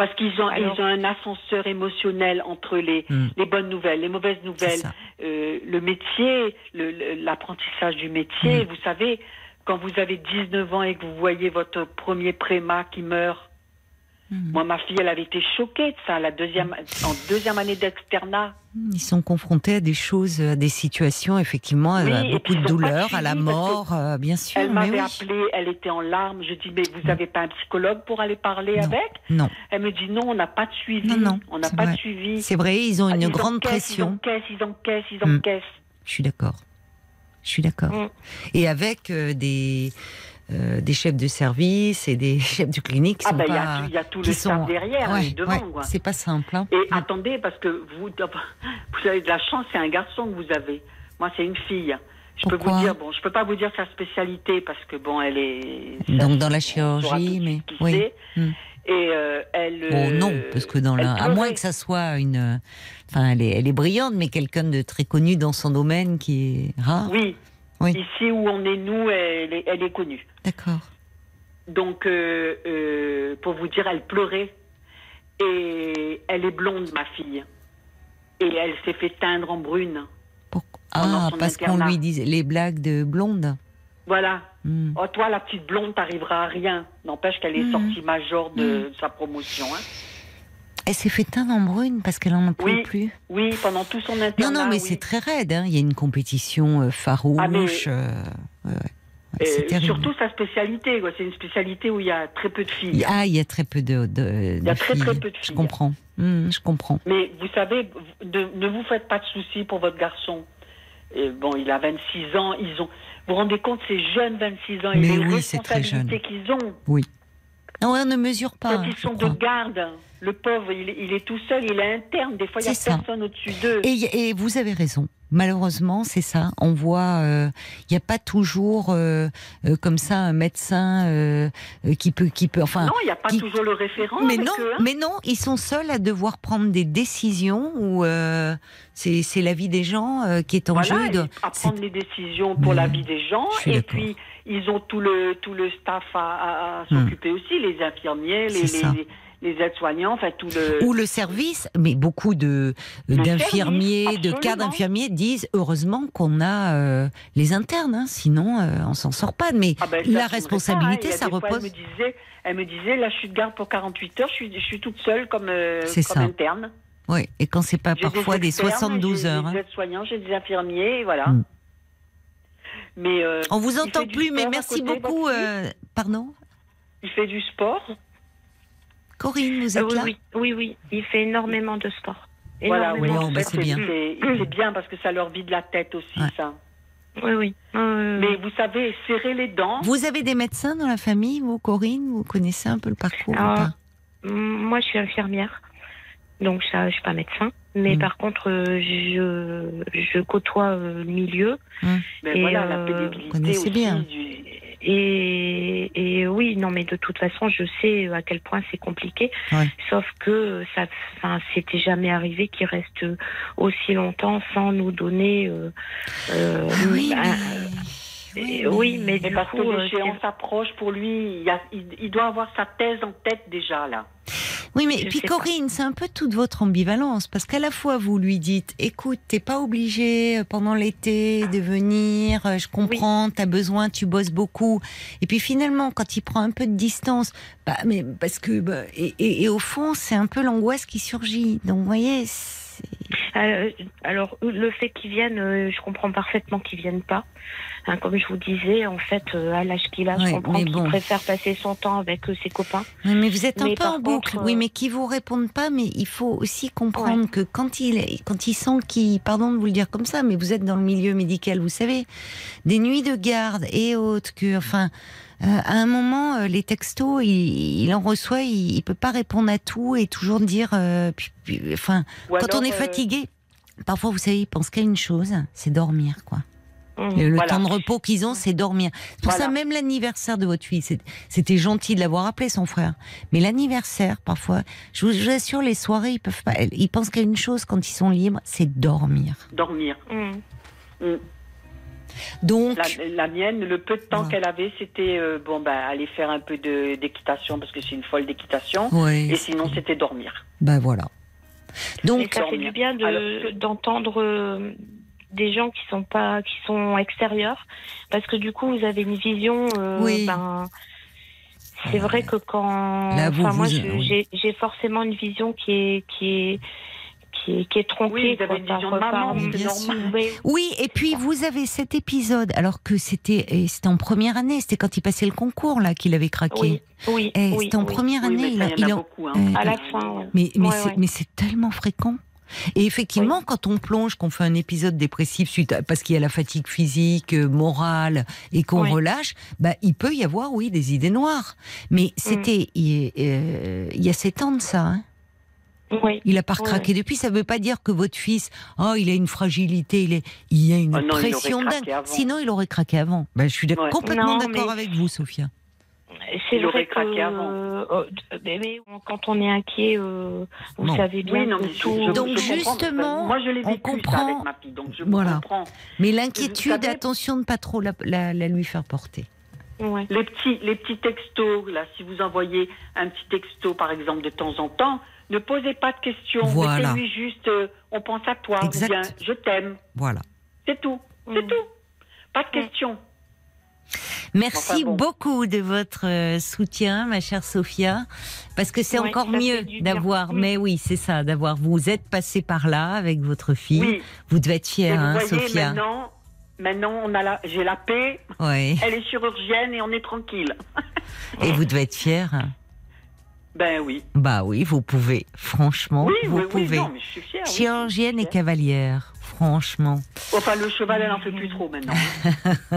Speaker 9: Parce qu'ils ont,
Speaker 8: Alors-
Speaker 9: ils ont un ascenseur émotionnel entre les,
Speaker 1: Hmm.
Speaker 9: les bonnes nouvelles, les mauvaises nouvelles, euh, le métier, l'apprentissage du métier.
Speaker 1: Mm.
Speaker 9: Vous savez, quand vous avez 19 ans et que vous voyez votre premier préma qui meurt,
Speaker 1: Mhm.
Speaker 9: moi, ma fille, elle avait été choquée de ça, la deuxième, en deuxième année d'externat.
Speaker 1: Ils sont confrontés à des choses, à des situations, effectivement,
Speaker 9: Oui,
Speaker 1: à beaucoup de douleur, à la mort, euh, bien sûr.
Speaker 9: Elle m'avait
Speaker 1: oui.
Speaker 9: appelée, elle était en larmes. Je dis, mais vous n'avez pas un psychologue pour aller parler
Speaker 1: Non.
Speaker 9: avec?
Speaker 1: Non,
Speaker 9: Elle me dit, non, on n'a pas de suivi.
Speaker 1: Non, non,
Speaker 9: on n'a pas
Speaker 1: vrai.
Speaker 9: de suivi.
Speaker 1: c'est vrai, ils ont
Speaker 9: Ah,
Speaker 1: une
Speaker 9: ils
Speaker 1: grande
Speaker 9: encaissent,
Speaker 1: pression.
Speaker 9: Ils encaissent, ils encaissent, ils
Speaker 1: Mm.
Speaker 9: encaissent.
Speaker 1: Je suis d'accord. Je suis d'accord.
Speaker 8: Mm.
Speaker 1: Et avec euh, des euh, des chefs de service et des <laughs> chefs de clinique qui
Speaker 9: Ah ben, il y a tout- il y, a tout le staff
Speaker 1: sont-
Speaker 9: derrière
Speaker 1: Ouais, ouais, c'est pas simple. hein.
Speaker 9: Et attendez, parce que vous, <laughs> vous avez de la chance, c'est un garçon que vous avez. Moi, c'est une fille. Je peux vous dire, bon, je peux pas vous dire sa spécialité parce que bon, elle est.
Speaker 1: Donc dans la chirurgie, mais oui.
Speaker 9: c'est.
Speaker 1: Mm.
Speaker 9: Et euh, elle.
Speaker 1: Oh non,
Speaker 9: euh,
Speaker 1: parce que dans la, à moins que ça soit une, enfin, elle est, elle est brillante, mais quelqu'un de très connu dans son domaine qui est rare.
Speaker 9: Oui.
Speaker 1: Oui.
Speaker 9: Ici où on est nous, elle est, elle est connue.
Speaker 1: D'accord.
Speaker 9: Donc, euh, euh, pour vous dire, elle pleurait. Et elle est blonde, ma fille. Et elle s'est fait teindre en brune.
Speaker 1: Pourquoi Ah, parce qu'on lui disait les blagues de blonde.
Speaker 9: Voilà.
Speaker 1: Hmm.
Speaker 9: Oh, toi, la petite blonde, t'arriveras à rien. N'empêche qu'elle est
Speaker 1: Mhm.
Speaker 9: sortie major de, de sa promotion. Hein.
Speaker 1: Elle s'est fait teindre en brune parce qu'elle en
Speaker 9: Oui,
Speaker 1: plus.
Speaker 9: Oui, pendant tout son internat.
Speaker 1: Non, non, mais
Speaker 9: oui.
Speaker 1: c'est très raide. hein. Il y a une compétition euh, farouche.
Speaker 9: Ah, mais-
Speaker 1: euh, ouais, ouais. Ouais,
Speaker 9: Euh, surtout sa spécialité. quoi. C'est une spécialité où il y a très peu de filles.
Speaker 1: Ah, il y a très peu de, de,
Speaker 9: Il y a très,
Speaker 1: filles.
Speaker 9: très peu de
Speaker 1: Je
Speaker 9: filles.
Speaker 1: comprends. Hmm, je comprends.
Speaker 9: Mais vous savez, de- ne vous faites pas de soucis pour votre garçon. Et bon, il a 26 ans. Ils ont. Vous vous rendez compte, ces jeunes 26 ans et
Speaker 1: Mais
Speaker 9: les
Speaker 1: oui, c'est très
Speaker 9: responsabilités qu'ils ont.
Speaker 1: Non, on ne mesure pas.
Speaker 9: Quand ils sont de garde, le pauvre, il, est- il est tout seul, il est interne. Des fois, il n'y a
Speaker 1: ça.
Speaker 9: personne au-dessus d'eux.
Speaker 1: Et, vous avez raison. Malheureusement, c'est ça. On voit, euh, il n'y a pas toujours euh, euh, comme ça un médecin euh, euh, qui peut, qui peut, enfin.
Speaker 9: non, il n'y a pas
Speaker 1: qui-
Speaker 9: toujours le référent.
Speaker 1: mais
Speaker 9: avec
Speaker 1: non,
Speaker 9: eux, hein.
Speaker 1: mais non, ils sont seuls à devoir prendre des décisions où euh, c'est la vie des gens euh, qui est en
Speaker 9: Voilà,
Speaker 1: jeu. de-
Speaker 9: à prendre les décisions pour
Speaker 1: Mais
Speaker 9: la vie des gens. Et puis, ils ont tout le, tout le staff à, à- à
Speaker 1: Hmm.
Speaker 9: s'occuper aussi, les infirmiers, les, aides-soignants, enfin tout le.
Speaker 1: Ou le service, mais beaucoup de d'infirmiers, de cadres
Speaker 9: absolument.
Speaker 1: infirmiers disent heureusement qu'on a euh, les internes, hein, sinon euh, on s'en sort pas. Mais
Speaker 9: Ah ben,
Speaker 1: la responsabilité,
Speaker 9: pas, hein. A
Speaker 1: ça
Speaker 9: des fois,
Speaker 1: repose.
Speaker 9: Elle me disait, elle me disait, là, je suis de garde pour 48 heures, je suis, je suis toute seule comme, euh,
Speaker 1: C'est
Speaker 9: comme
Speaker 1: ça.
Speaker 9: interne.
Speaker 1: Oui, et quand c'est pas
Speaker 9: J'ai
Speaker 1: parfois des,
Speaker 9: externes,
Speaker 1: 72
Speaker 9: j'ai
Speaker 1: heures.
Speaker 9: Des
Speaker 1: hein.
Speaker 9: aides-soignants, j'ai des infirmiers, voilà.
Speaker 1: Mm.
Speaker 9: Mais euh,
Speaker 1: On vous entend plus, mais merci
Speaker 9: côté,
Speaker 1: beaucoup. euh, Pardon
Speaker 9: Il fait du sport.
Speaker 1: Corinne, vous
Speaker 8: Euh,
Speaker 1: êtes
Speaker 8: oui,
Speaker 1: là
Speaker 8: oui, oui, oui. Il fait énormément de sport.
Speaker 9: Voilà, oui.
Speaker 8: Énormément.
Speaker 1: Bon,
Speaker 9: en
Speaker 1: bah, c'est bien.
Speaker 9: C'est bien parce que ça leur vide la tête aussi,
Speaker 1: Ouais.
Speaker 9: ça.
Speaker 8: Oui, oui. Euh,
Speaker 9: Mais vous savez, serrer les dents.
Speaker 1: Vous avez des médecins dans la famille, vous, Corinne? Vous connaissez un peu le parcours ou
Speaker 8: Ah,
Speaker 1: pas?
Speaker 8: Moi, je suis infirmière, donc ça, je suis pas médecin. Mais
Speaker 1: Mm.
Speaker 8: par contre, euh, je, je côtoie euh, le milieu.
Speaker 9: Mais
Speaker 8: Et,
Speaker 9: voilà, la
Speaker 8: euh,
Speaker 9: pénibilité aussi.
Speaker 1: bien.
Speaker 9: du-
Speaker 8: Et, et oui, non, mais de toute façon, je sais à quel point c'est compliqué.
Speaker 1: Ouais.
Speaker 8: Sauf que ça, enfin, c'était jamais arrivé qu'il reste aussi longtemps sans nous donner. euh, euh,
Speaker 1: Oui,
Speaker 8: un-
Speaker 1: mais...
Speaker 8: et- oui, mais
Speaker 9: Mais
Speaker 8: du
Speaker 9: parce
Speaker 8: coup,
Speaker 9: que
Speaker 8: euh,
Speaker 9: l'échéance approche pour lui, il, y a- il- il doit avoir sa thèse en tête déjà, là.
Speaker 1: Oui, mais
Speaker 8: Je
Speaker 1: puis. Corinne, c'est un peu toute votre ambivalence, parce qu'à la fois vous lui dites, écoute, t'es pas obligé euh, pendant l'été de venir, euh, je comprends, t'as besoin, tu bosses beaucoup, et puis finalement, quand il prend un peu de distance, bah, mais parce que, bah, et, et- et au fond, c'est un peu l'angoisse qui surgit. Donc, vous voyez,
Speaker 8: Euh, alors, le fait qu'ils viennent, euh, je comprends parfaitement qu'ils viennent pas. Hein, comme je vous disais, en fait, euh, à l'âge qu'il a,
Speaker 1: Ouais,
Speaker 8: je comprends qu'il
Speaker 1: bon.
Speaker 8: préfère passer son temps avec ses copains.
Speaker 1: Mais vous êtes un peu en boucle, oui, mais qui vous répondent pas, mais il faut aussi comprendre que quand il, quand il sent qu'il, pardon de vous le dire comme ça, mais vous êtes dans le milieu médical, vous savez, des nuits de garde et autres, que, enfin, à un moment, euh, les textos, il, il en reçoit, il, il peut pas répondre à tout et toujours dire, euh, puis- puis, enfin,
Speaker 9: Ou
Speaker 1: quand on est
Speaker 9: euh,
Speaker 1: fatigué, parfois, vous savez, il pense qu'à une chose, c'est dormir, quoi.
Speaker 8: Mmh.
Speaker 1: Le,
Speaker 9: Voilà.
Speaker 1: temps de repos qu'ils ont, c'est dormir. C'est pour
Speaker 9: Voilà.
Speaker 1: ça, même l'anniversaire de votre fille, c'était gentil de l'avoir appelé son frère. Mais l'anniversaire, parfois, je vous, assure, les soirées, ils peuvent pas. Ils pensent qu'à une chose quand ils sont libres, c'est dormir.
Speaker 9: Dormir.
Speaker 8: Mmh.
Speaker 9: Mm.
Speaker 1: Donc,
Speaker 9: La, la mienne, le peu de temps
Speaker 1: Ouais.
Speaker 9: qu'elle avait, c'était euh, bon, ben, aller faire un peu de- d'équitation parce que c'est une folle d'équitation.
Speaker 1: ouais,
Speaker 9: Et sinon, c'était dormir.
Speaker 1: ben voilà.
Speaker 8: Mais
Speaker 1: Donc,
Speaker 8: ça fait du bien d'entendre euh, des gens qui sont pas, qui sont extérieurs, parce que du coup, vous avez une vision. euh,
Speaker 1: Oui.
Speaker 8: ben, c'est vrai que quand,
Speaker 1: Là, vous-
Speaker 8: enfin, moi,
Speaker 1: oui.
Speaker 8: j'ai forcément une vision qui est, qui est, qui est, qui est tronquée.
Speaker 9: Oui, vous avez une
Speaker 8: par-
Speaker 9: vision de maman,
Speaker 8: par-
Speaker 1: c'est
Speaker 8: bien sûr.
Speaker 1: Oui, et puis vous avez cet épisode, alors que c'était en première année, c'était quand il passait le concours là qu'il avait craqué.
Speaker 8: Oui, oui,
Speaker 1: Et
Speaker 8: oui,
Speaker 1: c'était en
Speaker 8: oui.
Speaker 1: première
Speaker 9: Oui,
Speaker 1: année.
Speaker 9: mais
Speaker 1: il
Speaker 9: ça,
Speaker 1: a-
Speaker 9: il
Speaker 1: il
Speaker 9: y en
Speaker 1: a-
Speaker 9: beaucoup. Hein.
Speaker 1: euh,
Speaker 8: À la fin, ouais.
Speaker 1: Mais, mais
Speaker 8: Ouais,
Speaker 1: c'est
Speaker 8: ouais.
Speaker 1: tellement fréquent. Et effectivement, quand on plonge, qu'on fait un épisode dépressif suite à- parce qu'il y a la fatigue physique, euh, morale, et qu'on
Speaker 8: Oui.
Speaker 1: relâche, bah, il peut y avoir, oui, des idées noires. Mais
Speaker 8: Mm.
Speaker 1: c'était, il, euh, il y a sept ans de ça. hein.
Speaker 8: Oui.
Speaker 1: Il a pas recraqué depuis. Ça veut pas dire que votre fils, oh, il a une fragilité, il, est, il y a une
Speaker 9: Ah non,
Speaker 1: pression
Speaker 9: craqué
Speaker 1: dingue.
Speaker 9: avant.
Speaker 1: Sinon, il aurait craqué avant. Bah, je suis
Speaker 9: Ouais.
Speaker 1: complètement d'accord
Speaker 8: mais-
Speaker 1: avec vous, Sophia.
Speaker 8: C'est
Speaker 9: Il
Speaker 8: vrai
Speaker 9: aurait
Speaker 8: que
Speaker 9: craqué avant.
Speaker 8: euh, euh, mais- mais quand on est inquiet, euh, vous
Speaker 1: Non.
Speaker 8: savez bien
Speaker 9: Oui, non, je-
Speaker 8: tout.
Speaker 9: je-
Speaker 1: Donc,
Speaker 9: je
Speaker 1: justement,
Speaker 9: moi, je l'ai ça
Speaker 1: comprend-
Speaker 9: avec ma fille, donc je
Speaker 1: Voilà.
Speaker 9: comprends.
Speaker 1: Mais l'inquiétude,
Speaker 9: savez-
Speaker 1: attention de ne pas trop la, la- la lui faire porter.
Speaker 8: Ouais.
Speaker 9: Les petits, les petits textos, là, si vous envoyez un petit texto, par exemple, de temps en temps, ne posez pas de questions.
Speaker 1: Voilà.
Speaker 9: Mettez-lui juste, euh, on pense à toi,
Speaker 1: Exact.
Speaker 9: ou bien, je t'aime.
Speaker 1: Voilà.
Speaker 9: C'est tout. C'est
Speaker 8: Mm.
Speaker 9: tout. Pas de questions.
Speaker 1: Merci
Speaker 9: Enfin bon.
Speaker 1: beaucoup de votre euh, soutien, ma chère Sophia, parce que c'est
Speaker 8: Ouais,
Speaker 1: encore mieux d'avoir.
Speaker 8: Mm.
Speaker 1: Mais oui, c'est ça, d'avoir. Vous êtes passé par là avec votre fille.
Speaker 9: Oui.
Speaker 1: Vous devez être fière,
Speaker 9: vous
Speaker 1: hein,
Speaker 9: voyez,
Speaker 1: Sophia.
Speaker 9: maintenant, maintenant, on a la, j'ai la paix.
Speaker 1: Oui.
Speaker 9: Elle est chirurgienne et on est tranquille.
Speaker 1: Et vous devez être fière.
Speaker 9: Ben oui.
Speaker 1: Bah oui, vous pouvez. Franchement,
Speaker 9: Oui,
Speaker 1: vous
Speaker 9: oui,
Speaker 1: pouvez.
Speaker 9: non, mais je suis fière. oui,
Speaker 1: Chirurgienne
Speaker 9: je
Speaker 1: et
Speaker 9: suis fière.
Speaker 1: cavalière. Franchement.
Speaker 9: Enfin, le cheval, elle en fait plus trop maintenant. <laughs>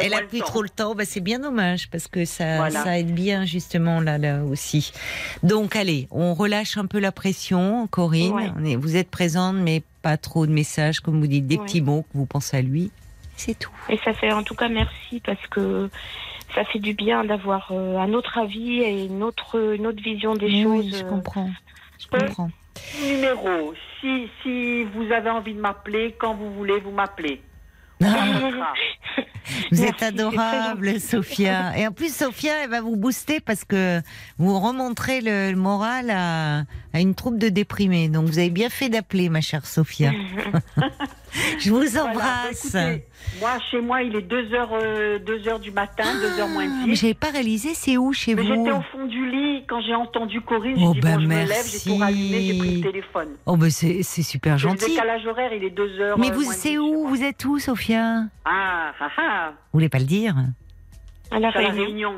Speaker 9: elle a plus,
Speaker 1: trop le temps, bah, c'est bien dommage parce que ça,
Speaker 9: Voilà.
Speaker 1: ça aide bien justement là, là aussi. Donc allez, on relâche un peu la pression, Corinne.
Speaker 8: Ouais.
Speaker 1: Vous êtes présente, mais pas trop de messages, comme vous dites, des
Speaker 8: Ouais.
Speaker 1: petits mots que vous pensez à lui. C'est tout.
Speaker 8: Et ça fait en tout cas merci parce que ça fait du bien d'avoir euh, un autre avis et une autre, une autre vision des
Speaker 1: Oui,
Speaker 8: choses.
Speaker 1: je
Speaker 8: euh,
Speaker 1: comprends. Je
Speaker 9: Ouais.
Speaker 1: comprends.
Speaker 9: Numéro, si, si vous avez envie de m'appeler, quand vous voulez, vous m'appelez. <laughs>
Speaker 1: Ah, vous êtes adorable. Sophia. Et en plus, Sophia, elle va vous booster parce que vous remontrez le, le moral à, à une troupe de déprimés. Donc, vous avez bien fait d'appeler, ma chère Sophia. <laughs> <laughs> Je vous
Speaker 9: Voilà,
Speaker 1: embrasse.
Speaker 9: écoutez, moi, chez moi, il est 2 heures, euh, 2 heures du matin, 2 heures moins
Speaker 1: Ah, mais
Speaker 9: 10.
Speaker 1: j'avais pas réalisé, c'est où chez
Speaker 9: Mais
Speaker 1: vous
Speaker 9: j'étais au fond du lit quand j'ai entendu Corinne. J'ai
Speaker 1: Oh,
Speaker 9: dit,
Speaker 1: bah,
Speaker 9: bon, je me lève,
Speaker 1: merci.
Speaker 9: j'ai tout rallumé, j'ai pris le téléphone.
Speaker 1: Oh, ben c'est c'est super
Speaker 9: Le
Speaker 1: gentil.
Speaker 9: décalage horaire, il est 2 heures.
Speaker 1: Mais
Speaker 9: euh,
Speaker 1: vous,
Speaker 9: moins
Speaker 1: c'est
Speaker 9: 10,
Speaker 1: où. Vous êtes où, Sophia? Vous
Speaker 9: Ah, ah, ah,
Speaker 1: voulez pas le dire?
Speaker 8: À la Réunion.
Speaker 9: Réunion.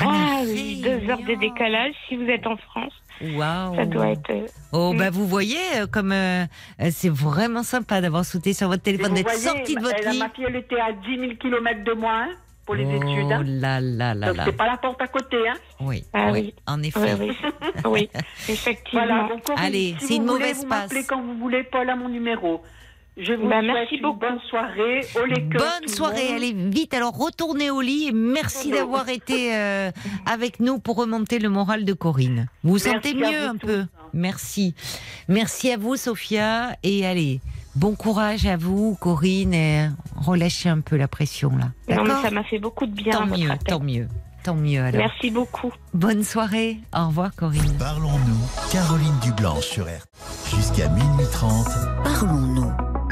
Speaker 1: la
Speaker 8: Ah oui, deux heures de décalage. Si vous êtes en France,
Speaker 1: Waouh
Speaker 8: ça doit être. euh,
Speaker 1: Oh,
Speaker 8: Mm.
Speaker 1: bah vous voyez, euh, comme euh, euh, c'est vraiment sympa d'avoir sauté sur votre téléphone,
Speaker 9: vous
Speaker 1: d'être sorti de votre
Speaker 9: elle-
Speaker 1: lit.
Speaker 9: ma fille, elle était à 10 000 km de moi hein, pour les
Speaker 1: oh
Speaker 9: études. hein.
Speaker 1: là là là là.
Speaker 9: c'est pas la porte à côté. Hein.
Speaker 1: Oui,
Speaker 8: Ah
Speaker 1: oui,
Speaker 8: oui.
Speaker 1: en effet.
Speaker 8: Oui, oui. <laughs> oui, effectivement.
Speaker 9: Voilà, donc
Speaker 1: Allez,
Speaker 9: si
Speaker 1: c'est
Speaker 9: vous
Speaker 1: une
Speaker 9: voulez,
Speaker 1: mauvaise
Speaker 9: vous
Speaker 1: passe.
Speaker 9: m'appelez quand vous voulez, Paul, à mon numéro. Je vous
Speaker 8: Bah,
Speaker 9: souhaite
Speaker 8: merci
Speaker 9: une
Speaker 8: beaucoup.
Speaker 9: bonne soirée. Au
Speaker 1: Bonne soirée, allez vite. Alors retournez au lit et merci d'avoir été euh, avec nous pour remonter le moral de Corinne. Vous vous sentez mieux
Speaker 9: vous
Speaker 1: un
Speaker 9: tous.
Speaker 1: peu Merci. Merci à vous, Sophia. Et allez, bon courage à vous, Corinne. Et relâchez un peu la pression là.
Speaker 8: Non, mais ça m'a fait beaucoup de bien.
Speaker 1: Tant mieux,
Speaker 8: appel.
Speaker 1: tant mieux, tant mieux alors.
Speaker 8: Merci beaucoup.
Speaker 1: Bonne soirée. Au revoir, Corinne.
Speaker 4: Parlons-nous, Caroline Dublanche sur RTL. Jusqu'à minuit 30,
Speaker 7: Parlons-nous.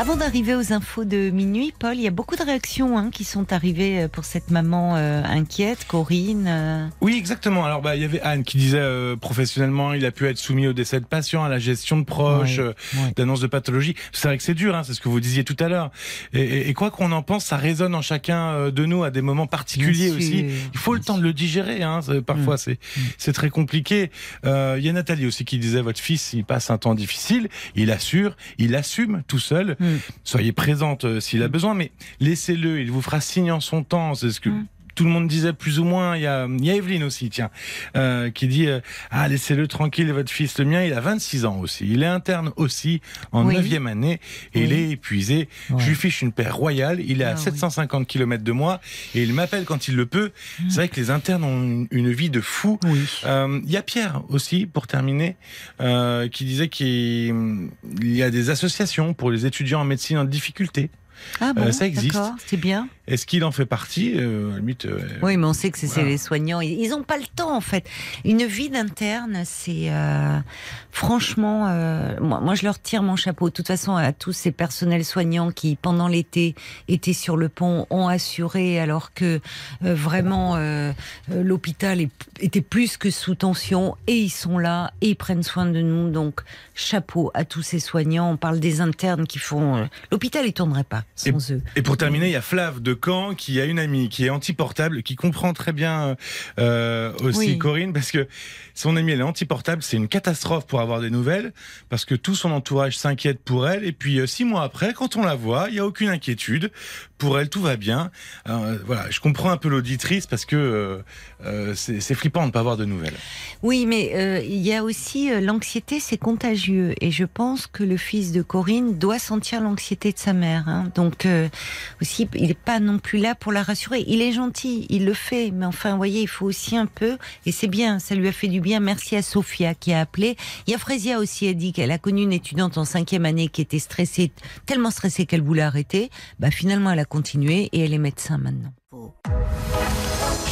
Speaker 1: Avant d'arriver aux infos de minuit, Paul, il y a beaucoup de réactions hein, qui sont arrivées euh, pour cette maman euh, inquiète, Corinne. euh.
Speaker 3: Oui, exactement. Alors, bah, il y avait Anne qui disait euh, professionnellement, il a pu être soumis au décès de patients, à la gestion de proches,
Speaker 1: Ouais,
Speaker 3: euh,
Speaker 1: ouais.
Speaker 3: d'annonces de pathologie. C'est vrai que c'est dur, hein, c'est ce que vous disiez tout à l'heure. Et, et- et quoi qu'on en pense, ça résonne en chacun de nous à des moments particuliers aussi. Il faut le temps de le digérer. Hein. Parfois,
Speaker 1: Mm.
Speaker 3: c'est très compliqué. Euh, Il y a Nathalie aussi qui disait votre fils, il passe un temps difficile. Il assure, il assume tout seul.
Speaker 1: Mm.
Speaker 3: Soyez présente euh, s'il a besoin, mais laissez-le. Il vous fera signe en son temps. C'est ce que
Speaker 1: Mm.
Speaker 3: Tout le monde disait plus ou moins. Il y a, il y a Evelyne aussi, tiens, euh, qui dit euh, ah laissez-le tranquille, votre fils, le mien, il a 26 ans aussi. Il est interne aussi en
Speaker 1: Oui.
Speaker 3: neuvième année et il
Speaker 1: Oui.
Speaker 3: est épuisé.
Speaker 1: Ouais.
Speaker 3: Je lui fiche une paire royale. Il est
Speaker 1: Ah
Speaker 3: à
Speaker 1: oui.
Speaker 3: 750 km de moi et il m'appelle quand il le peut. C'est vrai que les internes ont une, une vie de fou.
Speaker 1: Oui.
Speaker 3: Euh, Il y a Pierre aussi, pour terminer, euh, qui disait qu'il il y a des associations pour les étudiants en médecine en difficulté.
Speaker 1: Ah bon,
Speaker 3: Euh, ça existe.
Speaker 1: C'est bien.
Speaker 3: Est-ce qu'il en fait partie euh, limite, euh,
Speaker 1: Oui, mais on sait que c'est
Speaker 3: Voilà.
Speaker 1: les soignants. Ils n'ont pas le temps, en fait. Une vie d'interne, c'est euh, franchement, euh, moi, moi, je leur tire mon chapeau. De toute façon, à tous ces personnels soignants qui, pendant l'été, étaient sur le pont, ont assuré, alors que euh, vraiment euh, euh, l'hôpital était plus que sous tension, et ils sont là et ils prennent soin de nous. Donc, chapeau à tous ces soignants. On parle des internes qui font. euh, L'hôpital, il tournerait pas sans eux.
Speaker 3: Et pour terminer, il y a Flav de Caen qui a une amie qui est anti-portable, qui comprend très bien euh, aussi
Speaker 1: Oui.
Speaker 3: Corinne, parce que son amie elle est anti-portable, c'est une catastrophe pour avoir des nouvelles, parce que tout son entourage s'inquiète pour elle, et puis euh, six mois après, quand on la voit, il y a aucune inquiétude pour elle, tout va bien. Euh, voilà, je comprends un peu l'auditrice parce que euh, c'est flippant de ne pas avoir de nouvelles.
Speaker 1: Oui, mais il y a aussi l'anxiété, c'est contagieux. Et je pense que le fils de Corinne doit sentir l'anxiété de sa mère. hein. Donc aussi, il n'est pas non plus là pour la rassurer. Il est gentil, il le fait. Mais enfin, vous voyez, il faut aussi un peu. Et c'est bien, ça lui a fait du bien. Merci à Sophia qui a appelé. Il y a Frésia aussi, elle dit qu'elle a connu une étudiante en cinquième année qui était stressée, tellement stressée qu'elle voulait arrêter. Bah finalement, elle a continué et elle est médecin maintenant.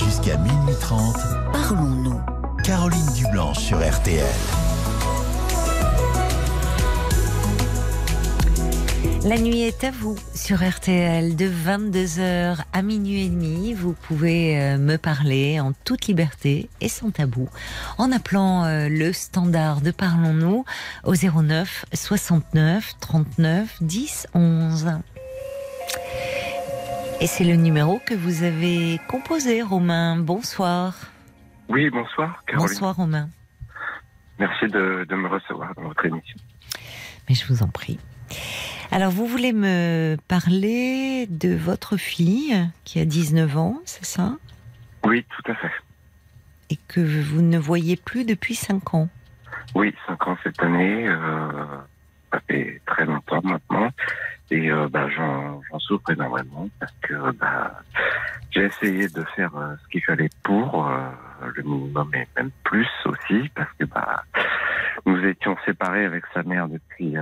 Speaker 4: Jusqu'à minuit 30,
Speaker 7: Parlons-nous.
Speaker 4: Caroline Dublanche sur RTL.
Speaker 1: La nuit est à vous sur RTL de 22h à minuit et demi. Vous pouvez euh, me parler en toute liberté et sans tabou en appelant euh, le standard de Parlons-nous au 09 69 39 10 11. Et c'est le numéro que vous avez composé, Romain. Bonsoir.
Speaker 10: Oui, bonsoir, Caroline.
Speaker 1: Bonsoir, Romain.
Speaker 10: Merci de, de me recevoir dans votre émission.
Speaker 1: Mais je vous en prie. Alors, vous voulez me parler de votre fille qui a 19 ans, c'est ça?
Speaker 10: Oui, tout à fait.
Speaker 1: Et que vous ne voyez plus depuis 5 ans?
Speaker 10: Oui, 5 ans cette année, euh, ça fait très longtemps maintenant. Et euh, bah, j'en souffre énormément parce que bah, j'ai essayé de faire euh, ce qu'il fallait pour, euh, le minimum et même plus aussi, parce que bah, nous étions séparés avec sa mère depuis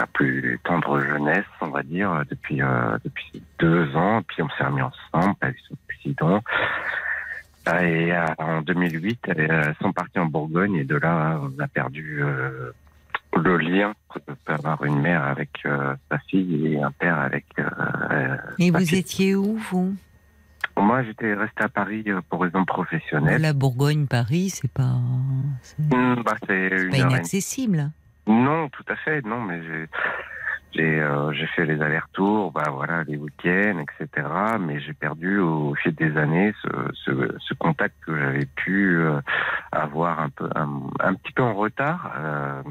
Speaker 10: la plus tendre jeunesse, on va dire, depuis euh, depuis deux ans. Puis on s'est remis ensemble, elle a eu son accident. Ah, Et euh, en 2008, elles euh, sont parties en Bourgogne et de là, on a perdu euh, le lien que peut avoir une mère avec sa fille et un père avec.
Speaker 1: Et vous étiez où, vous?
Speaker 10: Moi, j'étais resté à Paris pour raisons professionnelles.
Speaker 1: La Bourgogne-Paris, c'est pas. C'est
Speaker 10: mmh, bah,
Speaker 1: pas inaccessible.
Speaker 10: Non, tout à fait. Non, mais j'ai. J'ai euh, fait les allers-retours, bah voilà, les week-ends, etc. Mais j'ai perdu au fil des années ce, contact que j'avais pu euh, avoir un peu un, petit peu en retard. Euh,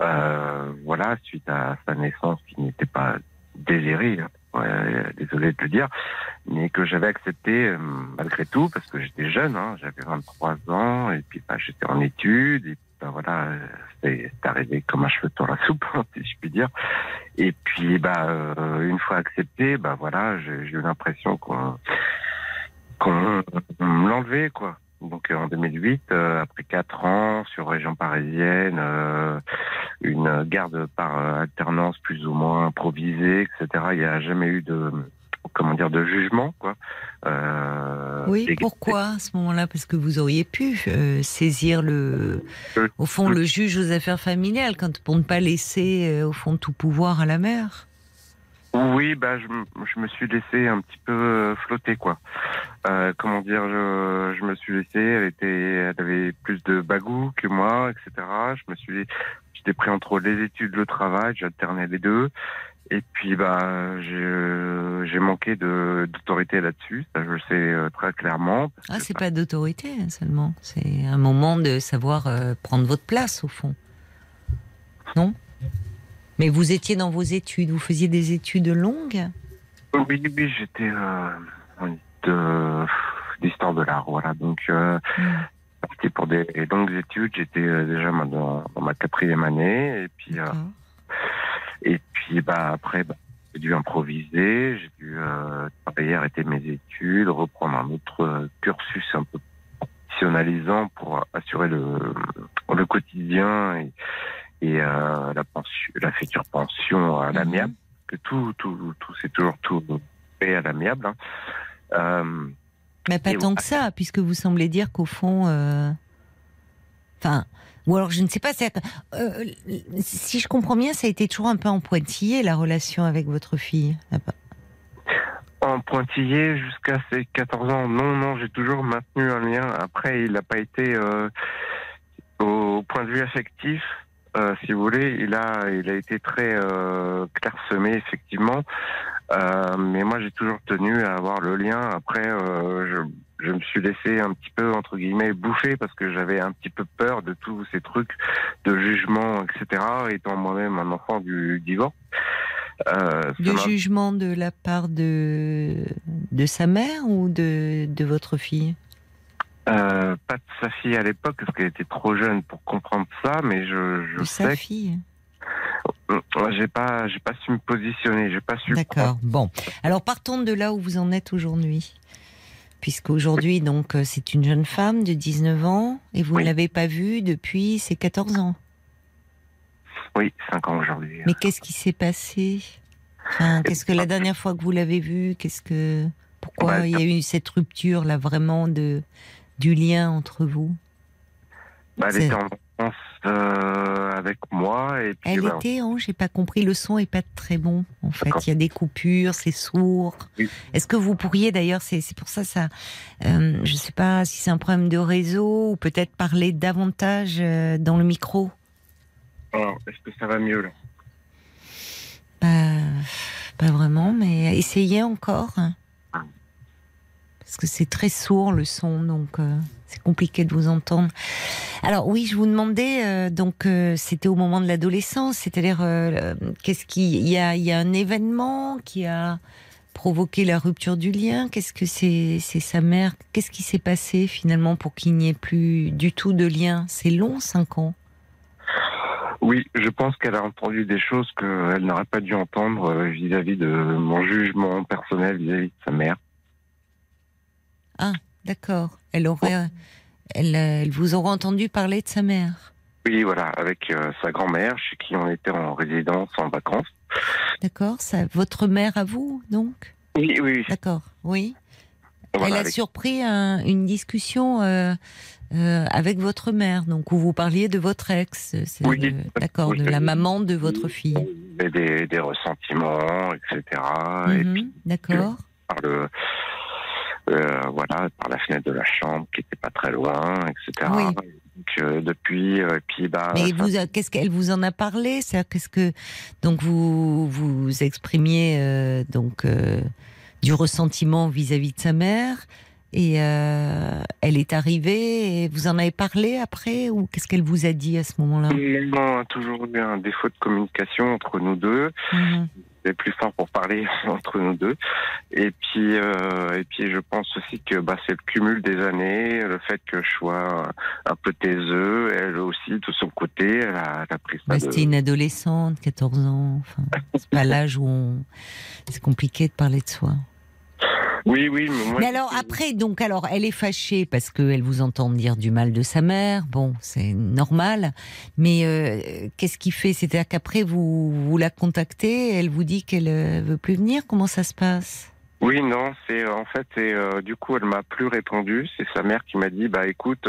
Speaker 10: euh, voilà, suite à sa naissance qui n'était pas désirée, ouais, désolé de le dire, mais que j'avais accepté malgré tout parce que j'étais jeune, hein, j'avais 23 ans et puis bah, j'étais en études et ben voilà, c'est arrivé comme un cheveu dans la soupe, <laughs> si je puis dire. Et puis, bah, euh, une fois accepté, bah voilà, j'ai eu l'impression qu'on qu'on l'enlevait, quoi. Donc en 2008, euh, après quatre ans sur région parisienne, euh, une garde par alternance plus ou moins improvisée, etc. Il n'y a jamais eu de comment dire de jugement quoi.
Speaker 1: Euh, oui, pourquoi à ce moment-là? Parce que vous auriez pu euh, saisir le, au fond, le juge aux affaires familiales, quand pour ne pas laisser euh, au fond tout pouvoir à la mère.
Speaker 10: Oui, bah je, je, me suis laissé un petit peu flotter quoi. comment dire, je, je, me suis laissé. Elle était, elle avait plus de bagou que moi, etc. Je me suis, j'étais pris entre les études, le travail, j'alternais les deux. Et puis bah j'ai manqué d'autorité là-dessus, ça je le sais euh, très clairement.
Speaker 1: Ah c'est pas d'autorité hein, seulement, c'est un moment de savoir euh, prendre votre place au fond. Non? Mais vous étiez dans vos études, vous faisiez des études longues?
Speaker 10: Oui oui j'étais euh, d'histoire de, l'art voilà donc euh, hmm. pour des longues études j'étais déjà dans, dans, ma quatrième année et puis et puis bah après, bah, j'ai dû improviser, j'ai dû euh, travailler, arrêter mes études, reprendre un autre euh, cursus un peu professionnalisant pour assurer le, le quotidien et, et euh, la, pension, la future pension à l'amiable. Mhm. Que tout, tout, tout, c'est toujours tout fait à l'amiable. Hein.
Speaker 1: Euh, Mais pas tant que ça, puisque vous semblez dire qu'au fond, euh, enfin, ou alors je ne sais pas. Euh, si je comprends bien, ça a été toujours un peu en pointillé la relation avec votre fille.
Speaker 10: En pointillé jusqu'à ses 14 ans. Non, non, j'ai toujours maintenu un lien. Après, il n'a pas été euh, au point de vue affectif. Euh, si vous voulez, il a, été très clairsemé effectivement. Mais moi, j'ai toujours tenu à avoir le lien. Après, je, je me suis laissé un petit peu entre guillemets bouffer parce que j'avais un petit peu peur de tous ces trucs de jugement, etc. Étant moi-même un enfant du divorce.
Speaker 1: Euh, de jugement de la part de de sa mère ou de de votre fille?
Speaker 10: Euh, Pas de sa fille à l'époque parce qu'elle était trop jeune pour comprendre ça, mais je, je
Speaker 1: de
Speaker 10: sais.
Speaker 1: Sa fille?
Speaker 10: J'ai pas, j'ai pas su me positionner, j'ai pas su.
Speaker 1: D'accord. Bon, alors partons de là où vous en êtes aujourd'hui puisqu'aujourd'hui, donc, euh, c'est une jeune femme de 19 ans et vous ne l'avez pas vue depuis ses 14 ans.
Speaker 10: Oui, 5 ans aujourd'hui.
Speaker 1: Mais qu'est-ce qui s'est passé? Qu'est-ce que la dernière fois que vous l'avez vue, qu'est-ce que, pourquoi bah, il y a eu cette rupture là vraiment de du lien entre vous?
Speaker 10: Bah, Elle était en vacances euh, avec moi et
Speaker 1: Elle
Speaker 10: bah,
Speaker 1: était, oh, j'ai pas compris, le son est pas très bon. En fait, il y a des coupures, c'est sourd. Est-ce que vous pourriez d'ailleurs, c'est pour ça ça, euh, je sais pas si c'est un problème de réseau ou peut-être parler davantage euh, dans le micro?
Speaker 10: Alors, est-ce que ça va mieux là?
Speaker 1: Pas vraiment, mais essayez encore. Hein. Ah. Parce que c'est très sourd le son, donc euh, c'est compliqué de vous entendre. Alors oui, je vous demandais, euh, donc euh, c'était au moment de l'adolescence, c'est-à-dire qu'est-ce qui, il y a, y a un événement qui a provoqué la rupture du lien? Qu'est-ce que c'est, c'est sa mère? Qu'est-ce qui s'est passé finalement pour qu'il n'y ait plus du tout de lien? C'est long, cinq ans.
Speaker 10: Oui, je pense qu'elle a entendu des choses qu'elle n'aurait pas dû entendre euh, vis-à-vis de mon jugement personnel vis-à-vis de sa mère.
Speaker 1: Ah, d'accord. Elle aurait, elle, elle, vous aurait entendu parler de sa mère.
Speaker 10: Oui, voilà, avec euh, sa grand-mère, chez qui on était en résidence, en vacances.
Speaker 1: D'accord. Ça, votre mère à vous, donc?
Speaker 10: Oui, oui.
Speaker 1: D'accord. Oui. Elle a surpris une discussion euh, euh, avec votre mère, donc où vous parliez de votre ex,
Speaker 10: oui,
Speaker 1: d'accord, de la maman de votre fille.
Speaker 10: Des, des ressentiments, etc. et
Speaker 1: mhm, d'accord.
Speaker 10: Par le, euh, voilà, par la fenêtre de la chambre qui était pas très loin, etc. Oui. Donc, depuis, puis bah.
Speaker 1: Mais vous, qu'est-ce qu'elle vous en a parlé? Qu'est-ce que donc vous vous exprimiez donc du ressentiment vis-à-vis de sa mère. Et euh, elle est arrivée et vous en avez parlé après ou qu'est-ce qu'elle vous a dit à ce moment-là?
Speaker 10: On a toujours eu un défaut de communication entre nous deux. Mhm. Plus fort pour parler <laughs> entre nous deux. Et puis, euh, et puis, je pense aussi que bah, c'est le cumul des années, le fait que je sois un peu taiseux. Elle aussi, de son côté, elle a, pris ça.
Speaker 1: Bah, C'était une adolescente, 14 ans. Enfin, c'est pas <laughs> l'âge où on... c'est compliqué de parler de soi.
Speaker 10: Oui, oui.
Speaker 1: Mais, alors après, donc alors, elle est fâchée parce qu'elle vous entend dire du mal de sa mère. Bon, c'est normal. Mais euh, qu'est-ce qui fait? C'est-à-dire qu'après vous, vous la contactez, elle vous dit qu'elle euh, veut plus venir? Comment ça se passe?
Speaker 10: Oui, non, c'est en fait, et, euh, du coup, elle m'a plus répondu. C'est sa mère qui m'a dit, bah écoute.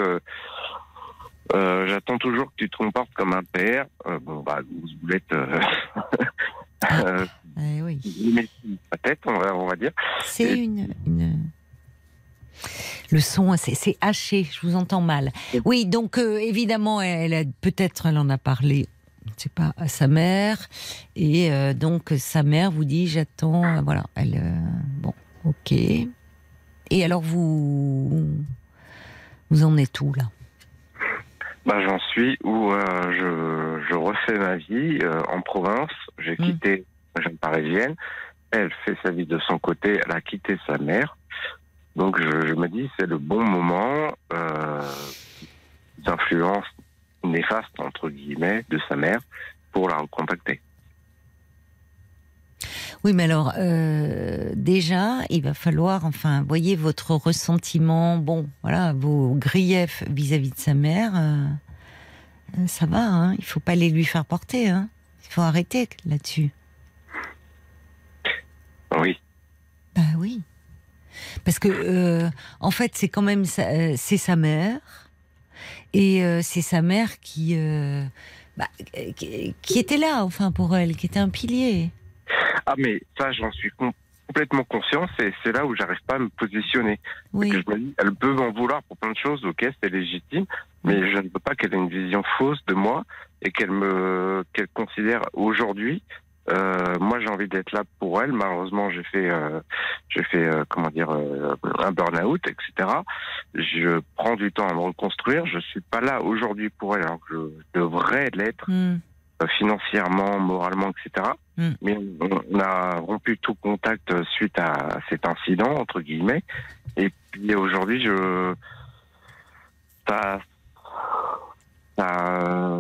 Speaker 10: J'attends toujours que tu te comportes comme un père. bon, bah, vous êtes
Speaker 1: Euh, <laughs> eh oui.
Speaker 10: Peut-être, on va, dire.
Speaker 1: C'est une, Le son, c'est haché, je vous entends mal. Oui, donc euh, évidemment, elle, peut-être elle en a parlé, je ne sais pas, à sa mère, et euh, donc sa mère vous dit j'attends, voilà, elle, bon, ok. Et alors vous, vous en êtes où là?
Speaker 10: Bah, J'en suis où je, je, refais ma vie en province. J'ai hmm. quitté jeune parisienne. Elle fait sa vie de son côté. Elle a quitté sa mère. Donc je, me dis c'est le bon moment euh, d'influence néfaste entre guillemets de sa mère pour la recontacter.
Speaker 1: Oui, mais alors euh, déjà, il va falloir, enfin, voyez votre ressentiment, bon, voilà, vos griefs vis-à-vis de sa mère, euh, ça va, hein, il faut pas les lui faire porter, hein. Il faut arrêter là-dessus.
Speaker 10: Oui.
Speaker 1: Bah oui. Parce que, euh, en fait, c'est quand même euh, c'est sa mère. Et euh, c'est sa mère qui, bah, qui, était là, enfin, pour elle, qui était un pilier.
Speaker 10: Ah, mais ça, j'en suis complètement conscient. C'est là où j'arrive pas à me positionner.
Speaker 1: Oui.
Speaker 10: Que je me dis, elle peut m'en vouloir pour plein de choses, ok, c'est légitime, mais je ne veux pas qu'elle ait une vision fausse de moi et qu'elle me qu'elle considère aujourd'hui euh, moi, j'ai envie d'être là pour elle. Malheureusement, j'ai fait, euh, j'ai fait, euh, comment dire, un burn-out, etc. Je prends du temps à me reconstruire. Je suis pas là aujourd'hui pour elle, alors que je devrais l'être euh, financièrement, moralement, etc. Hmm. Mais on, a rompu tout contact suite à cet incident entre guillemets. Et puis aujourd'hui, je, ça, ça,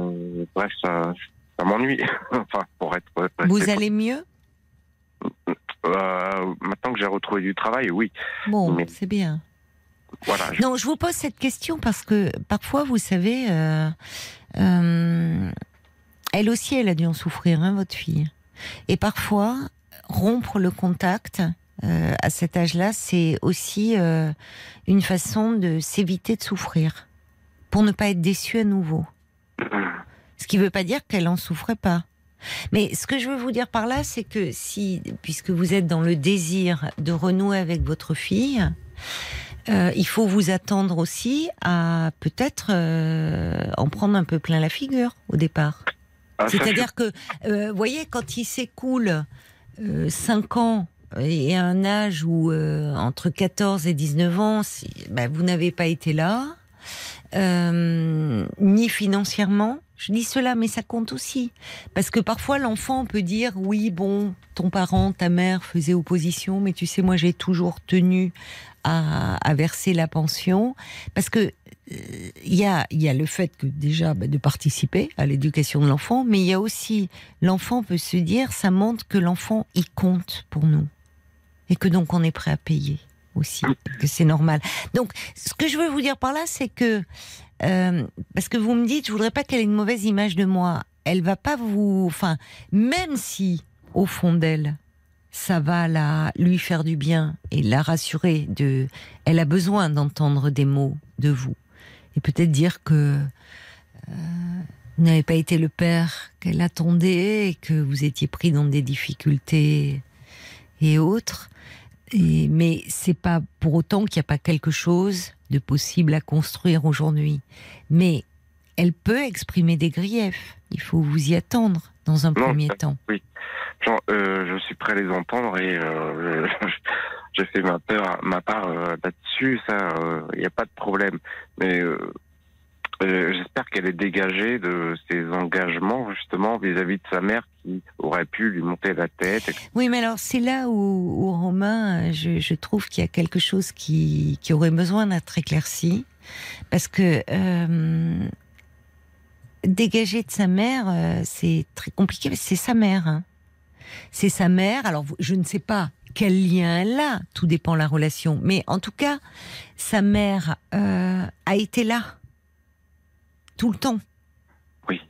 Speaker 10: bref, ça ça m'ennuie. <laughs> enfin, pour être.
Speaker 1: Vous allez mieux?
Speaker 10: Euh, Maintenant que j'ai retrouvé du travail, oui.
Speaker 1: Bon, c'est bien.
Speaker 10: Voilà.
Speaker 1: Non, je vous pose cette question parce que parfois, vous savez, euh, euh, elle aussi, elle a dû en souffrir, hein, votre fille. Et parfois, rompre le contact à cet âge-là, c'est aussi une façon de s'éviter de souffrir, pour ne pas être déçu à nouveau. Ce qui ne veut pas dire qu'elle en souffrait pas. Mais ce que je veux vous dire par là, c'est que si, puisque vous êtes dans le désir de renouer avec votre fille, euh, il faut vous attendre aussi à peut-être euh, en prendre un peu plein la figure au départ. Ah, C'est-à-dire que, euh, vous voyez, quand il s'écoule 5 ans et un âge où entre 14 et 19 ans, ben, vous n'avez pas été là, ni financièrement, je dis cela, mais ça compte aussi. Parce que parfois, l'enfant peut dire, oui, bon, ton parent, ta mère faisait opposition, mais tu sais, moi, j'ai toujours tenu à, verser la pension. Parce que il euh, y, a, y a le fait que déjà bah, de participer à l'éducation de l'enfant, mais il y a aussi l'enfant peut se dire, ça montre que l'enfant, il compte pour nous. Et que donc on est prêt à payer aussi, que c'est normal. Donc, ce que je veux vous dire par là, c'est que euh, parce que vous me dites, je voudrais pas qu'elle ait une mauvaise image de moi. Elle va pas vous, enfin, même si au fond d'elle, ça va la lui faire du bien et la rassurer de elle a besoin d'entendre des mots de vous et peut-être dire que euh, vous n'avez pas été le père qu'elle attendait et que vous étiez pris dans des difficultés et autres et, mais c'est pas pour autant qu'il n'y a pas quelque chose de possible à construire aujourd'hui. Mais elle peut exprimer des griefs. Il faut vous y attendre dans un premier temps.
Speaker 10: oui. Genre, euh, je suis prêt à les entendre et euh, <laughs> je fais ma, peur, ma part euh, là-dessus, ça, il n'y a pas de problème. Mais j'espère qu'elle est dégagée de ses engagements justement vis-à-vis de sa mère qui aurait pu lui monter la tête.
Speaker 1: Oui, mais alors c'est là où, Romain, je, trouve qu'il y a quelque chose qui, aurait besoin d'être éclairci, parce que dégager de sa mère, c'est très compliqué, c'est sa mère. Hein c'est sa mère. Alors, je ne sais pas quel lien elle a, tout dépend de la relation. Mais en tout cas, sa mère euh, a été là tout le temps.
Speaker 10: Oui.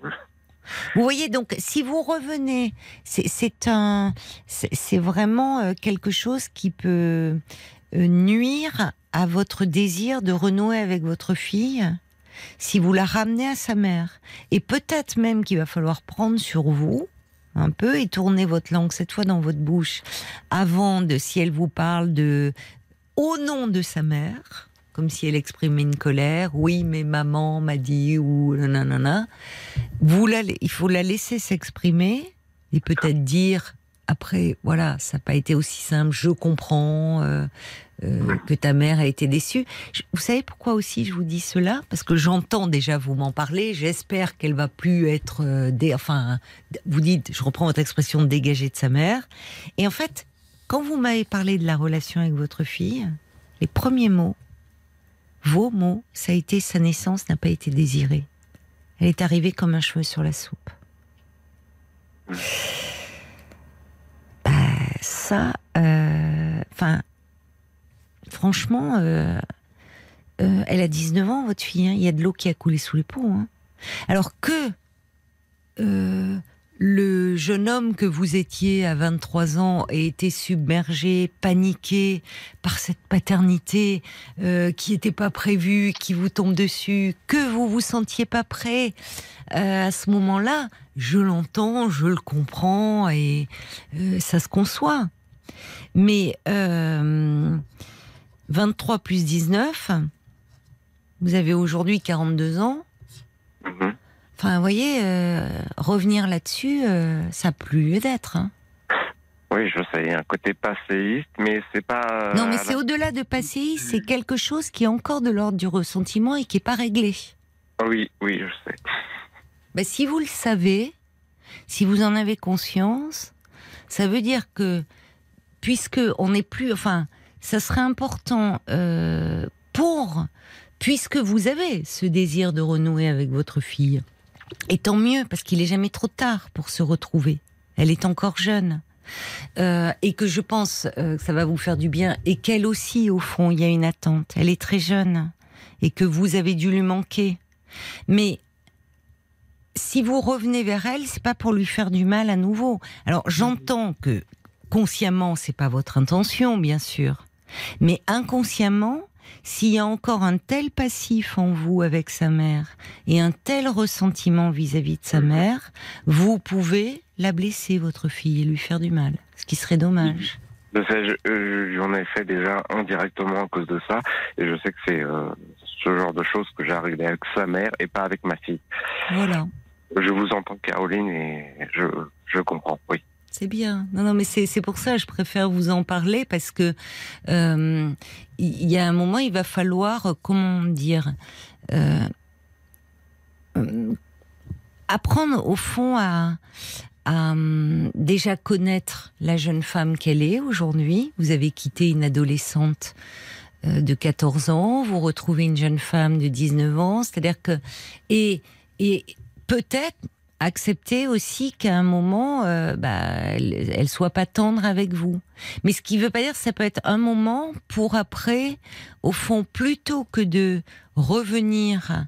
Speaker 1: Vous voyez, donc, si vous revenez, c'est un, c'est vraiment euh, quelque chose qui peut euh, nuire à votre désir de renouer avec votre fille si vous la ramenez à sa mère. Et peut-être même qu'il va falloir prendre sur vous un peu et tournez votre langue cette fois dans votre bouche avant de, si elle vous parle de au nom de sa mère, comme si elle exprimait une colère, oui mais maman m'a dit ou nanana, vous la, il faut la laisser s'exprimer et peut-être dire après voilà ça n'a pas été aussi simple, je comprends. Euh, euh, que ta mère a été déçue. vous savez pourquoi aussi je vous dis cela? Parce que j'entends déjà vous m'en parler. J'espère qu'elle va plus être, euh, enfin, vous dites, je reprends votre expression, dégagée de sa mère. Et en fait, quand vous m'avez parlé de la relation avec votre fille, les premiers mots, vos mots, ça a été sa naissance n'a pas été désirée. Elle est arrivée comme un cheveu sur la soupe. Bah, ça, euh, franchement, euh, euh, elle a 19 ans, votre fille. Hein. Il y a de l'eau qui a coulé sous les ponts. Hein. Alors que le jeune homme que vous étiez à 23 ans ait été submergé, paniqué par cette paternité qui n'était pas prévue, qui vous tombe dessus, que vous vous sentiez pas prêt à ce moment-là, je l'entends, je le comprends et ça se conçoit. Mais 23 plus 19, vous avez aujourd'hui 42 ans. Mhm. Enfin, vous voyez, euh, revenir là-dessus, euh, ça n'a plus lieu d'être. Hein.
Speaker 10: Oui, je sais, il y a un côté passéiste, mais c'est pas.
Speaker 1: Non, mais c'est au-delà de passéiste, c'est quelque chose qui est encore de l'ordre du ressentiment et qui n'est pas réglé.
Speaker 10: Oui, oui, je sais.
Speaker 1: Ben, si vous le savez, si vous en avez conscience, ça veut dire que, puisque on n'est plus. Enfin, ça serait important euh, pour, puisque vous avez ce désir de renouer avec votre fille, et tant mieux, parce qu'il est jamais trop tard pour se retrouver. Elle est encore jeune. Euh, et que je pense euh, que ça va vous faire du bien, et qu'elle aussi, au fond, il y a une attente. Elle est très jeune, et que vous avez dû lui manquer. Mais si vous revenez vers elle, c'est pas pour lui faire du mal à nouveau. Alors j'entends que consciemment, c'est pas votre intention, bien sûr. Mais inconsciemment, s'il y a encore un tel passif en vous avec sa mère et un tel ressentiment vis-à-vis de sa mère, vous pouvez la blesser, votre fille, et lui faire du mal, ce qui serait dommage.
Speaker 10: Euh, j'en ai fait déjà indirectement à cause de ça, et je sais que c'est euh, ce genre de choses que j'ai arrivé avec sa mère et pas avec ma fille.
Speaker 1: Voilà.
Speaker 10: Je vous entends, Caroline, et je, je comprends, oui.
Speaker 1: C'est bien. Non, non, mais c'est pour ça je préfère vous en parler parce que euh, il y a un moment, il va falloir, comment dire, euh, euh, apprendre au fond à, à déjà connaître la jeune femme qu'elle est aujourd'hui. Vous avez quitté une adolescente de 14 ans, vous retrouvez une jeune femme de 19 ans, c'est-à-dire que et et peut-être accepter aussi qu'à un moment, euh, bah, elle, soit pas tendre avec vous. Mais ce qui veut pas dire que ça peut être un moment pour après, au fond, plutôt que de revenir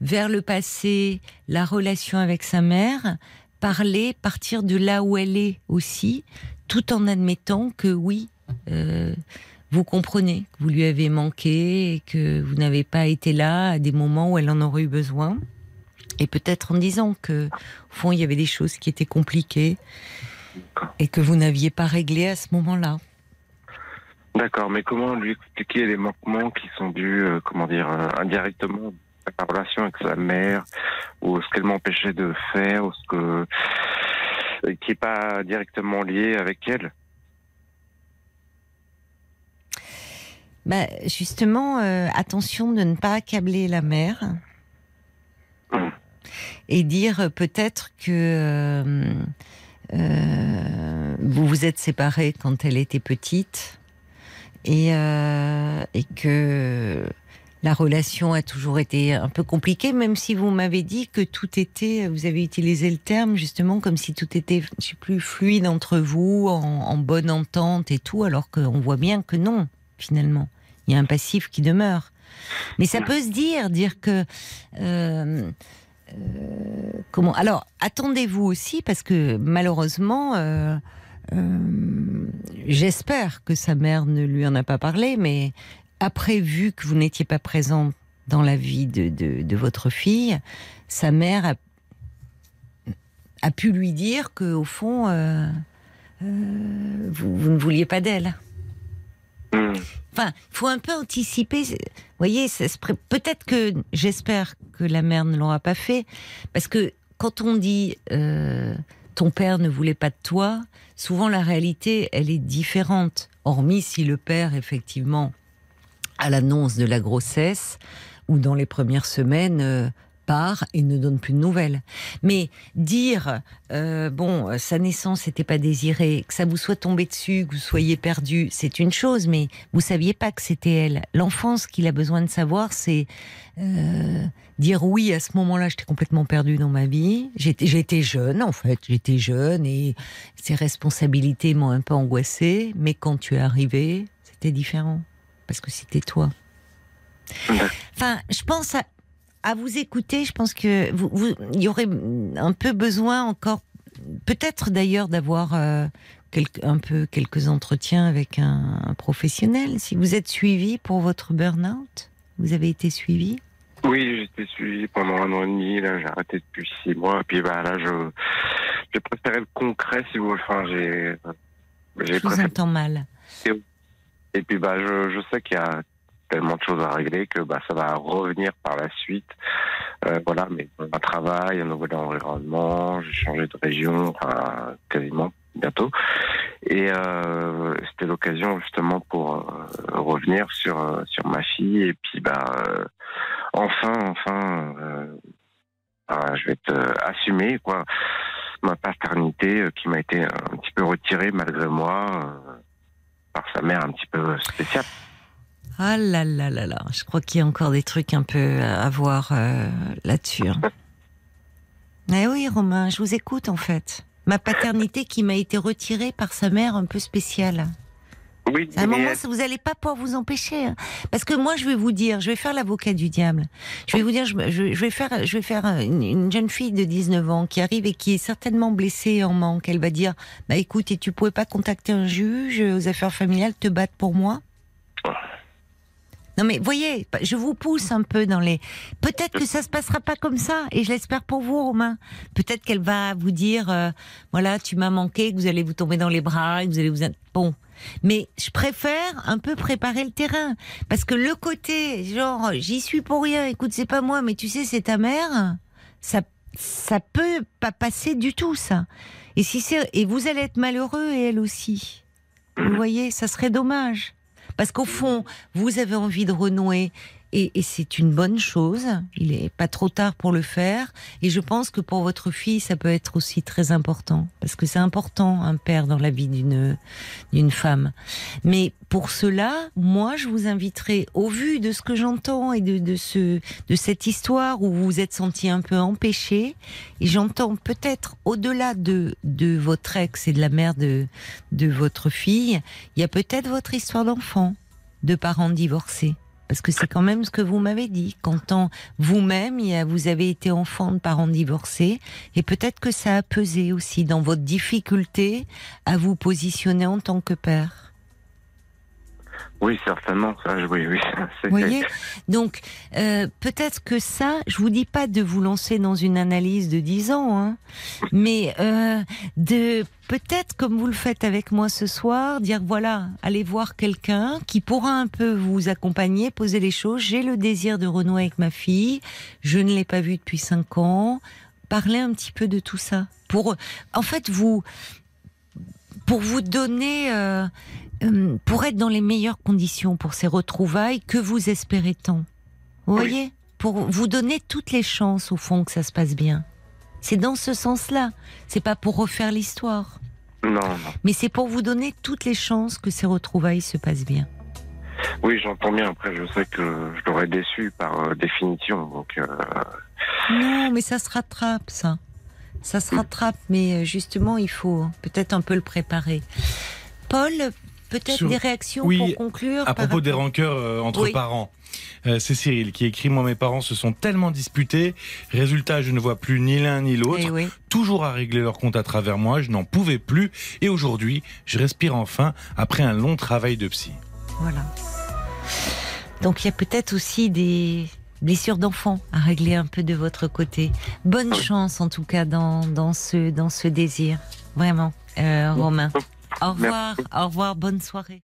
Speaker 1: vers le passé, la relation avec sa mère, parler, partir de là où elle est aussi, tout en admettant que oui, euh, vous comprenez que vous lui avez manqué et que vous n'avez pas été là à des moments où elle en aurait eu besoin. Et peut-être en disant que, au fond, il y avait des choses qui étaient compliquées et que vous n'aviez pas réglé à ce moment-là.
Speaker 10: D'accord, mais comment lui expliquer les manquements qui sont dus, euh, comment dire, euh, indirectement à la relation avec sa mère, ou ce qu'elle m'empêchait de faire, ou ce que euh, qui est pas directement lié avec elle?
Speaker 1: Bah, Justement, attention de ne pas accabler la mère hum. Et dire peut-être que vous vous êtes séparés quand elle était petite et, euh, et que la relation a toujours été un peu compliquée, même si vous m'avez dit que tout était, vous avez utilisé le terme justement comme si tout était, je sais plus, fluide entre vous, en, en bonne entente et tout, alors qu'on voit bien que non, finalement. Il y a un passif qui demeure. Mais ça peut se dire, dire que. Euh, euh, comment Alors, attendez-vous aussi, parce que malheureusement, euh, euh, j'espère que sa mère ne lui en a pas parlé, mais après, vu que vous n'étiez pas présent dans la vie de, votre fille, sa mère a, pu lui dire que au fond, euh, euh, vous, ne vouliez pas d'elle. Hmm. Enfin, il faut un peu anticiper. Vous voyez, peut-être que j'espère que la mère ne l'aura pas fait, parce que quand on dit ton père ne voulait pas de toi, souvent la réalité, elle est différente. Hormis si le père, effectivement, à l'annonce de la grossesse ou dans les premières semaines, euh, part et ne donne plus de nouvelles. Mais dire, euh, bon, sa naissance n'était pas désirée, que ça vous soit tombé dessus, que vous soyez perdu, c'est une chose, mais vous saviez pas que c'était elle. L'enfance qu'il a besoin de savoir, c'est euh, dire oui, à ce moment-là, j'étais complètement perdu dans ma vie. J'étais jeune, en fait, j'étais jeune et ses responsabilités m'ont un peu angoissée, mais quand tu es arrivé, c'était différent, parce que c'était toi. Enfin, je pense à, à vous écouter, je pense que vous, y aurait un peu besoin encore, peut-être d'ailleurs d'avoir euh, un peu quelques entretiens avec un, professionnel. Si vous êtes suivi pour votre burn-out, vous avez été suivi?
Speaker 10: Oui, j'étais suivi pendant un an et demi. Là, j'ai arrêté depuis six mois. Et puis bah là, je, j'ai préféré le concret, si vous voulez. Enfin, j'ai,
Speaker 1: j'ai je vous entends mal.
Speaker 10: Et, puis bah, je, je sais qu'il y a tellement de choses à régler que bah, ça va revenir par la suite. Euh, voilà, mais un travail, un nouvel environnement, j'ai changé de région, enfin, quasiment bientôt. Et euh, c'était l'occasion justement pour euh, revenir sur euh, sur ma fille et puis bah euh, enfin enfin bah, je vais te assumer quoi ma paternité qui m'a été un petit peu retirée malgré moi par sa mère un petit peu spéciale.
Speaker 1: Ah là là là là, je crois qu'il y a encore des trucs un peu à voir euh, là-dessus. Hein. <laughs> Eh oui, Romain, je vous écoute en fait. Ma paternité qui m'a été retirée par sa mère un peu spéciale.
Speaker 10: Oui,
Speaker 1: à un moment, vous n'allez pas pouvoir vous empêcher. Hein. Parce que moi, je vais vous dire, je vais faire l'avocat du diable. Je vais vous dire, je, vais faire, je vais faire une, une, jeune fille de 19 ans qui arrive et qui est certainement blessée en manque. Elle va dire, bah écoute, et tu pouvais pas contacter un juge aux affaires familiales, te battre pour moi? Non mais voyez, je vous pousse un peu dans les. Peut-être que ça se passera pas comme ça, et je l'espère pour vous, Romain. Peut-être qu'elle va vous dire, euh, voilà, tu m'as manqué, que vous allez vous tomber dans les bras, que vous allez vous. Bon, mais je préfère un peu préparer le terrain, parce que le côté genre, j'y suis pour rien. Écoute, c'est pas moi, mais tu sais, c'est ta mère. Ça, ça peut pas passer du tout, ça. Et si c'est, et vous allez être malheureux et elle aussi. Vous voyez, ça serait dommage. Parce qu'au fond, vous avez envie de renouer et, c'est une bonne chose. Il n'est pas trop tard pour le faire. Et je pense que pour votre fille, ça peut être aussi très important. Parce que c'est important, un père dans la vie d'une, d'une femme. Mais pour cela, moi, je vous inviterai, au vu de ce que j'entends et de, de, ce, de cette histoire où vous vous êtes senti un peu empêché, et j'entends peut-être au-delà de, de votre ex et de la mère de, de votre fille, il y a peut-être votre histoire d'enfant, de parents divorcés parce que c'est quand même ce que vous m'avez dit. Quand vous-même, vous avez été enfant de parents divorcés, et peut-être que ça a pesé aussi dans votre difficulté à vous positionner en tant que père.
Speaker 10: Oui, certainement. Ça, oui, oui. <laughs>
Speaker 1: Vous voyez Donc, euh, peut-être que ça, je vous dis pas de vous lancer dans une analyse de 10 ans, hein, mais euh, de peut-être, comme vous le faites avec moi ce soir, dire voilà, allez voir quelqu'un qui pourra un peu vous accompagner, poser les choses. J'ai le désir de renouer avec ma fille. Je ne l'ai pas vue depuis 5 ans. Parler un petit peu de tout ça. Pour, en fait, vous, pour vous donner... Euh, euh, pour être dans les meilleures conditions pour ces retrouvailles que vous espérez tant? Vous voyez Pour vous donner toutes les chances, au fond, que ça se passe bien. C'est dans ce sens-là. C'est pas pour refaire l'histoire.
Speaker 10: Non, non.
Speaker 1: Mais c'est pour vous donner toutes les chances que ces retrouvailles se passent bien.
Speaker 10: Oui, j'entends bien. Après, je sais que je l'aurais déçu par euh, définition. Donc, euh,
Speaker 1: Non, mais ça se rattrape, ça. Ça se rattrape, mais justement, il faut peut-être un peu le préparer. Paul, Peut-être des réactions pour conclure
Speaker 11: À propos des rancœurs euh, entre parents. Euh, c'est Cyril qui écrit Moi, mes parents se sont tellement disputés. Résultat, je ne vois plus ni l'un ni l'autre.
Speaker 1: Eh
Speaker 11: Toujours à régler leur compte à travers moi. Je n'en pouvais plus. Et aujourd'hui, je respire enfin après un long travail de psy.
Speaker 1: Voilà. Donc il y a peut-être aussi des blessures d'enfants à régler un peu de votre côté. Bonne chance en tout cas dans, dans, ce, dans ce désir. Vraiment, euh, Romain. Au revoir, au revoir, bonne soirée.